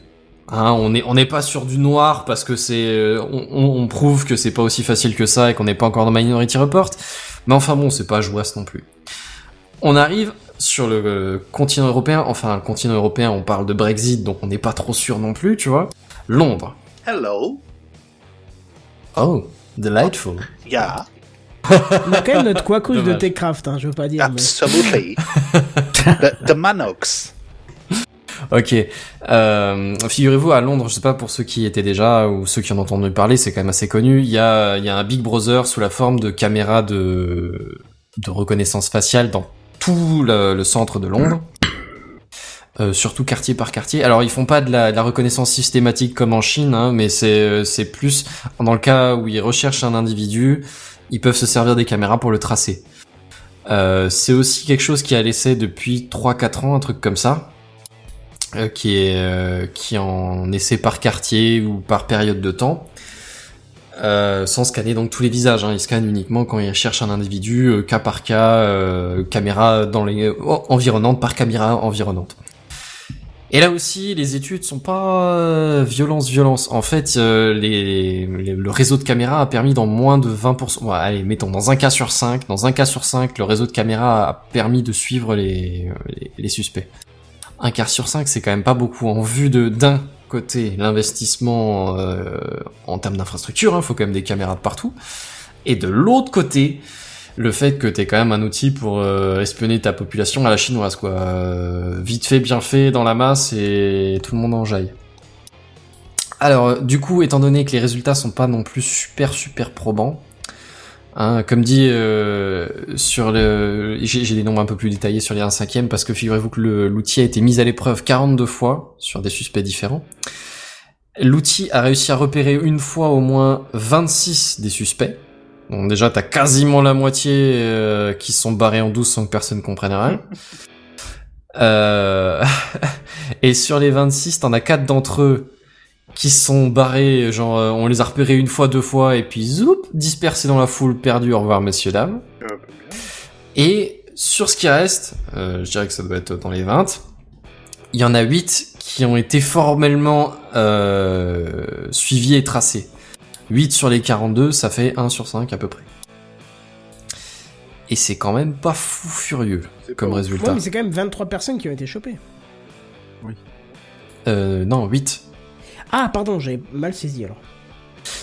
Hein, on n'est on n'est pas sur du noir parce que c'est on- on prouve que c'est pas aussi facile que ça et qu'on n'est pas encore dans Minority Report. Mais enfin bon, c'est pas jouasse non plus. On arrive sur le euh, continent européen. Enfin, le continent européen, on parle de Brexit, donc on n'est pas trop sûr non plus, tu vois. Londres. Hello. Oh, delightful. Yeah. On a quand même notre Quacos de. Techcraft, hein, je veux pas dire. mais- Absolutely. the, the Manox. Ok. Euh, Figurez-vous à Londres, je sais pas pour ceux qui y étaient déjà ou ceux qui en ont entendu parler, c'est quand même assez connu. Il y a, il y a un Big Brother sous la forme de caméras de, de reconnaissance faciale dans tout le, centre de Londres. Euh, surtout quartier par quartier. Alors ils font pas de la, reconnaissance systématique comme en Chine, hein, mais c'est c'est plus dans le cas où ils recherchent un individu, ils peuvent se servir des caméras pour le tracer. Euh, c'est aussi quelque chose qui a laissé depuis 3-4 ans, un truc comme ça euh, qui est euh, qui en essaie par quartier ou par période de temps. Euh, sans scanner donc tous les visages, hein. ils scannent uniquement quand ils cherchent un individu, euh, cas par cas, euh, caméra dans les environnantes par caméra environnante. Et là aussi, les études sont pas euh, violence violence. En fait, euh, les, les- le réseau de caméras a permis dans moins de 20%. ouais, allez, mettons dans un cas sur 5, dans un cas sur 5, le réseau de caméras a permis de suivre les, les, suspects un quart sur cinq, c'est quand même pas beaucoup. En vue de d'un l'investissement euh, en termes d'infrastructure, il faut quand même des caméras de partout, et de l'autre côté le fait que t'aies quand même un outil pour euh, espionner ta population à la chinoise, quoi. Euh, vite fait, bien fait, dans la masse, et tout le monde en jaille. Alors, du coup, étant donné que les résultats sont pas non plus super super probants, Hein, comme dit euh, sur le, j'ai des nombres un peu plus détaillés sur les 1 cinquième parce que figurez-vous que le- l'outil a été mis à l'épreuve 42 fois sur des suspects différents. L'outil a réussi à repérer une fois au moins 26 des suspects. Donc déjà t'as quasiment la moitié euh, qui sont barrés en 12 sans que personne comprenne rien. Euh, et sur les 26, t'en as 4 d'entre eux qui sont barrés, genre euh, on les a repérés une fois, deux fois, et puis zoup, dispersés dans la foule, perdus, au revoir messieurs, dames. Et sur ce qui reste, euh, je dirais que ça doit être dans les 20, il y en a 8 qui ont été formellement euh, suivis et tracés. 8 sur les 42, ça fait 1 sur 5 à peu près. Et c'est quand même pas fou furieux comme résultat. Ouais, mais c'est quand même 23 personnes qui ont été chopées. Euh, non, 8. Ah, pardon, j'ai mal saisi alors.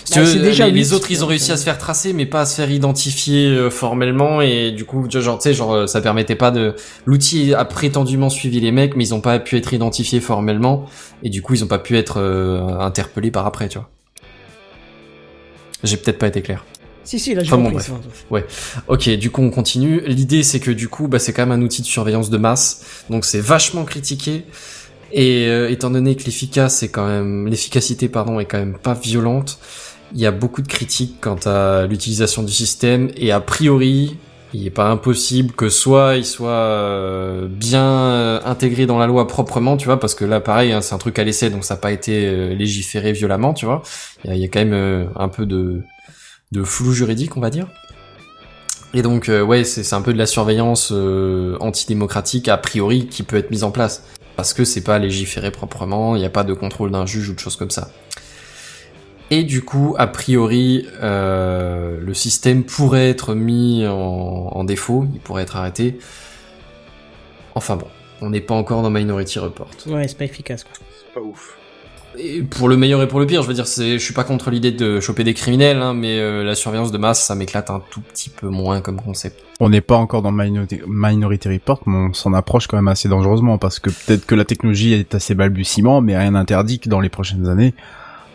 Si Bah, veux, c'est déjà les, autres, ils ont réussi euh, à se faire tracer, mais pas à se faire identifier euh, formellement, et du coup, genre, tu sais, genre, euh, ça permettait pas de. L'outil a prétendument suivi les mecs, mais ils ont pas pu être identifiés formellement, et du coup, ils ont pas pu être euh, interpellés par après, tu vois. J'ai peut-être pas été clair. Si, si, là j'ai Enfin bon, bref. Ouais. Ok, du coup on continue. L'idée c'est que du coup, bah, c'est quand même un outil de surveillance de masse, donc c'est vachement critiqué. Et euh, étant donné que l'efficace est quand même, l'efficacité pardon est quand même pas violente, il y a beaucoup de critiques quant à l'utilisation du système. Et a priori, il est pas impossible que soit il soit euh, bien euh, intégré dans la loi proprement, tu vois, parce que là pareil, hein, c'est un truc à l'essai, donc ça n'a pas été euh, légiféré violemment, tu vois. Il y a, quand même euh, un peu de de flou juridique, on va dire. Et donc, euh, ouais, c'est un peu de la surveillance antidémocratique a priori qui peut être mise en place. Parce que c'est pas légiféré proprement, il n'y a pas de contrôle d'un juge ou de choses comme ça. Et du coup, a priori, euh, le système pourrait être mis en, en défaut, il pourrait être arrêté. Enfin bon, on n'est pas encore dans Minority Report. Ouais, c'est pas efficace quoi. C'est pas ouf. Pour le meilleur et pour le pire, je veux dire, c'est, je suis pas contre l'idée de choper des criminels, hein, mais euh, la surveillance de masse, ça m'éclate un tout petit peu moins comme concept. On n'est pas encore dans Minority Report, mais on s'en approche quand même assez dangereusement parce que peut-être que la technologie est assez balbutiement, mais rien n'interdit que dans les prochaines années,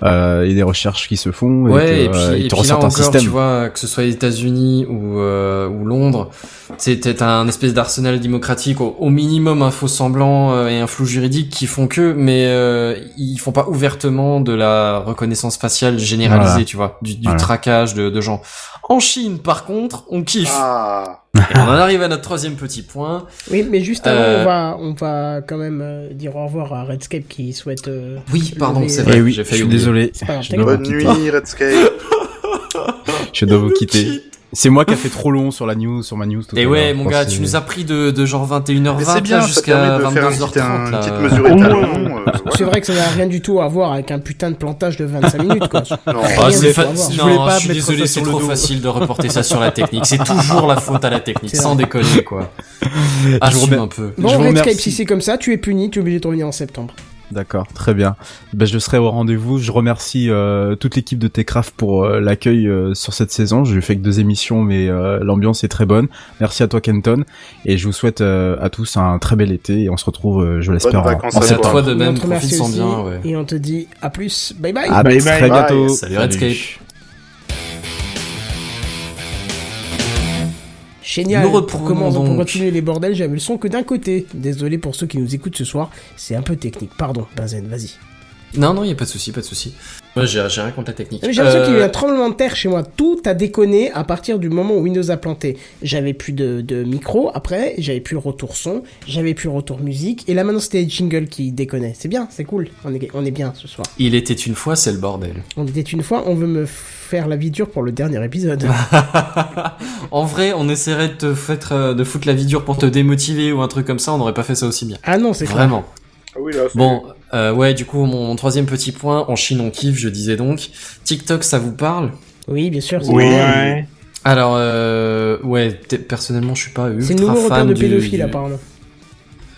euh, et des recherches qui se font. Ouais, et, et que, puis, euh, et ils te puis là ressortent un encore, système. tu vois, que ce soit les États-Unis ou, euh, ou Londres, c'est un espèce d'arsenal démocratique, au, au minimum un faux semblant euh, et un flou juridique qui font que, mais euh, ils font pas ouvertement de la reconnaissance faciale généralisée, Voilà. tu vois, du, du Voilà. traquage de, de gens. En Chine, par contre, on kiffe. Ah. Et on en arrive à notre troisième petit point. Oui, mais juste avant, Euh, on, va, on va quand même euh, dire au revoir à Redscape qui souhaite. euh, Oui, pardon, lever, c'est vrai. Eh oui, j'ai je failli suis oublier. désolé. C'est pas grave, Je dois vous Bonne nuit, Redscape. Je dois vous quitter. C'est moi qui a fait trop long sur la news, sur ma news. Tout Et ouais, mon gars, tu nous as pris de, de genre 21h20 Mais c'est là bien, ça jusqu'à permet de faire un 22h30 petit- un- là. une petite mesure étalon. euh. C'est vrai que ça n'a rien du tout à voir avec un putain de plantage de 25 minutes, quoi. Non. Ah. Je voulais Non, pas je suis désolé, c'est trop dos. facile de reporter ça sur la technique. C'est toujours la faute à la technique, sans déconner quoi. Assume un peu. Bon, Redscape, si c'est comme ça, tu es puni, tu es obligé de revenir en septembre. D'accord, très bien. Ben, je serai au rendez-vous. Je remercie euh, toute l'équipe de Techcraft pour euh, l'accueil euh, sur cette saison. J'ai fait que deux émissions, mais euh, l'ambiance est très bonne. Merci à toi, Kenton. Et je vous souhaite euh, à tous un très bel été. Et on se retrouve, euh, je l'espère, en, vacances en toi de Et on même, te bien, ouais. et on te dit à plus, bye bye. À Bye très bye. bientôt. Salut Redscape. Génial. Nous pour, reprenons pour donc. continuer les bordels, j'avais le son que d'un côté. Désolé pour ceux qui nous écoutent ce soir, c'est un peu technique. Pardon, Benzen, vas-y. Non, non, y a pas de souci, pas de souci. Moi, j'ai rien contre la technique. J'ai l'impression qu'il y a eu Euh, un tremblement de terre chez moi. Tout a déconné à partir du moment où Windows a planté. J'avais plus de, de micro après, j'avais plus le retour son, j'avais plus le retour musique, et là maintenant c'était les jingles qui déconnaient. C'est bien, c'est cool. On est, on est bien ce soir. Il était une fois, c'est le bordel. On était une fois, on veut me faire la vie dure pour le dernier épisode. en vrai, on essaierait de te foutre, euh, de foutre la vie dure pour te démotiver ou un truc comme ça, on n'aurait pas fait ça aussi bien. Ah non, c'est clair. Vraiment. Ah oui, là, c'est- Bon, euh, ouais, du coup, mon, mon troisième petit point, en Chine on kiffe, je disais donc. TikTok, ça vous parle? Oui, bien sûr. Oui. Ouais. Alors, euh, ouais, personnellement, je suis pas ultra C'est le nouveau repère fan de pédophile du- apparemment.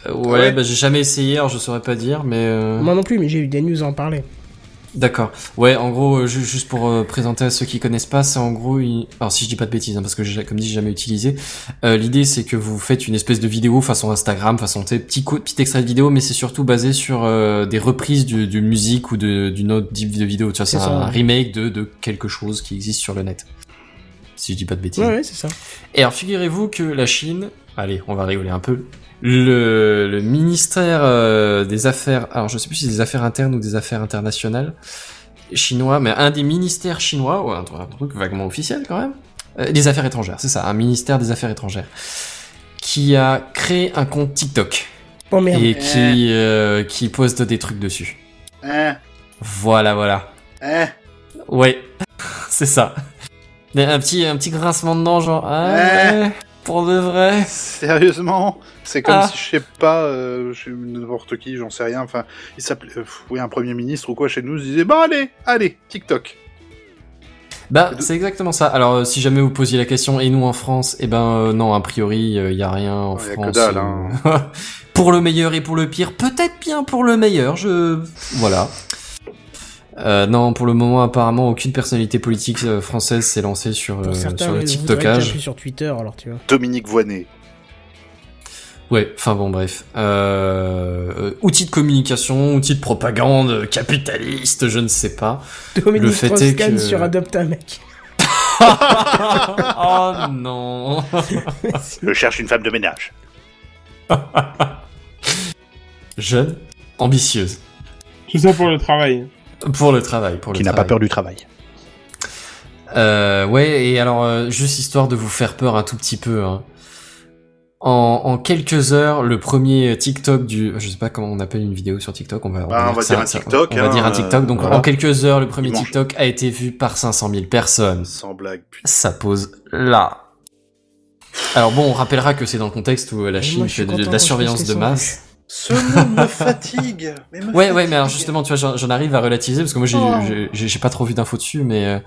Euh, ouais, Ouais. bah j'ai jamais essayé, alors je saurais pas dire, mais... euh, Moi non plus, mais j'ai eu des news à en parler. D'accord. Ouais, en gros, euh, ju- juste pour euh, présenter à ceux qui connaissent pas, c'est en gros, une- alors si je dis pas de bêtises, hein, parce que j'ai, comme dit, j'ai jamais utilisé. Euh, l'idée, c'est que vous faites une espèce de vidéo façon Instagram, façon petit co- petit extrait de vidéo, mais c'est surtout basé sur euh, des reprises de, de musique ou de d'une autre type de vidéo. Tu vois, c'est C'est un remake de de quelque chose qui existe sur le net. Si je dis pas de bêtises. Ouais, ouais, c'est ça. Et alors, figurez-vous que la Chine, allez, on va rigoler un peu, le, le ministère euh, des Affaires, alors je sais plus si c'est des Affaires internes ou des Affaires internationales chinois, mais un des ministères chinois, ouais, un, truc- un truc vaguement officiel quand même, euh, des Affaires étrangères, c'est ça, un ministère des Affaires étrangères, qui a créé un compte TikTok Oh merde. et qui, euh, qui poste des trucs dessus. Hein, Voilà, voilà. hein, Ouais, c'est ça. Un petit, un petit grincement de dents, genre, ah, Ouais. Pour de vrai. Sérieusement C'est comme Ah. si, je sais pas, euh, je sais n'importe qui, j'en sais rien, enfin, il s'appelait, euh, oui, un premier ministre ou quoi chez nous, se disait, bah allez, allez, TikTok. Bah, c'est exactement ça. Alors, euh, si jamais vous posiez la question, et nous en France, eh ben euh, non, a priori, il y a rien en Ouais, y a que France. dalle, euh, hein. pour le meilleur et pour le pire, peut-être bien pour le meilleur. Je voilà. Euh, non, pour le moment, apparemment, aucune personnalité politique euh, française s'est lancée sur, euh, certains, sur le TikTokage. sur Twitter, alors tu vois. Dominique Voinet. Ouais, enfin bon, bref. Euh, outil de communication, outil de propagande, capitaliste, je ne sais pas. Dominique le fait est que... sur Adopte un mec. oh non Je cherche une femme de ménage. Jeune, ambitieuse. Tout ça pour le travail. Pour le travail, pour le Qui n'a pas peur du travail. Euh, ouais, et alors, euh, juste histoire de vous faire peur un tout petit peu, hein. En, en quelques heures, le premier TikTok du, je sais pas comment on appelle une vidéo sur TikTok, on va, Bah, on que va ça- dire un ça- TikTok, on va hein, dire un TikTok. Donc, voilà. en quelques heures, le premier. TikTok a été vu par 500 000 personnes. Sans blague, putain. Ça pose là. Alors bon, on rappellera que c'est dans le contexte où la Chine moi, fait de, la surveillance de masse. Ce me fatigue. Mais me Ouais, ouais, mais alors justement, tu vois, j'en j'en arrive à relativiser parce que moi, j'ai Oh. j'ai- j'ai pas trop vu d'infos dessus, mais euh,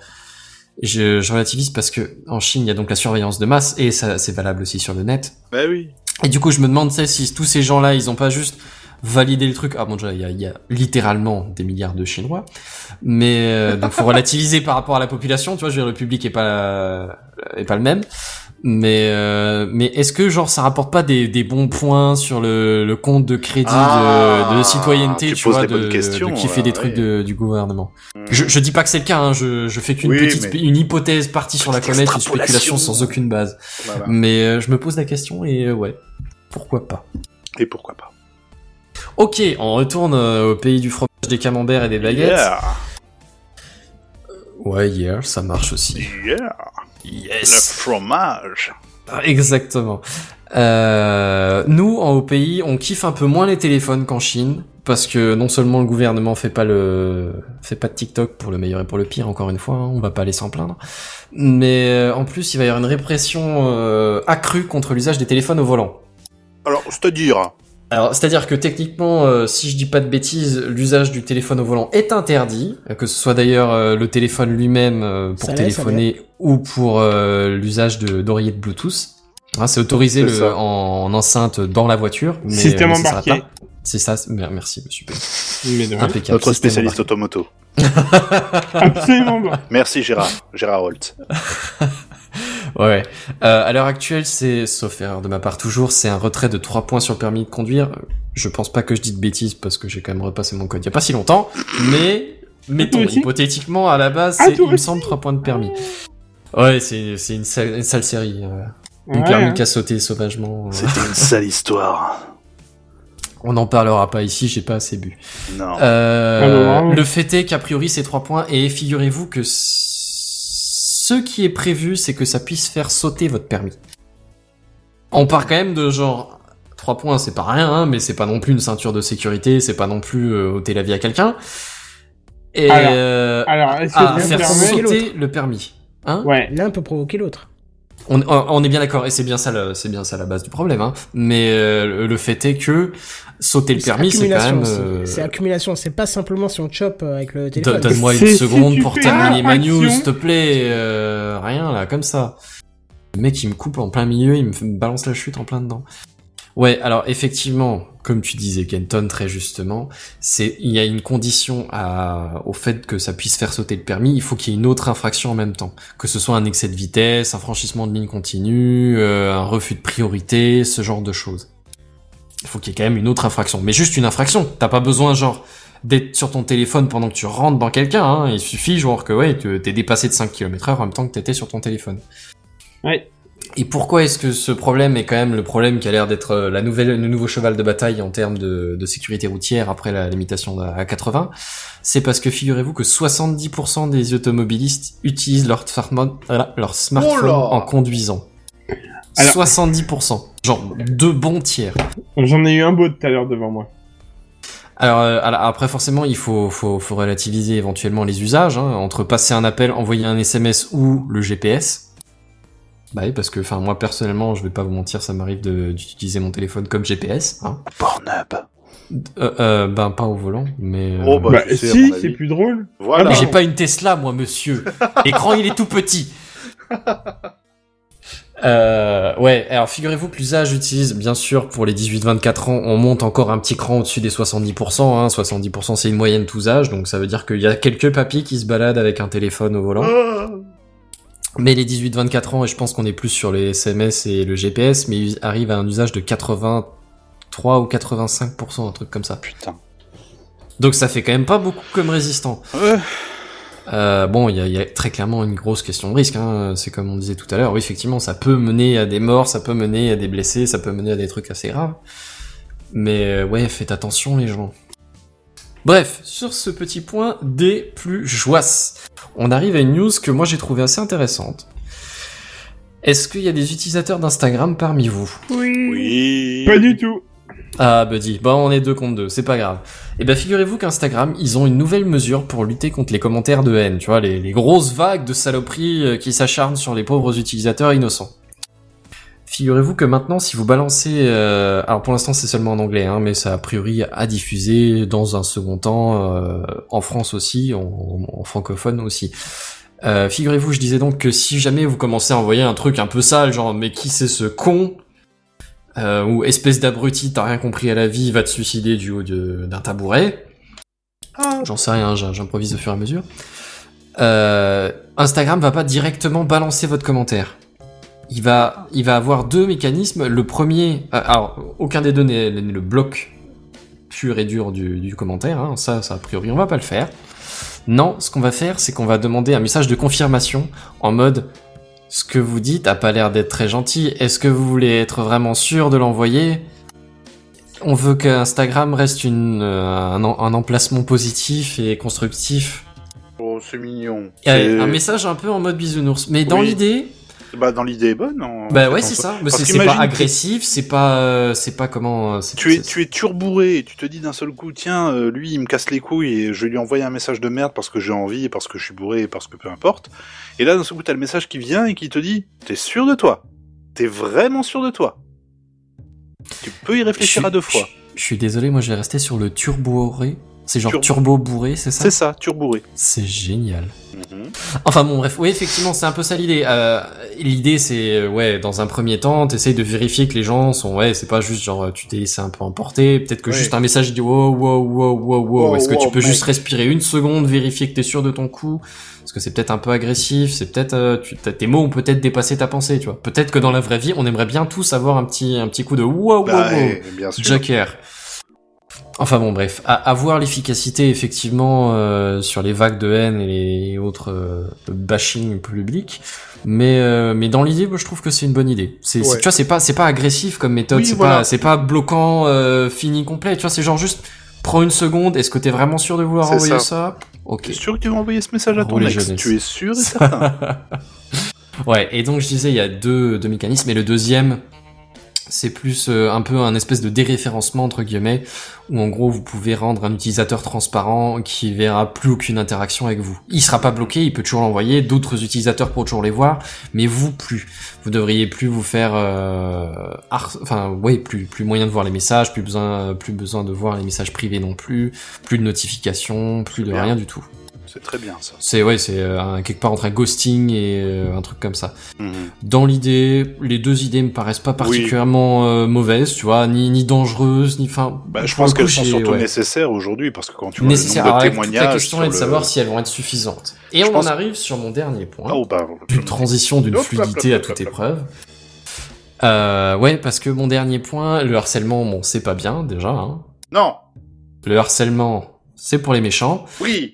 je, je relativise parce que en Chine, il y a donc la surveillance de masse et ça, c'est valable aussi sur le net. Bah oui. Et du coup, je me demande, tu sais, si tous ces gens-là, ils ont pas juste validé le truc. Ah bon, déjà, il y a, il y a littéralement des milliards de Chinois, mais euh, donc faut relativiser par rapport à la population. Tu vois, je veux dire, le public est pas est pas le même. Mais euh, mais est-ce que genre ça rapporte pas des, des bons points sur le, le compte de crédit Ah, de, de citoyenneté, tu tu, vois, des de, kiffer euh, des trucs ouais. de, du gouvernement? Je, je dis pas que c'est le cas, hein, je, je fais qu'une Oui, petite mais- une hypothèse partie sur la comète, une spéculation sans aucune base. Voilà. Mais euh, je me pose la question et euh, ouais, pourquoi pas? Et pourquoi pas? Ok, on retourne au pays du fromage, des camemberts et des baguettes. Yeah. Ouais, yeah, ça marche aussi. Yeah. Yes. Le fromage. Ah, Exactement. Euh, nous, en- au pays, on kiffe un peu moins les téléphones qu'en Chine, parce que non seulement le gouvernement fait pas le fait pas de TikTok pour le meilleur et pour le pire, encore une fois, hein, on va pas aller s'en plaindre, mais euh, en plus, il va y avoir une répression euh, accrue contre l'usage des téléphones au volant. Alors, c'est-à-dire Alors, c'est-à-dire que techniquement, euh, si je dis pas de bêtises, l'usage du téléphone au volant est interdit, euh, que ce soit d'ailleurs euh, le téléphone lui-même euh, pour Ça téléphoner ou pour euh, l'usage de d'oreiller de Bluetooth. Hein, c'est autorisé le, en, en enceinte dans la voiture. Mais, Système mais embarqué. C'est ça. Merci, monsieur. Mais de. Impeccable. Notre spécialiste embarqué. automoto. Absolument. Merci Gérard. Gérard Holt. Ouais. Euh, à l'heure actuelle, c'est, sauf erreur de ma part toujours, c'est un retrait de 3 points sur le permis de conduire. Je pense pas que je dis de bêtises parce que j'ai quand même repassé mon code il y a pas si longtemps, mais mettons hypothétiquement à la base, Ah, c'est, il me semble 3 points de permis. Ouais, c'est, c'est une sale, une sale série. euh. Une Ouais, permis hein. qui a sauté sauvagement. euh. C'était une sale histoire. On n'en parlera pas ici, j'ai pas assez bu. Non. Euh, Ah bravo. le fait est qu'a priori c'est 3 points et figurez-vous que ce qui est prévu c'est que ça puisse faire sauter votre permis. On part quand même de genre 3 points c'est pas rien hein, mais c'est pas non plus une ceinture de sécurité, c'est pas non plus euh, ôter la vie à quelqu'un. Et Alors, euh, alors, est-ce que à faire sauter le permis. Hein? Ouais. L'un peut provoquer l'autre. On, on- on est bien d'accord et c'est bien ça le- c'est bien ça la base du problème hein. Mais euh, le- fait est que sauter le permis c'est quand accumulation même euh, C'est accumulation, c'est pas simplement si on chope euh, avec le téléphone. Donne-moi une si seconde pour terminer ma news, s'il te plaît. Euh, rien là, comme ça. Le mec, il me coupe en plein milieu, il me balance la chute en plein dedans. Ouais, alors effectivement, comme tu disais, Kenton, très justement, c'est il y a une condition à, au fait que ça puisse faire sauter le permis. Il faut qu'il y ait une autre infraction en même temps, que ce soit un excès de vitesse, un franchissement de ligne continue, euh, un refus de priorité, ce genre de choses. Il faut qu'il y ait quand même une autre infraction, mais juste une infraction. T'as pas besoin genre d'être sur ton téléphone pendant que tu rentres dans quelqu'un. Hein. Il suffit genre que ouais, t'es dépassé de 5 km heure en même temps que t'étais sur ton téléphone. Ouais. Et pourquoi est-ce que ce problème est quand même le problème qui a l'air d'être euh, la nouvelle, le nouveau cheval de bataille en termes de, de sécurité routière après la limitation à 80 C'est parce que figurez-vous que 70% des automobilistes utilisent leur smartphone, voilà, leur smartphone Oh en conduisant. Alors- 70%. Genre deux bons tiers. J'en ai eu un beau tout à l'heure devant moi. Alors, euh, après forcément il faut, faut, faut relativiser éventuellement les usages hein, entre passer un appel, envoyer un SMS ou le GPS. Bah oui parce que enfin moi personnellement je vais pas vous mentir ça m'arrive de- d'utiliser mon téléphone comme GPS. Hein. Pornhub. Euh, euh, ben pas au volant mais. euh, Oh, bah, Bah, sais, si, c'est plus drôle. Voilà. Mais j'ai pas une Tesla moi monsieur. L'écran il est tout petit. Euh, ouais, alors figurez-vous que l'usage utilise, bien sûr, pour les 18-24 ans, on monte encore un petit cran au-dessus des 70%. Hein. 70% c'est une moyenne tous âges, donc ça veut dire qu'il y a quelques papis qui se baladent avec un téléphone au volant. Mais les 18-24 ans, et je pense qu'on est plus sur les SMS et le GPS, mais ils arrivent à un usage de 83 ou 85%, un truc comme ça. Putain. Donc ça fait quand même pas beaucoup comme résistant. Ouais. Euh, bon, il y a, il y a très clairement une grosse question de risque. Hein. C'est comme on disait tout à l'heure. Oui, effectivement, ça peut mener à des morts, ça peut mener à des blessés, ça peut mener à des trucs assez graves. Mais euh, ouais, faites attention les gens. Bref, sur ce petit point des plus joisses, on arrive à une news que moi j'ai trouvé assez intéressante. Est-ce qu'il y a des utilisateurs d'Instagram parmi vous? Oui. Pas du tout. ah, Buddy, bon, on est deux contre deux, c'est pas grave. Et ben, figurez-vous qu'Instagram, ils ont une nouvelle mesure pour lutter contre les commentaires de haine, tu vois, les, les grosses vagues de saloperies euh, qui s'acharnent sur les pauvres utilisateurs innocents. Figurez-vous que maintenant, si vous balancez, euh, alors pour l'instant c'est seulement en anglais, hein, mais ça a priori à diffuser dans un second temps euh, en France aussi, en, en francophone aussi. Euh, Figurez-vous, je disais donc que si jamais vous commencez à envoyer un truc un peu sale, genre mais qui c'est ce con ou espèce d'abruti, t'as rien compris à la vie, va te suicider du haut de- d'un tabouret. J'en sais rien, j'im- j'improvise au fur et à mesure. Instagram va pas directement balancer votre commentaire. Il va, il va avoir deux mécanismes. Le premier, euh, alors aucun des deux n'est le bloc pur et dur du, du commentaire. hein. Ça, ça a priori, on va pas le faire. Non, ce qu'on va faire, c'est qu'on va demander un message de confirmation en mode ce que vous dites a pas l'air d'être très gentil. Est-ce que vous voulez être vraiment sûr de l'envoyer? On veut que Instagram reste une, euh, un, en- un emplacement positif et constructif. Oh, c'est mignon. Et un message un peu en mode bisounours. Mais dans l'idée, Bah, dans l'idée est bonne. en- bah ouais, c'est ça. Mais c'est pas agressif, c'est pas, euh, c'est pas comment. euh, Tu es, tu es turbourré et tu te dis d'un seul coup, tiens, euh, lui, il me casse les couilles et je lui envoyer un message de merde parce que j'ai envie et parce que je suis bourré et parce que peu importe. Et là, d'un seul coup, t'as le message qui vient et qui te dit, t'es sûr de toi? T'es vraiment sûr de toi? Tu peux y réfléchir Je- à deux fois. Je suis désolé, moi je vais rester sur le turbouré. C'est genre Turbo- turbo bourré, c'est ça C'est ça, turbouré. C'est génial. Mhm. Enfin bon, bref, oui, effectivement, c'est un peu ça l'idée. Euh, l'idée, c'est, euh, ouais, dans un premier temps, t'essayes de vérifier que les gens sont, ouais, c'est pas juste genre, tu t'es laissé un peu emporter. Peut-être que Ouais. juste un message dit, wow, wow, wow, wow, wow. Est-ce que tu wow, peux mec. juste respirer une seconde, vérifier que t'es sûr de ton coup? Parce que c'est peut-être un peu agressif, c'est peut-être, euh, tu, tes mots ont peut-être dépassé ta pensée, tu vois. Peut-être que dans la vraie vie, on aimerait bien tous avoir un petit, un petit coup de wow, wow, Bah, wow. bien sûr. Joker. Enfin bon, bref, à, à voir l'efficacité effectivement euh, sur les vagues de haine et les autres euh, bashing public, mais euh, mais dans l'idée, moi je trouve que c'est une bonne idée. C'est, Ouais. tu vois, c'est pas c'est pas agressif comme méthode, Oui, c'est voilà. pas c'est pas bloquant euh, fini complet. Tu vois, c'est genre juste prends une seconde. Est-ce que t'es vraiment sûr de vouloir envoyer ça, ça? Ok. T'es sûr que tu vas envoyer ce message à ton ex? jeunesse. Tu es sûr et certain? Ouais, et donc je disais, il y a deux, deux mécanismes, et le deuxième, c'est plus euh, un peu un espèce de déréférencement, entre guillemets, où en gros, vous pouvez rendre un utilisateur transparent qui verra plus aucune interaction avec vous. Il sera pas bloqué, il peut toujours l'envoyer, d'autres utilisateurs pourront toujours les voir, mais vous plus. Vous devriez plus vous faire... euh, Enfin, ouais, plus, plus moyen de voir les messages, plus besoin, plus besoin de voir les messages privés non plus, plus de notifications, plus de rien du tout. C'est très bien, ça. C'est ouais, c'est euh, quelque part entre un ghosting et euh, un truc comme ça. Mhm. Dans l'idée, les deux idées me paraissent pas particulièrement euh, mauvaises, tu vois, ni ni dangereuses, ni enfin. Bah, je pense qu'elles sont surtout ouais. nécessaires aujourd'hui parce que quand tu vois nécessaires. le nombre de témoignages. la question est de le- savoir si elles vont être suffisantes. Et Je on pense- en arrive sur mon dernier point. Oh, bah, d'une transition d'une Hop, hop, fluidité hop, à toute épreuve. Euh, ouais, parce que mon dernier point, le harcèlement, bon, c'est pas bien déjà. Hein. Non. Le harcèlement, c'est pour les méchants. Oui.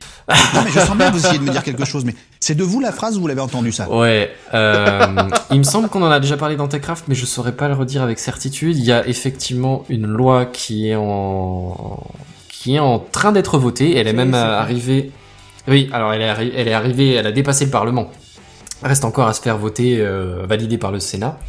Non, mais je sens bien que vous essayez de me dire quelque chose, mais c'est de vous la phrase ou vous l'avez entendu ça? Ouais, euh, il me semble qu'on en a déjà parlé dans Techcraft, mais je saurais pas le redire avec certitude. Il y a effectivement une loi qui est en qui est en train d'être votée. Elle est Oui, même arrivée. Oui, alors elle est, arri- elle est arrivée, elle a dépassé le Parlement. Reste encore à se faire voter, euh, validée par le Sénat.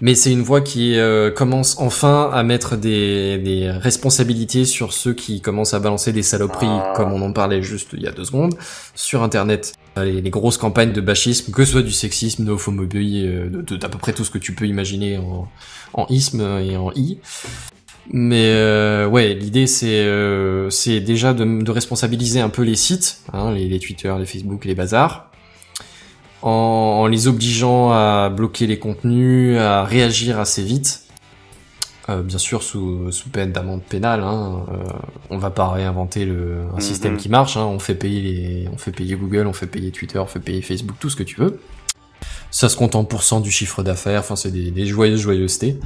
Mais c'est une voie qui euh, commence enfin à mettre des, des responsabilités sur ceux qui commencent à balancer des saloperies, comme on en parlait juste il y a deux secondes, sur Internet. Les, les grosses campagnes de bachisme, que ce soit du sexisme, de l'homophobie, euh, d'à peu près tout ce que tu peux imaginer en, en isme et en i. Mais euh, ouais, l'idée c'est euh, c'est déjà de, de responsabiliser un peu les sites, hein, les, les Twitter, les Facebook, les bazars, en, en les obligeant à bloquer les contenus, à réagir assez vite. Euh, bien sûr sous, sous peine d'amende pénale. Hein. Euh, on va pas réinventer le, un Mhm. système qui marche. Hein. On fait payer les, on fait payer Google, on fait payer Twitter, on fait payer Facebook, tout ce que tu veux. Ça se compte en pourcent du chiffre d'affaires. Enfin, c'est des, des joyeuses joyeusetés.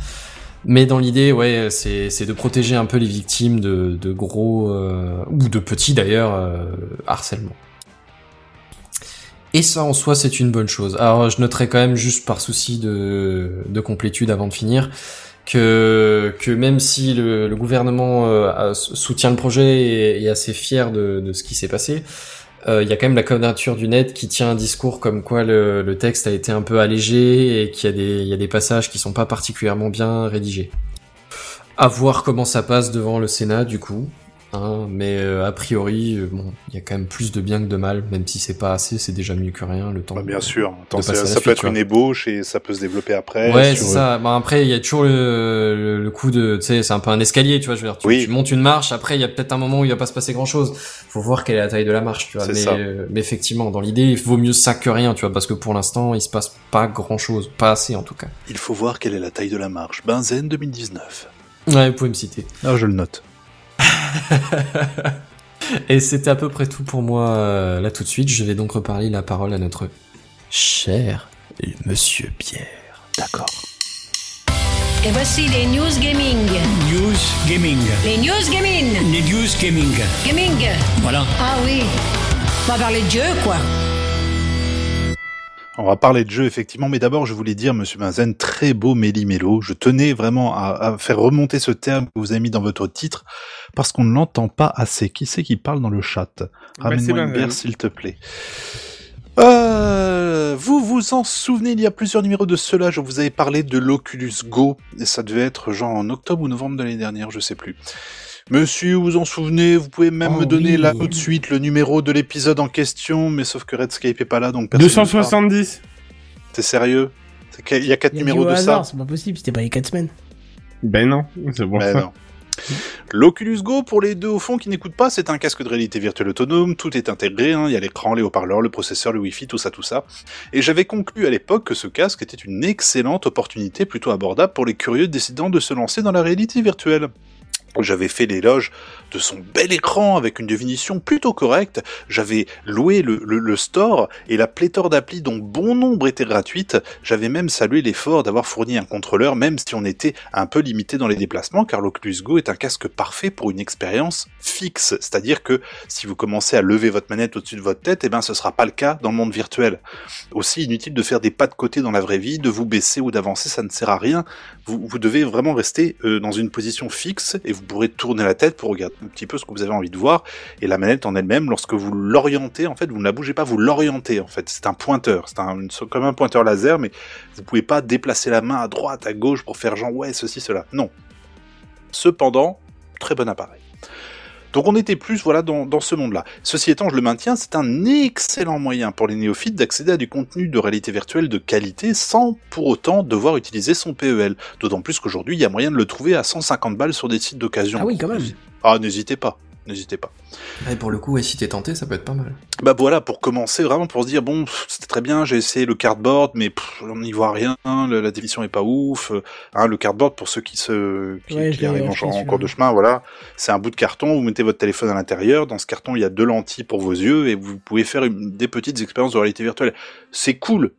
Mais dans l'idée, ouais, c'est de protéger un peu les victimes de, de gros euh, ou de petits d'ailleurs euh, harcèlements. Et ça en soi, c'est une bonne chose. Alors, je noterai quand même juste par souci de, de complétude avant de finir que que même si le, le gouvernement euh, soutient le projet et est assez fier de, de ce qui s'est passé, euh, il y a quand même la quadrature du net qui tient un discours comme quoi le, le texte a été un peu allégé et qu'il y a des y a des passages qui sont pas particulièrement bien rédigés. À voir comment ça passe devant le Sénat du coup. Hein, mais euh, a priori, euh, bon, il y a quand même plus de bien que de mal, même si c'est pas assez, c'est déjà mieux que rien. Le temps. Bah, bien sûr. Attends, de ça, passer à la ça suite, peut être une ébauche et ça peut se développer après. Ouais, c'est ça. Bon, après, il y a toujours le, le, le coup de, tu sais, c'est un peu un escalier, tu vois. Je veux dire, tu, Oui. tu montes une marche. Après, il y a peut-être un moment où il va pas se passer grand chose. Faut voir quelle est la taille de la marche, tu vois. C'est Mais, ça. euh, mais effectivement, dans l'idée, il vaut mieux ça que rien, tu vois, parce que pour l'instant, il se passe pas grand chose, pas assez en tout cas. Il faut voir quelle est la taille de la marche. Benzen 2019. Ouais, vous pouvez me citer. Ah, je le note. Et c'était à peu près tout pour moi euh, là tout de suite. Je vais donc reparler la parole à notre cher Monsieur Pierre. D'accord. Et voici les news gaming. News Gaming. Les news gaming. Les News Gaming. Gaming. Voilà. Ah oui. On va parler de jeu, quoi. On va parler de jeu effectivement, mais d'abord je voulais dire, Monsieur Benzen, très beau méli-mélo. Je tenais vraiment à, à faire remonter ce terme que vous avez mis dans votre titre, parce qu'on ne l'entend pas assez. Qui c'est qui parle dans le chat? Bah, Ramène-moi une bière, s'il te plaît. Euh, vous vous en souvenez, il y a plusieurs numéros de cela, je vous avais parlé de l'Oculus Go, et ça devait être genre en octobre ou novembre de l'année dernière, je sais plus. Monsieur, vous vous en souvenez, vous pouvez même Oh me donner oui. là tout de suite le numéro de l'épisode en question, mais sauf que Redscape est pas là, donc personne ne parle. 270. T'es sérieux? C'est qu'il y a quatre Il y a numéros dit au de hasard, ça c'est pas possible, c'était pas les 4 semaines. Ben non, c'est pour Ben ça. non. L'Oculus Go, pour les deux au fond qui n'écoutent pas, c'est un casque de réalité virtuelle autonome, tout est intégré, hein, il y a l'écran, les haut-parleurs, le processeur, le Wi-Fi, tout ça, tout ça. Et j'avais conclu à l'époque que ce casque était une excellente opportunité plutôt abordable pour les curieux décidant de se lancer dans la réalité virtuelle. J'avais fait l'éloge de son bel écran avec une définition plutôt correcte. J'avais loué le, store et la pléthore d'applis dont bon nombre étaient gratuites. J'avais même salué l'effort d'avoir fourni un contrôleur, même si on était un peu limité dans les déplacements, car l'Oculus Go est un casque parfait pour une expérience fixe. C'est-à-dire que si vous commencez à lever votre manette au-dessus de votre tête, eh ben ce sera pas le cas dans le monde virtuel. Aussi inutile de faire des pas de côté dans la vraie vie, de vous baisser ou d'avancer, ça ne sert à rien. Vous, vous devez vraiment rester euh, dans une position fixe et vous pourrez tourner la tête pour regarder un petit peu ce que vous avez envie de voir. Et la manette en elle-même, lorsque vous l'orientez, en fait, vous ne la bougez pas, vous l'orientez en fait. C'est un pointeur, c'est un, comme un pointeur laser, mais vous pouvez pas déplacer la main à droite, à gauche pour faire genre ouais ceci cela. Non. Cependant, très bon appareil. Donc on était plus voilà dans, dans ce monde-là. Ceci étant, je le maintiens, c'est un excellent moyen pour les néophytes d'accéder à du contenu de réalité virtuelle de qualité sans pour autant devoir utiliser son PEL. D'autant plus qu'aujourd'hui, il y a moyen de le trouver à 150 balles sur des sites d'occasion. Ah oui, quand même. Ah, n'hésitez pas, n'hésitez pas. Et pour le coup, ouais, si t'es tenté, ça peut être pas mal. Bah voilà, pour commencer, vraiment pour se dire, bon, c'était très bien, j'ai essayé le cardboard, mais pff, on n'y voit rien, le- la définition est pas ouf. euh, Hein, le cardboard, pour ceux qui se qui, Ouais, arrivent en, cours de chemin, voilà, c'est un bout de carton, vous mettez votre téléphone à l'intérieur, dans ce carton, il y a deux lentilles pour vos yeux, et vous pouvez faire une- des petites expériences de réalité virtuelle. C'est cool,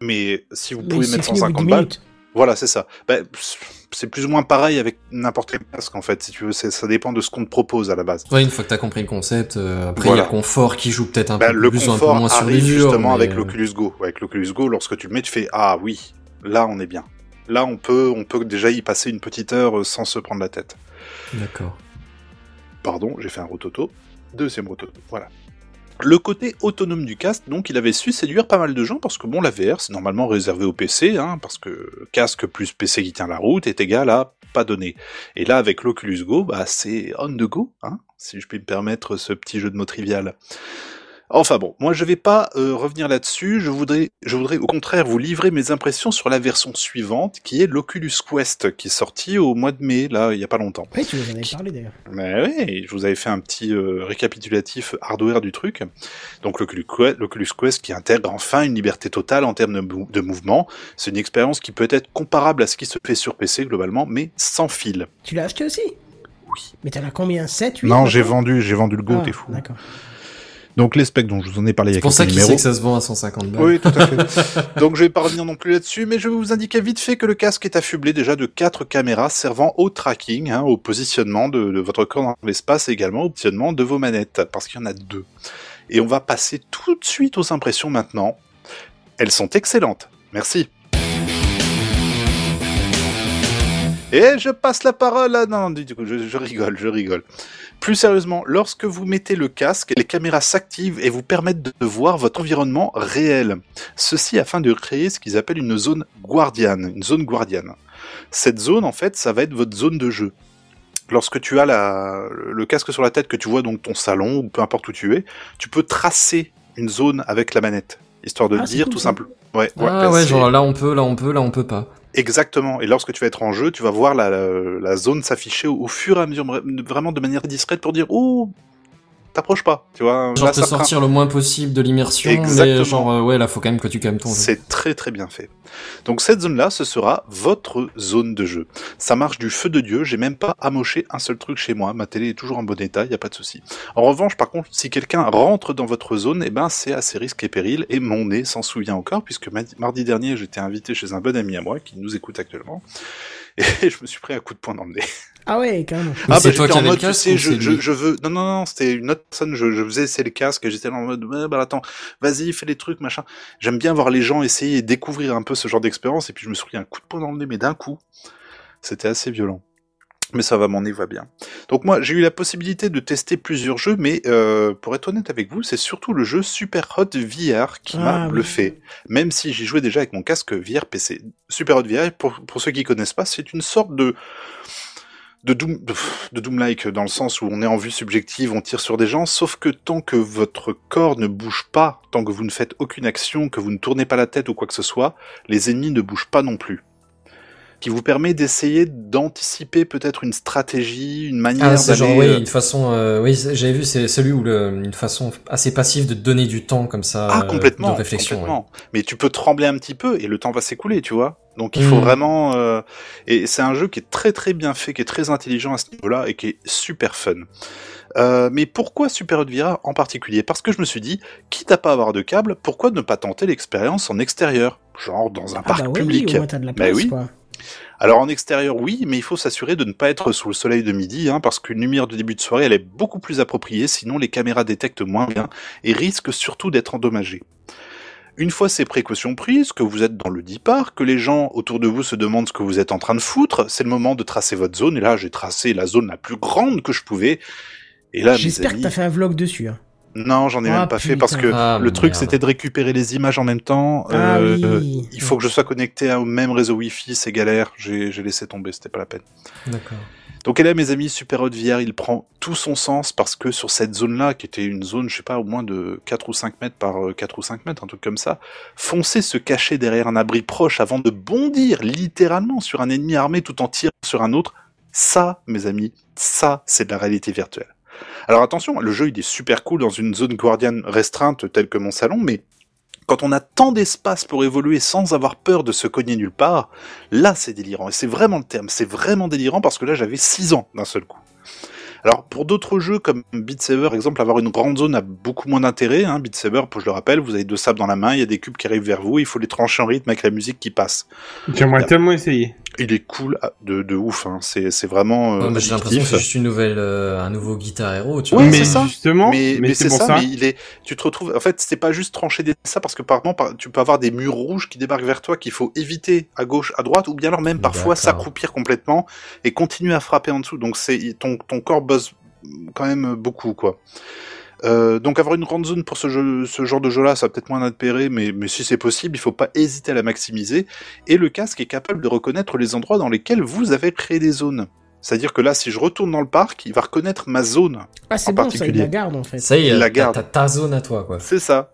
mais si vous Mais pouvez mettre fini au bout de 150 dix balles... minutes. Voilà, c'est ça. Bah, c'est plus ou moins pareil avec n'importe quel casque, en fait, si tu veux, ça dépend de ce qu'on te propose à la base. Ouais, une fois que t'as compris le concept, euh, après il Voilà. y a le confort qui joue peut-être un Bah, peu le plus ou un peu moins sur les murs. justement mais, avec l'Oculus Go. Avec l'Oculus Go, lorsque tu le mets, tu fais ah oui, là on est bien. Là on peut, on peut déjà y passer une petite heure euh, sans se prendre la tête. D'accord. Pardon, j'ai fait un rototo. Deuxième rototo, voilà. Le côté autonome du casque, donc, il avait su séduire pas mal de gens parce que bon, la VR, c'est normalement réservé au PC, hein, parce que casque plus PC qui tient la route est égal à pas donné. Et là, avec l'Oculus Go, bah, c'est on the go, hein, si je puis me permettre ce petit jeu de mots trivial. Enfin bon, moi je vais pas euh, revenir là-dessus, je voudrais, je voudrais au contraire vous livrer mes impressions sur la version suivante, qui est l'Oculus Quest, qui est sortie au mois de mai, là, il y a pas longtemps. Oui, tu nous en avais parlé d'ailleurs. Mais oui, je vous avais fait un petit euh, récapitulatif hardware du truc. Donc l'Oculus Que- l'Oculus Quest qui intègre enfin une liberté totale en termes de, mou- de mouvement. C'est une expérience qui peut être comparable à ce qui se fait sur PC globalement, mais sans fil. Tu l'as acheté aussi? Oui. Mais t'en as combien? 7, 8 non, j'ai vendu, j'ai vendu le Go, Ah, t'es fou. D'accord. Donc les specs dont je vous en ai parlé il y a C'est pour quelques ça qu'il numéros. sait que ça se vend à 150 balles. Oui, tout à fait. Donc je vais pas revenir non plus là-dessus, mais je vais vous indiquer vite fait que le casque est affublé déjà de quatre caméras servant au tracking, hein, au positionnement de, de votre corps dans l'espace et également au positionnement de vos manettes, parce qu'il y en a deux. Et on va passer tout de suite aux impressions maintenant. Elles sont excellentes. Merci. Et je passe la parole à... Non, du coup, je, je rigole, je rigole. Plus sérieusement, lorsque vous mettez le casque, les caméras s'activent et vous permettent de voir votre environnement réel. Ceci afin de créer ce qu'ils appellent une zone guardiane, une zone guardiane. Cette zone, en fait, ça va être votre zone de jeu. Lorsque tu as la, le casque sur la tête, que tu vois donc ton salon, ou peu importe où tu es, tu peux tracer une zone avec la manette, histoire de Ah, dire cool, tout simple. Ouais, Ah ouais, c'est- genre là on peut, là on peut, là on peut pas. Exactement. Et lorsque tu vas être en jeu, tu vas voir la, zone s'afficher au, au fur et à mesure, vraiment de manière discrète pour dire oh, t'approches pas, tu vois. Genre Là, te craint. sortir le moins possible de l'immersion, mais Exactement. genre euh, ouais là faut quand même que tu calmes ton jeu. C'est très très bien fait. Donc cette zone-là, ce sera votre zone de jeu. Ça marche du feu de Dieu, j'ai même pas amoché un seul truc chez moi, ma télé est toujours en bon état, y a pas de souci. En revanche, par contre, si quelqu'un rentre dans votre zone, eh ben c'est à ses risques et périls, et mon nez s'en souvient encore, puisque ma- mardi dernier, j'étais invité chez un bon ami à moi, qui nous écoute actuellement, et je me suis pris un coup de poing dans le nez. Ah ouais, carrément. Ah bah j'étais en mode, tu sais, je, je, je veux... Non, non, non, c'était une autre personne, je, je faisais essayer le casque, et j'étais en mode, ouais, bah attends, vas-y, fais les trucs, machin. J'aime bien voir les gens essayer et découvrir un peu ce genre d'expérience, et puis je me suis pris un coup de poing dans le nez, mais d'un coup, c'était assez violent. Mais ça va, mon nez va bien. Donc moi, j'ai eu la possibilité de tester plusieurs jeux, mais euh, pour être honnête avec vous, c'est surtout le jeu Super Hot VR qui m'a Ah, oui. bluffé. Même si j'y jouais déjà avec mon casque VR PC. Super Hot VR, pour, pour ceux qui connaissent pas, c'est une sorte de de Doom, Doom-like dans le sens où on est en vue subjective, on tire sur des gens, sauf que tant que votre corps ne bouge pas, tant que vous ne faites aucune action, que vous ne tournez pas la tête ou quoi que ce soit, les ennemis ne bougent pas non plus. Qui vous permet d'essayer d'anticiper peut-être une stratégie, une manière Ah, c'est genre, d'aller, oui, euh, une façon, euh, oui, c'est- j'avais vu, c'est celui où le, une façon assez passive de donner du temps comme ça, Ah, euh, complètement, de réflexion. complètement. Mais tu peux trembler un petit peu et le temps va s'écouler, tu vois. Donc il faut Mm. vraiment... euh, Et c'est un jeu qui est très très bien fait, qui est très intelligent à ce niveau-là et qui est super fun. Euh, mais pourquoi Super VR en particulier? Parce que je me suis dit, quitte à pas avoir de câble, pourquoi ne pas tenter l'expérience en extérieur? Genre dans un Ah parc bah oui, public. au moins t'as de la Bah place, oui. quoi. Alors en extérieur, oui, mais il faut s'assurer de ne pas être sous le soleil de midi, hein, parce qu'une lumière de début de soirée, elle est beaucoup plus appropriée, sinon les caméras détectent moins bien et risquent surtout d'être endommagées. Une fois ces précautions prises, que vous êtes dans le dit parc, que les gens autour de vous se demandent ce que vous êtes en train de foutre, c'est le moment de tracer votre zone, et là j'ai tracé la zone la plus grande que je pouvais, et là J'espère que t'as fait un vlog dessus. hein. Non, j'en ai Ah, même pas fait parce que. Ah, le truc c'était de récupérer les images en même temps. Ah Euh, oui. euh, il faut que je sois connecté au même réseau Wi-Fi, c'est galère. J'ai laissé tomber, c'était pas la peine. D'accord. Donc et là, mes amis, Super Hot VR, il prend tout son sens parce que sur cette zone-là, qui était une zone, je sais pas, au moins de 4 ou 5 mètres par euh, 4 ou 5 mètres, un truc comme ça, foncer se cacher derrière un abri proche avant de bondir littéralement sur un ennemi armé tout en tirant sur un autre, ça, mes amis, ça, c'est de la réalité virtuelle. Alors attention, le jeu il est super cool dans une zone guardiane restreinte telle que mon salon, mais quand on a tant d'espace pour évoluer sans avoir peur de se cogner nulle part, là c'est délirant. Et c'est vraiment le terme, c'est vraiment délirant parce que là j'avais 6 ans d'un seul coup. Alors pour d'autres jeux comme Beat Saber, exemple, avoir une grande zone a beaucoup moins d'intérêt. Hein. Beat Saber, je le rappelle, vous avez deux sables dans la main, il y a des cubes qui arrivent vers vous, il faut les trancher en rythme avec la musique qui passe. J'aimerais tellement essayer. Il est cool de, de ouf, hein. c'est c'est vraiment. euh, Ouais, mais j'ai l'impression que c'est juste une nouvelle, euh, un nouveau guitare héros, tu Oui, vois. c'est ça. justement, mais, mais mais c'est ça, ça. mais il est, tu te retrouves, en fait, c'est pas juste trancher des ça parce que par exemple, par- tu peux avoir des murs rouges qui débarquent vers toi qu'il faut éviter à gauche, à droite, ou bien alors même parfois s'accroupir complètement et continuer à frapper en dessous. Donc c'est, ton, ton corps buzz quand même beaucoup, quoi. Euh, donc avoir une grande zone pour ce, jeu, ce genre de jeu-là, ça va peut-être moins d'intérêt, mais, mais si c'est possible, il faut pas hésiter à la maximiser. Et le casque est capable de reconnaître les endroits dans lesquels vous avez créé des zones. C'est-à-dire que là, si je retourne dans le parc, il va reconnaître ma zone. Ah, c'est bon, ça, il particulier. la garde en fait. Ça y est, Il la garde. t'as ta zone à toi, quoi. C'est ça.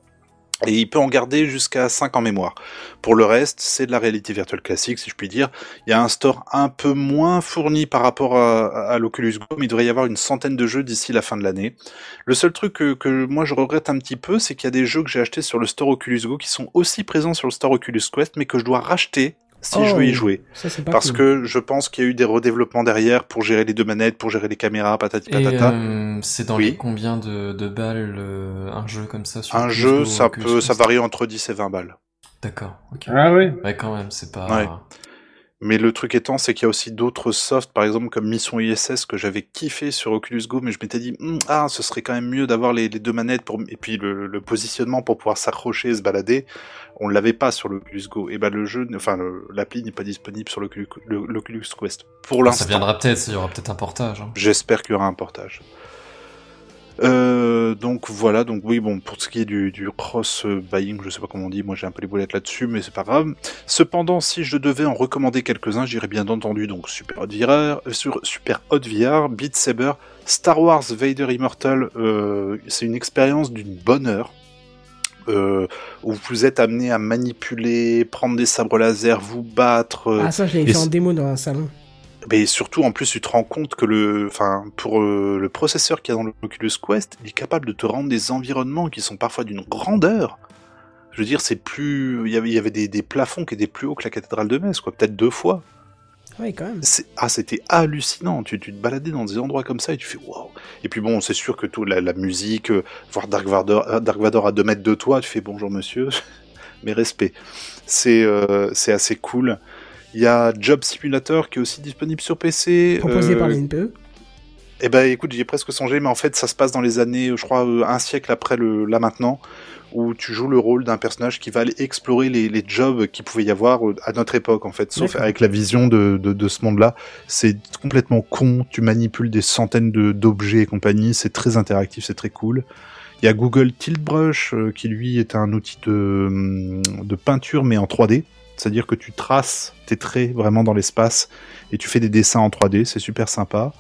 Et il peut en garder jusqu'à 5 en mémoire. Pour le reste, c'est de la réalité virtuelle classique, si je puis dire. Il y a un store un peu moins fourni par rapport à, à l'Oculus Go, mais il devrait y avoir une centaine de jeux d'ici la fin de l'année. Le seul truc que, que moi je regrette un petit peu, c'est qu'il y a des jeux que j'ai achetés sur le store Oculus Go qui sont aussi présents sur le store Oculus Quest, mais que je dois racheter si je Oh, veux y jouer. ça, c'est pas Parce cool. que je pense qu'il y a eu des redéveloppements derrière pour gérer les deux manettes, pour gérer les caméras, patati patata. euh, c'est dans Oui. les combien de, de balles euh, un jeu comme ça sur Un jeu, ça peut, ça varie entre 10 et 20 balles. D'accord. ok. Ah ouais. Ouais, quand même, c'est pas. Ouais. Mais le truc étant, c'est qu'il y a aussi d'autres softs, par exemple comme Mission ISS que j'avais kiffé sur Oculus Go, mais je m'étais dit, Hum, ah, ce serait quand même mieux d'avoir les, les deux manettes pour, et puis le, le positionnement pour pouvoir s'accrocher et se balader. On l'avait pas sur l'Oculus Go. Et ben le jeu, enfin l'appli n'est pas disponible sur l'Oculus Quest pour Ça l'instant. viendra peut-être, il y aura peut-être un portage. hein. J'espère qu'il y aura un portage. Euh, donc voilà, donc oui, bon, pour ce qui est du, du cross-buying, je sais pas comment on dit, moi j'ai un peu les boulettes là-dessus, mais c'est pas grave. Cependant, si je devais en recommander quelques-uns, j'irais bien entendu donc Super Hot VR, sur Super Hot VR, Beat Saber, Star Wars Vader Immortal, euh, c'est une expérience d'une bonne heure. Euh, où vous êtes amené à manipuler, prendre des sabres laser, vous battre. euh, Ah, ça, je et fait en démo dans un salon. Mais surtout, en plus, tu te rends compte que le, enfin, pour euh, le processeur qu'il y a dans l'Oculus Quest, il est capable de te rendre des environnements qui sont parfois d'une grandeur. Je veux dire, c'est plus, il y avait, il y avait des, des plafonds qui étaient plus hauts que la cathédrale de Metz, quoi, peut-être deux fois. Oui, quand même. Ah, c'était hallucinant. Tu, tu te baladais dans des endroits comme ça et tu fais waouh. Et puis bon, c'est sûr que tout la, la musique, euh, voir Dark Vador, euh, Dark Vador à deux mètres de toi, tu fais bonjour monsieur, mes respects. C'est euh, c'est assez cool. Il y a Job Simulator qui est aussi disponible sur PC. Proposé euh, par la NPE. eh ben écoute, j'y ai presque songé, mais en fait ça se passe dans les années, je crois, euh, un siècle après le là maintenant, où tu joues le rôle d'un personnage qui va aller explorer les, les jobs qu'il pouvait y avoir euh, à notre époque en fait, sauf avec la vision de, de, de ce monde-là. C'est complètement con, tu manipules des centaines de- d'objets et compagnie, c'est très interactif, c'est très cool. Il y a Google Tilt Brush euh, qui lui est un outil de, hum, de peinture mais en 3D. C'est-à-dire que tu traces tes traits vraiment dans l'espace et tu fais des dessins en 3D, c'est super sympa.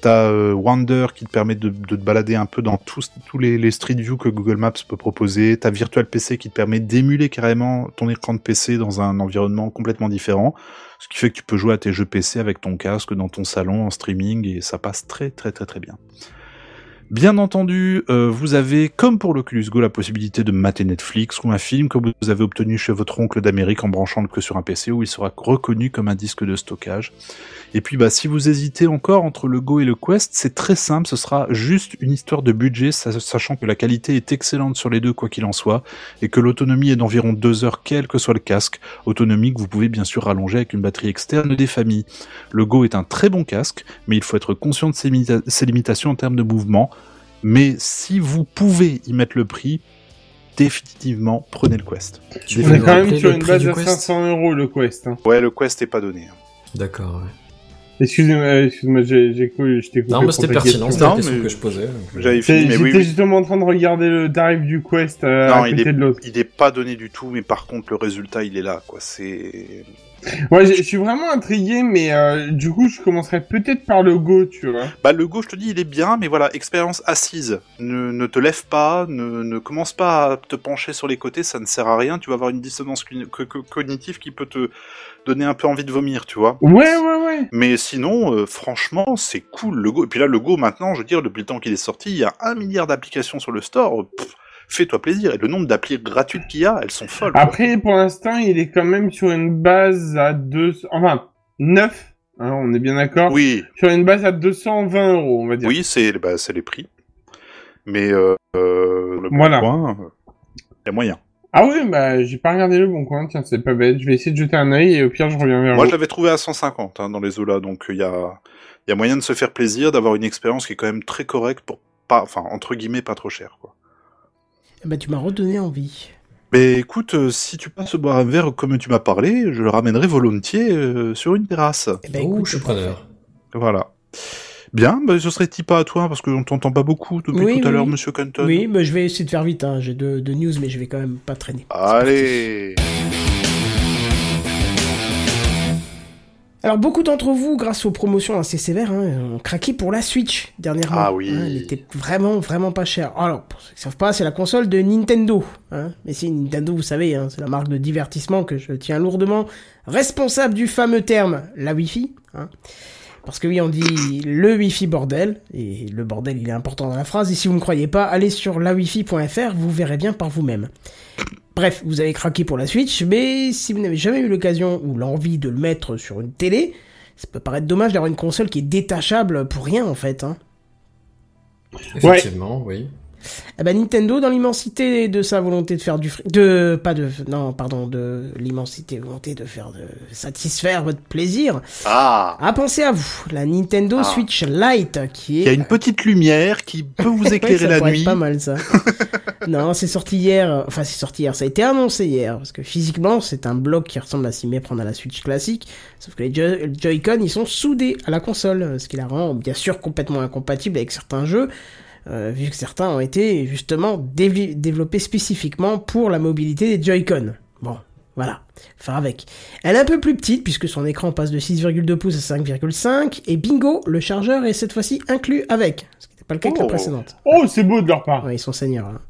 T'as euh, Wonder qui te permet de, te balader un peu dans tous, tous les, les Street View que Google Maps peut proposer. T'as Virtual PC qui te permet d'émuler carrément ton écran de PC dans un environnement complètement différent. Ce qui fait que tu peux jouer à tes jeux PC avec ton casque dans ton salon en streaming et ça passe très très très très bien. Bien entendu, euh, vous avez, comme pour l'Oculus Go, la possibilité de mater Netflix ou un film que vous avez obtenu chez votre oncle d'Amérique en branchant que sur un PC où il sera reconnu comme un disque de stockage. Et puis, bah, si vous hésitez encore entre le Go et le Quest, c'est très simple, ce sera juste une histoire de budget, sa- sachant que la qualité est excellente sur les deux, quoi qu'il en soit, et que l'autonomie est d'environ deux heures, quel que soit le casque, autonomie que vous pouvez bien sûr rallonger avec une batterie externe des familles. Le Go est un très bon casque, mais il faut être conscient de ses, ses limitations en termes de mouvement. Mais si vous pouvez y mettre le prix, définitivement prenez le Quest. On est quand même sur une base à 500 euros le Quest. hein. Ouais, le Quest est pas donné. hein. D'accord, ouais. Excusez-moi, euh, excuse-moi, j'ai, j'ai cou- je t'ai coupé. Non, mais c'était ta pertinent, c'était la question que je posais. donc, euh, J'avais C'est- fini, mais J'étais oui, oui. justement en train de regarder le tarif du Quest euh, Non, à il côté est, de l'autre. il est pas donné du tout, mais par contre, le résultat, il est là, quoi. C'est. Ouais, je suis vraiment intrigué, mais euh, du coup, je commencerai peut-être par le Go, tu vois. Bah, le Go, je te dis, il est bien, mais voilà, expérience assise. Ne, ne te lève pas, ne, ne commence pas à te pencher sur les côtés, ça ne sert à rien. Tu vas avoir une dissonance cogn- co- co- cognitive qui peut te donner un peu envie de vomir, tu vois. Ouais, ouais, ouais. Mais sinon, euh, franchement, c'est cool le Go. Et puis là, le Go, maintenant, je veux dire, depuis le temps qu'il est sorti, il y a un milliard d'applications sur le store. Pff, Fais-toi plaisir. Et le nombre d'applis gratuites qu'il y a, elles sont folles. quoi. Après, pour l'instant, il est quand même sur une base à 200... Enfin, 9, hein, on est bien d'accord Oui. Sur une base à 220 euros, on va dire. Oui, c'est bah, les prix. Mais euh, euh, le bon Voilà. coin, euh, il y a moyen. Ah oui, bah, j'ai pas regardé le bon coin, tiens, c'est pas bête. Je vais essayer de jeter un œil et au pire, je reviens vers Moi, je l'avais trouvé à 150 hein, dans les eaux-là, donc il y a, il y a moyen de se faire plaisir, d'avoir une expérience qui est quand même très correcte pour pas, enfin, entre guillemets, pas trop cher, quoi. Bah, tu m'as redonné envie. Mais écoute, euh, si tu passes boire un verre comme tu m'as parlé, je le ramènerai volontiers euh, sur une terrasse. Eh ben, écoute, je suis preneur. Voilà. Bien, bah, ce serait Tipa à toi, parce que on t'entend pas beaucoup depuis Oui, tout à l'heure, oui. monsieur Canton. Oui, mais je vais essayer de faire vite. Hein. J'ai deux, deux news, mais je vais quand même pas traîner. Allez Alors beaucoup d'entre vous, grâce aux promotions assez sévères, hein, ont craqué pour la Switch dernièrement. Ah oui. Hein, elle était vraiment vraiment pas chère. Alors pour ceux qui savent pas, c'est la console de Nintendo. Hein. Mais si Nintendo, vous savez, hein, c'est la marque de divertissement que je tiens lourdement responsable du fameux terme la Wi-Fi. Hein. Parce que oui, on dit le Wi-Fi bordel, et le bordel il est important dans la phrase, et si vous ne croyez pas, allez sur lawifi.fr, vous verrez bien par vous-même. Bref, vous avez craqué pour la Switch, mais si vous n'avez jamais eu l'occasion ou l'envie de le mettre sur une télé, ça peut paraître dommage d'avoir une console qui est détachable pour rien en fait. Hein. Effectivement, oui. Eh ben Nintendo, dans l'immensité de sa volonté de faire du fric, de pas de non pardon de l'immensité volonté de faire de satisfaire votre plaisir, Ah a pensé à vous. La Nintendo Ah. Switch Lite qui est Il y a une petite lumière qui peut vous Ouais, éclairer ça la nuit. être pas mal ça. non, c'est sorti hier. euh, Enfin, c'est sorti hier. Ça a été annoncé hier parce que physiquement, c'est un bloc qui ressemble à s'y méprendre à la Switch classique. Sauf que les Jo- Joy-Con, ils sont soudés à la console, ce qui la rend bien sûr complètement incompatible avec certains jeux. euh, vu que certains ont été justement développés spécifiquement pour la mobilité des Joy-Con. Bon, voilà, faire avec. Elle est un peu plus petite puisque son écran passe de 6,2 pouces à 5,5 et bingo, le chargeur est cette fois-ci inclus avec, ce qui n'était pas le cas avec la Oh. précédente. Oh, c'est beau de leur part. Ouais, ils sont seigneurs. hein.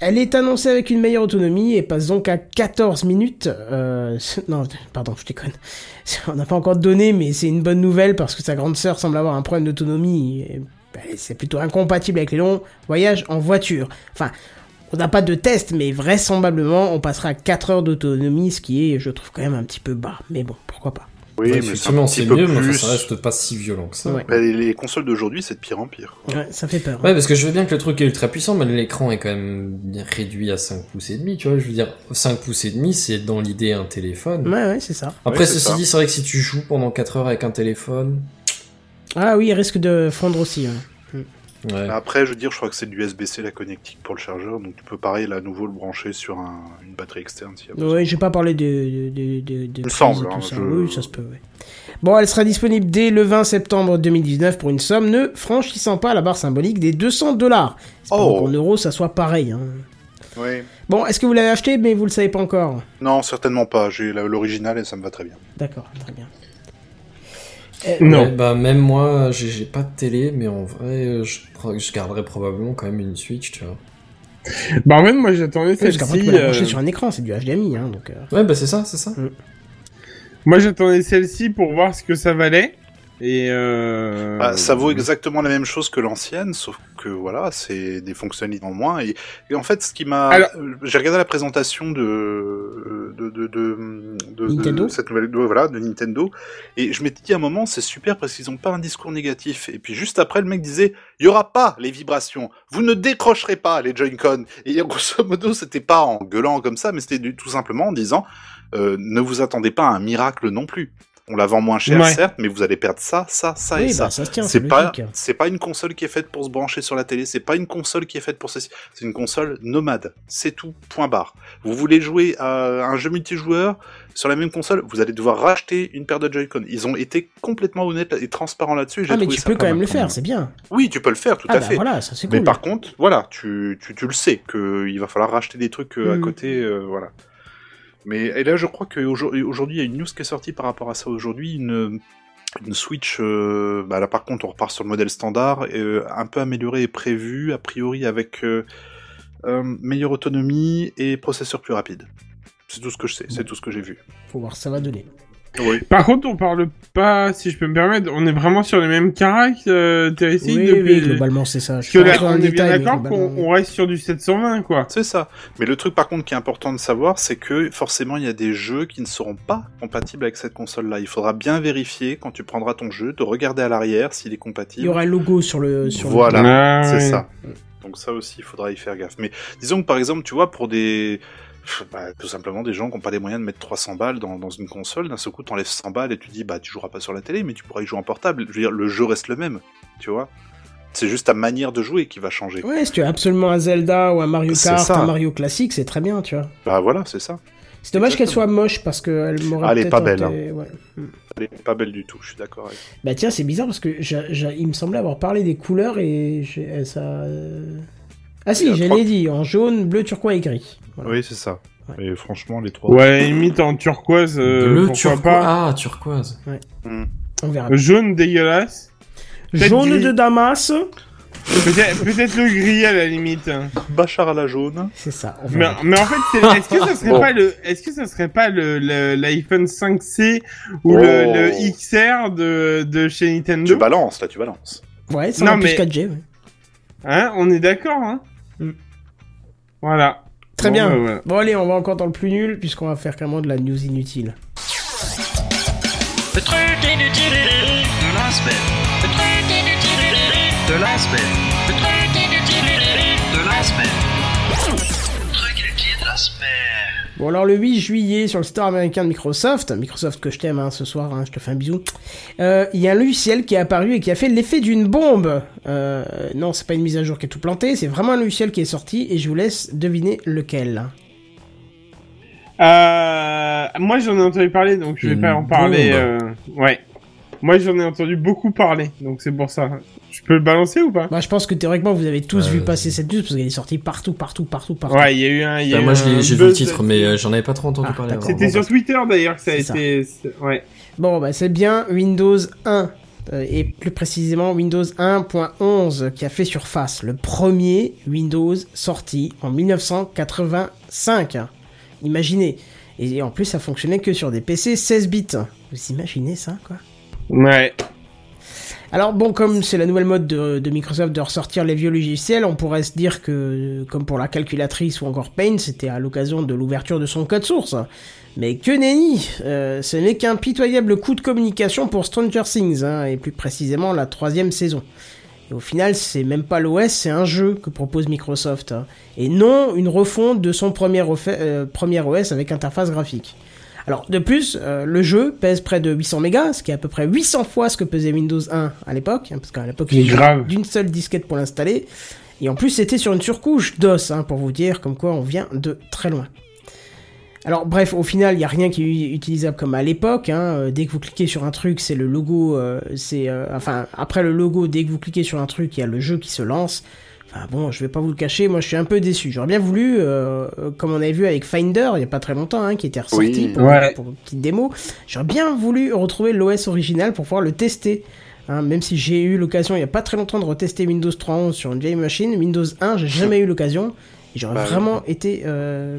Elle est annoncée avec une meilleure autonomie et passe donc à 14 minutes. Euh, non, pardon, je déconne. On n'a pas encore de données, mais c'est une bonne nouvelle parce que sa grande sœur semble avoir un problème d'autonomie. ben, C'est plutôt incompatible avec les longs voyages en voiture. Enfin, on n'a pas de test, mais vraisemblablement, on passera à 4 heures d'autonomie, ce qui est, je trouve, quand même un petit peu bas. Mais bon, pourquoi pas. Oui, Ouais, mais effectivement, c'est mieux, mais enfin, ça reste pas si violent que ça. Ouais. Bah, les, les consoles d'aujourd'hui, c'est de pire en pire. quoi. Ouais, ça fait peur. Ouais, parce que je veux bien que le truc est ultra puissant, mais l'écran est quand même réduit à 5 pouces et demi, tu vois. Je veux dire, 5 pouces et demi, c'est dans l'idée un téléphone. Ouais, ouais, c'est ça. Après, Ouais, ceci ça. dit, c'est vrai que si tu joues pendant 4 heures avec un téléphone, Ah oui, il risque de fondre aussi. ouais. Ouais. Après, je veux dire, je crois que c'est de l'USB-C la connectique pour le chargeur, donc tu peux pareil, là, à nouveau, le brancher sur un- une batterie externe. besoin. Ouais, j'ai pas parlé de, de, de, de, prise semble, hein, ça. je- Oui, ça se peut, ouais. Bon, elle sera disponible dès le 20 septembre 2019 pour une somme ne franchissant pas la barre symbolique des 200 dollars. Oh. qu'en euros, ça soit pareil. Hein. Oui. Bon, est-ce que vous l'avez acheté, mais vous le savez pas encore? Non, certainement pas. J'ai l'original et ça me va très bien. D'accord, très bien. Ouais, bah, même moi, j'ai pas de télé, mais en vrai, euh, je, je garderais probablement quand même une Switch, tu vois. Bah en fait, moi j'attendais parce tu celle-ci. peux la brancher euh, sur un écran, c'est du HDMI. Hein, donc, euh. Ouais, bah c'est ça, c'est ça. Moi j'attendais celle-ci pour voir ce que ça valait. Et euh... Bah, ça vaut exactement la même chose que l'ancienne, sauf que voilà, c'est des fonctionnalités en moins. Et, et en fait, ce qui m'a, Alors- euh, j'ai regardé la présentation de de de, de, de- Nintendo de cette nouvelle, de- voilà, de Nintendo, et je m'étais dit à un moment, c'est super parce qu'ils ont pas un discours négatif. Et puis juste après, le mec disait, il y aura pas les vibrations, vous ne décrocherez pas les Joy-Con. Et grosso modo, c'était pas en gueulant comme ça, mais c'était du- tout simplement en disant, euh, ne vous attendez pas à un miracle non plus. On la vend moins cher, Ouais. certes, mais vous allez perdre ça, ça, ça Oui, et bah, ça. ça se tient, c'est c'est pas, c'est pas une console qui est faite pour se brancher sur la télé, c'est pas une console qui est faite pour ceci, c'est une console nomade. C'est tout, point barre. Vous voulez jouer à un jeu multijoueur sur la même console, vous allez devoir racheter une paire de Joy-Con. Ils ont été complètement honnêtes et transparents là-dessus. Ah, mais tu ça peux quand même le faire, c'est bien. Oui, tu peux le faire, tout Ah, à bah fait. voilà, ça, c'est Mais cool. par contre, voilà, tu, tu, tu le sais qu'il va falloir racheter des trucs euh, à Mhm. côté, euh, voilà. Mais et là, je crois qu'aujourd'hui, aujourd'hui, il y a une news qui est sortie par rapport à ça aujourd'hui, une, une Switch. euh, bah là, par contre, on repart sur le modèle standard, euh, un peu amélioré et prévu, a priori avec euh, meilleure autonomie et processeur plus rapide. C'est tout ce que je sais, c'est tout ce que j'ai vu. Faut voir ce que ça va donner. Oui. Par contre, on parle pas, si je peux me permettre, on est vraiment sur les mêmes caractéristiques Oui, depuis. oui, globalement, c'est ça. Je là, on le est bien d'accord globalement- qu'on on reste sur du 720, quoi. C'est ça. Mais le truc par contre qui est important de savoir, c'est que forcément il y a des jeux qui ne seront pas compatibles avec cette console-là. Il faudra bien vérifier quand tu prendras ton jeu, de regarder à l'arrière s'il est compatible. Il y aura un logo sur le. Sur le- Voilà, Ah, c'est ouais. ça. Donc ça aussi, il faudra y faire gaffe. Mais disons que par exemple, tu vois, pour des... bah, tout simplement des gens qui n'ont pas les moyens de mettre 300 balles dans, dans une console, d'un seul coup, t'enlèves 100 balles et tu dis, bah tu joueras pas sur la télé, mais tu pourras y jouer en portable. Je veux dire, le jeu reste le même, tu vois. C'est juste ta manière de jouer qui va changer. Ouais, si tu as absolument un Zelda ou un Mario Kart, un Mario classique, c'est très bien, tu vois. Bah voilà, c'est ça. C'est dommage qu'elle soit moche parce qu'elle m'aurait Ah, elle est pas belle, été- hein. ouais. Elle est pas belle du tout, je suis d'accord avec. Bah tiens, c'est bizarre parce que il me semblait avoir parlé des couleurs et j'ai- ça. Ah si, je l'ai dit, en jaune, bleu, turquois et gris. Voilà. Oui, c'est ça. Et franchement, les trois. Ouais, limite en turquoise, euh, Bleu, turquoise. pas. Ah, turquoise. Ouais. Hmm. On verra. Jaune dégueulasse. Jaune gris. de Damas. Peut-être le gris à la limite. Bachar à la jaune. C'est ça. Mais, en fait, c'est- est-ce que ça serait Bon. pas le, est-ce que ça serait pas le, l'iPhone 5C ou Oh. le, le XR de, de chez Nintendo? Tu balances, là, tu balances. Ouais, va plus mais- 4G. ouais. Hein On est d'accord, hein. Voilà. Très Bon, bien. voilà. Bon allez, on va encore dans le plus nul puisqu'on va faire carrément de la news inutile. Le truc inutile de la semaine. Le truc inutile de la Bon alors le 8 juillet sur le store américain de Microsoft, Microsoft que je t'aime hein, ce soir, hein, je te fais un bisou, euh, il y a un logiciel qui est apparu et qui a fait l'effet d'une bombe. Euh, non, c'est pas une mise à jour qui est tout planté, c'est vraiment un logiciel qui est sorti et je vous laisse deviner lequel. Euh, moi, j'en ai entendu parler, donc je vais Une pas en parler. euh, ouais. Moi, j'en ai entendu beaucoup parler, donc c'est pour ça. Je peux le balancer ou pas Bah je pense que théoriquement vous avez tous Euh, vu passer cette news parce qu'elle est sortie partout, partout, partout, partout. Ouais, il y a eu un. il y a Bah, eu moi, j'ai vu le titre, mais euh, j'en avais pas trop entendu Ah, parler. C'était sur Twitter d'ailleurs que ça a ça. été. Ouais. Bon bah c'est bien Windows 1. euh, et plus précisément Windows 1.11 qui a fait surface, le premier Windows sorti en 1985. hein. Imaginez. Et en plus, ça fonctionnait que sur des PC 16 bits. Vous imaginez ça, quoi? Ouais. alors bon, comme c'est la nouvelle mode de, Microsoft de ressortir les vieux logiciels, on pourrait se dire que, comme pour la calculatrice ou encore Paint, c'était à l'occasion de l'ouverture de son code source. Mais que nenni euh, Ce n'est qu'un pitoyable coup de communication pour Stranger Things, hein, et plus précisément la troisième saison. Et au final, c'est même pas l'OS, c'est un jeu que propose Microsoft. hein, et non une refonte de son premier, euh, premier OS avec interface graphique. Alors, de plus, euh, le jeu pèse près de 800 mégas, ce qui est à peu près 800 fois ce que pesait Windows 1 à l'époque, hein, parce qu'à l'époque, il grave. d'une seule disquette pour l'installer. Et en plus, c'était sur une surcouche DOS, hein, pour vous dire comme quoi on vient de très loin. Alors bref, au final, il n'y a rien qui est utilisable comme à l'époque. hein. Euh, Dès que vous cliquez sur un truc, c'est le logo. euh, c'est euh, enfin après le logo, dès que vous cliquez sur un truc, il y a le jeu qui se lance. Enfin bon, je vais pas vous le cacher, moi je suis un peu déçu. J'aurais bien voulu, euh, euh, comme on avait vu avec Finder il y a pas très longtemps, hein, qui était ressorti Oui. pour, Ouais. pour une petite démo, j'aurais bien voulu retrouver l'OS original pour pouvoir le tester. Hein, même si j'ai eu l'occasion il y a pas très longtemps de retester Windows 3.11 sur une vieille machine, Windows 1 j'ai jamais eu l'occasion. J'aurais Bah, vraiment été euh,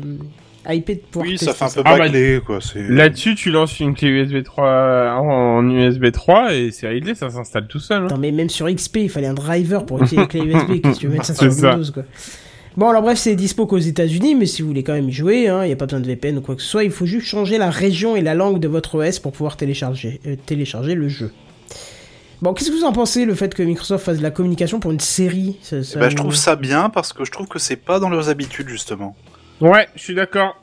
hypé de pouvoir Oui, tester ça fait un peu Ah bah, bâclé, quoi. C'est... Là-dessus, tu lances une clé USB 3 en USB 3 et c'est réglé, ça s'installe tout seul. hein. Non, mais même sur XP, il fallait un driver pour utiliser les clés USB. Qu'est-ce que tu veux mettre ça sur C'est ça. Windows, quoi. Bon, alors bref, c'est dispo qu'aux États-Unis, mais si vous voulez quand même y jouer, il n'y a pas besoin de VPN ou quoi que ce soit, il faut juste changer la région et la langue de votre OS pour pouvoir télécharger, euh, télécharger le jeu. Bon, qu'est-ce que vous en pensez, le fait que Microsoft fasse de la communication pour une série? Ça- ça Bah, je trouve ça bien parce que je trouve que c'est pas dans leurs habitudes, justement. Ouais, je suis d'accord.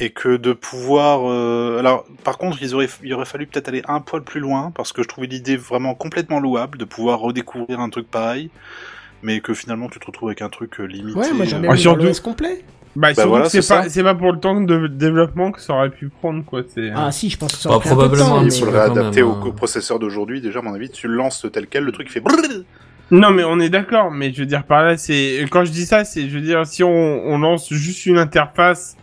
Et que de pouvoir... euh, Alors, par contre, ils auraient... il aurait fallu peut-être aller un poil plus loin, parce que je trouvais l'idée vraiment complètement louable de pouvoir redécouvrir un truc pareil, mais que finalement tu te retrouves avec un truc euh, limité. Ouais, moi j'aime bien Ah, voir surtout- complet. Bah, surtout voilà, que c'est pas, pas pour le temps de développement que ça aurait pu prendre, quoi. Ah si, je pense que ça Bah, aurait pris un peu de probablement Il peu faudrait quand adapter même, au hein. au processeur d'aujourd'hui, déjà, à mon avis, tu le lances tel quel, le truc il fait... Non, mais on est d'accord, mais je veux dire par là, c'est quand je dis ça, c'est je veux dire si on, on lance juste une interface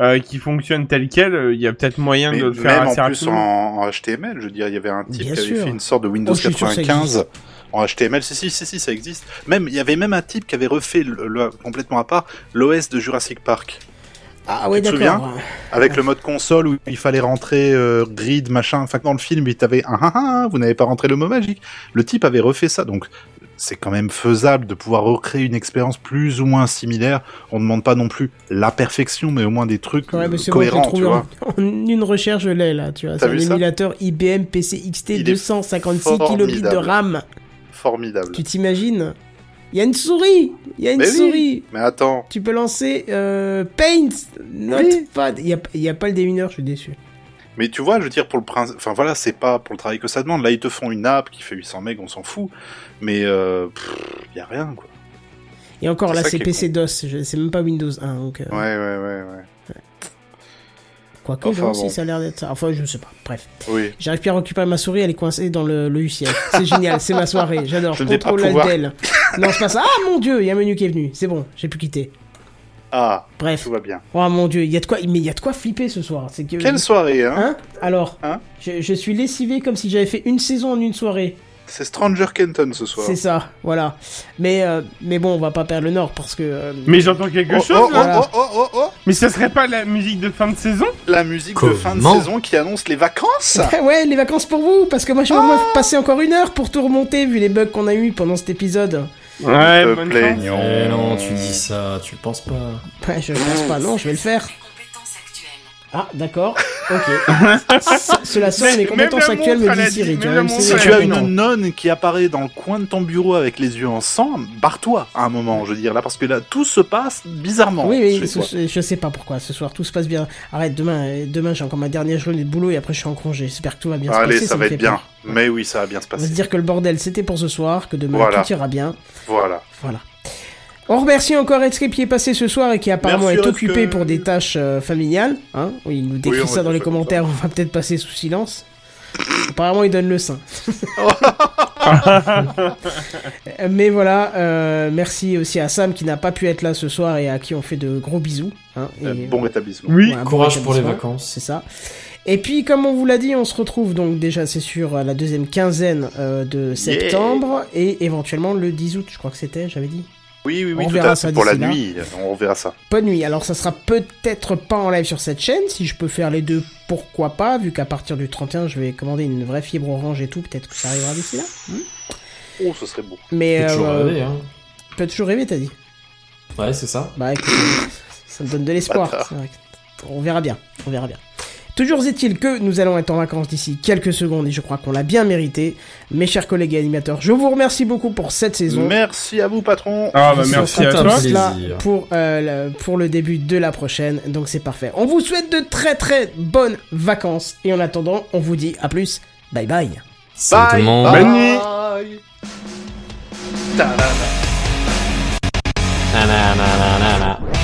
euh, qui fonctionne telle quelle, euh, il y a peut-être moyen Mais de le faire même assez en plus en, HTML, je veux dire, il y avait un type Bien qui avait sûr. fait une sorte de Windows Oh, je suis sûr que ça 95 existe. en HTML. Si, si, si, si, ça existe. Même, il y avait même un type qui avait refait le, le- complètement à part l'OS de Jurassic Park. Ah ouais, Tu te d'accord. Avec le mode console où il fallait rentrer euh, grid, machin. Enfin, dans le film, il t'avait un, un, un, vous n'avez pas rentré le mot magique. Le type avait refait ça, donc c'est quand même faisable de pouvoir recréer une expérience plus ou moins similaire. On ne demande pas non plus la perfection, mais au moins des trucs Ouais, mais euh, c'est bon, cohérents, tu vois. en, en une recherche, je l'ai là, tu vois. C'est un émulateur IBM PC XT Il est 256 kilobits de. RAM. Formidable. Tu t'imagines? Il y a une souris Il y a une Mais oui. souris Mais attends, Tu peux lancer euh, Paint Notepad Il n'y a, il y a pas le démineur, je suis déçu. Mais tu vois, je veux dire, pour le principe, enfin voilà, c'est pas pour le travail que ça demande. Là, ils te font une app qui fait 800 MB, on s'en fout. Mais euh, il y a rien, quoi. Et encore là, c'est PC DOS, je- c'est même pas Windows 1. Donc, euh, Ouais, ouais, ouais, ouais. Quoique, Enfin, non, bon. si ça a l'air d'être ça. Enfin, je sais pas. Bref. Oui. J'arrive plus à récupérer ma souris, elle est coincée dans le, le logiciel. C'est génial, c'est ma soirée, j'adore. Je Contrôle pouvoir. Non, c'est pas ça. Ah mon dieu, il y a un menu qui est venu. C'est bon, j'ai pu quitter. Ah, Bref. tout va bien. Oh mon dieu, il y a de quoi, mais il y a de quoi flipper ce soir. C'est que. Quelle soirée, hein, Hein Alors, Hein je, je suis lessivé comme si j'avais fait une saison en une soirée. C'est Stranger Kenton ce soir. C'est ça, voilà. Mais euh, mais bon, on va pas perdre le nord parce que. euh, Mais j'entends quelque Oh, chose oh, là. oh, oh, oh, oh, Mais ça serait pas la musique de fin de saison La musique de fin de saison qui annonce les vacances ouais, les vacances pour vous, parce que moi je vais Ah passer encore une heure pour tout remonter vu les bugs qu'on a eu pendant cet épisode. Ouais, bonne plaît. chance. Eh non, tu dis ça, tu le penses pas. Ouais, je pense pas, non, je vais le faire. Ah, d'accord, ok. Cela sort mes Même compétences actuelles, me dit Siri. c'est- Si tu as une non. nonne qui apparaît dans le coin de ton bureau avec les yeux en sang, barre-toi à un moment, je veux dire, là, parce que là, tout se passe bizarrement. Oui, oui, chez ce- je sais pas pourquoi. Ce soir, tout se passe bien. Arrête, demain, euh, demain j'ai encore ma dernière journée de boulot et après je suis en congé. J'espère que tout va bien Allez, se passer. ça me va être bien. peur. Mais oui, ça va bien se On va se passer. dire que le bordel c'était pour ce soir, que demain Voilà. tout ira bien. Voilà. Voilà. On remercie encore Edscape qui est passé ce soir et qui apparemment Merci, est occupé pour des tâches euh, familiales. Hein oui, il nous décrit Oui, ça dans les commentaires, on va peut-être passer sous silence. apparemment, il donne le sein. Euh, Mais voilà, euh, merci aussi à Sam qui n'a pas pu être là ce soir et à qui on fait de gros bisous. hein, et- Euh, bon rétablissement. Oui. Ouais, un bon Courage pour les vacances. C'est ça. Et puis, comme on vous l'a dit, on se retrouve donc déjà, c'est sûr, à la deuxième quinzaine euh, de septembre et éventuellement le 10 août, je crois que c'était, j'avais dit. Oui, oui, oui, On tout verra à ça. Pour la là. nuit, on verra ça. Bonne nuit. Alors, ça sera peut-être pas en live sur cette chaîne. Si je peux faire les deux, pourquoi pas, vu qu'à partir du 31, je vais commander une vraie fibre orange et tout. Peut-être que ça arrivera d'ici là. Hmm Oh, ce serait beau. Mais. Peut toujours euh, rêver, hein. Peut toujours rêver, t'as dit. Ouais, c'est ça. Bah écoute, ça me donne de l'espoir. On verra bien, on verra bien. Toujours est-il que nous allons être en vacances d'ici quelques secondes et je crois qu'on l'a bien mérité. Mes chers collègues et animateurs, je vous remercie beaucoup pour cette saison. Merci à vous, patron. Ah, bah, merci à toi. tous là pour, euh, le, pour le début de la prochaine, donc c'est parfait. On vous souhaite de très très bonnes vacances et en attendant, on vous dit à plus. Bye bye. Salut tout le monde. Bonne nuit. Nananana. TechCraft en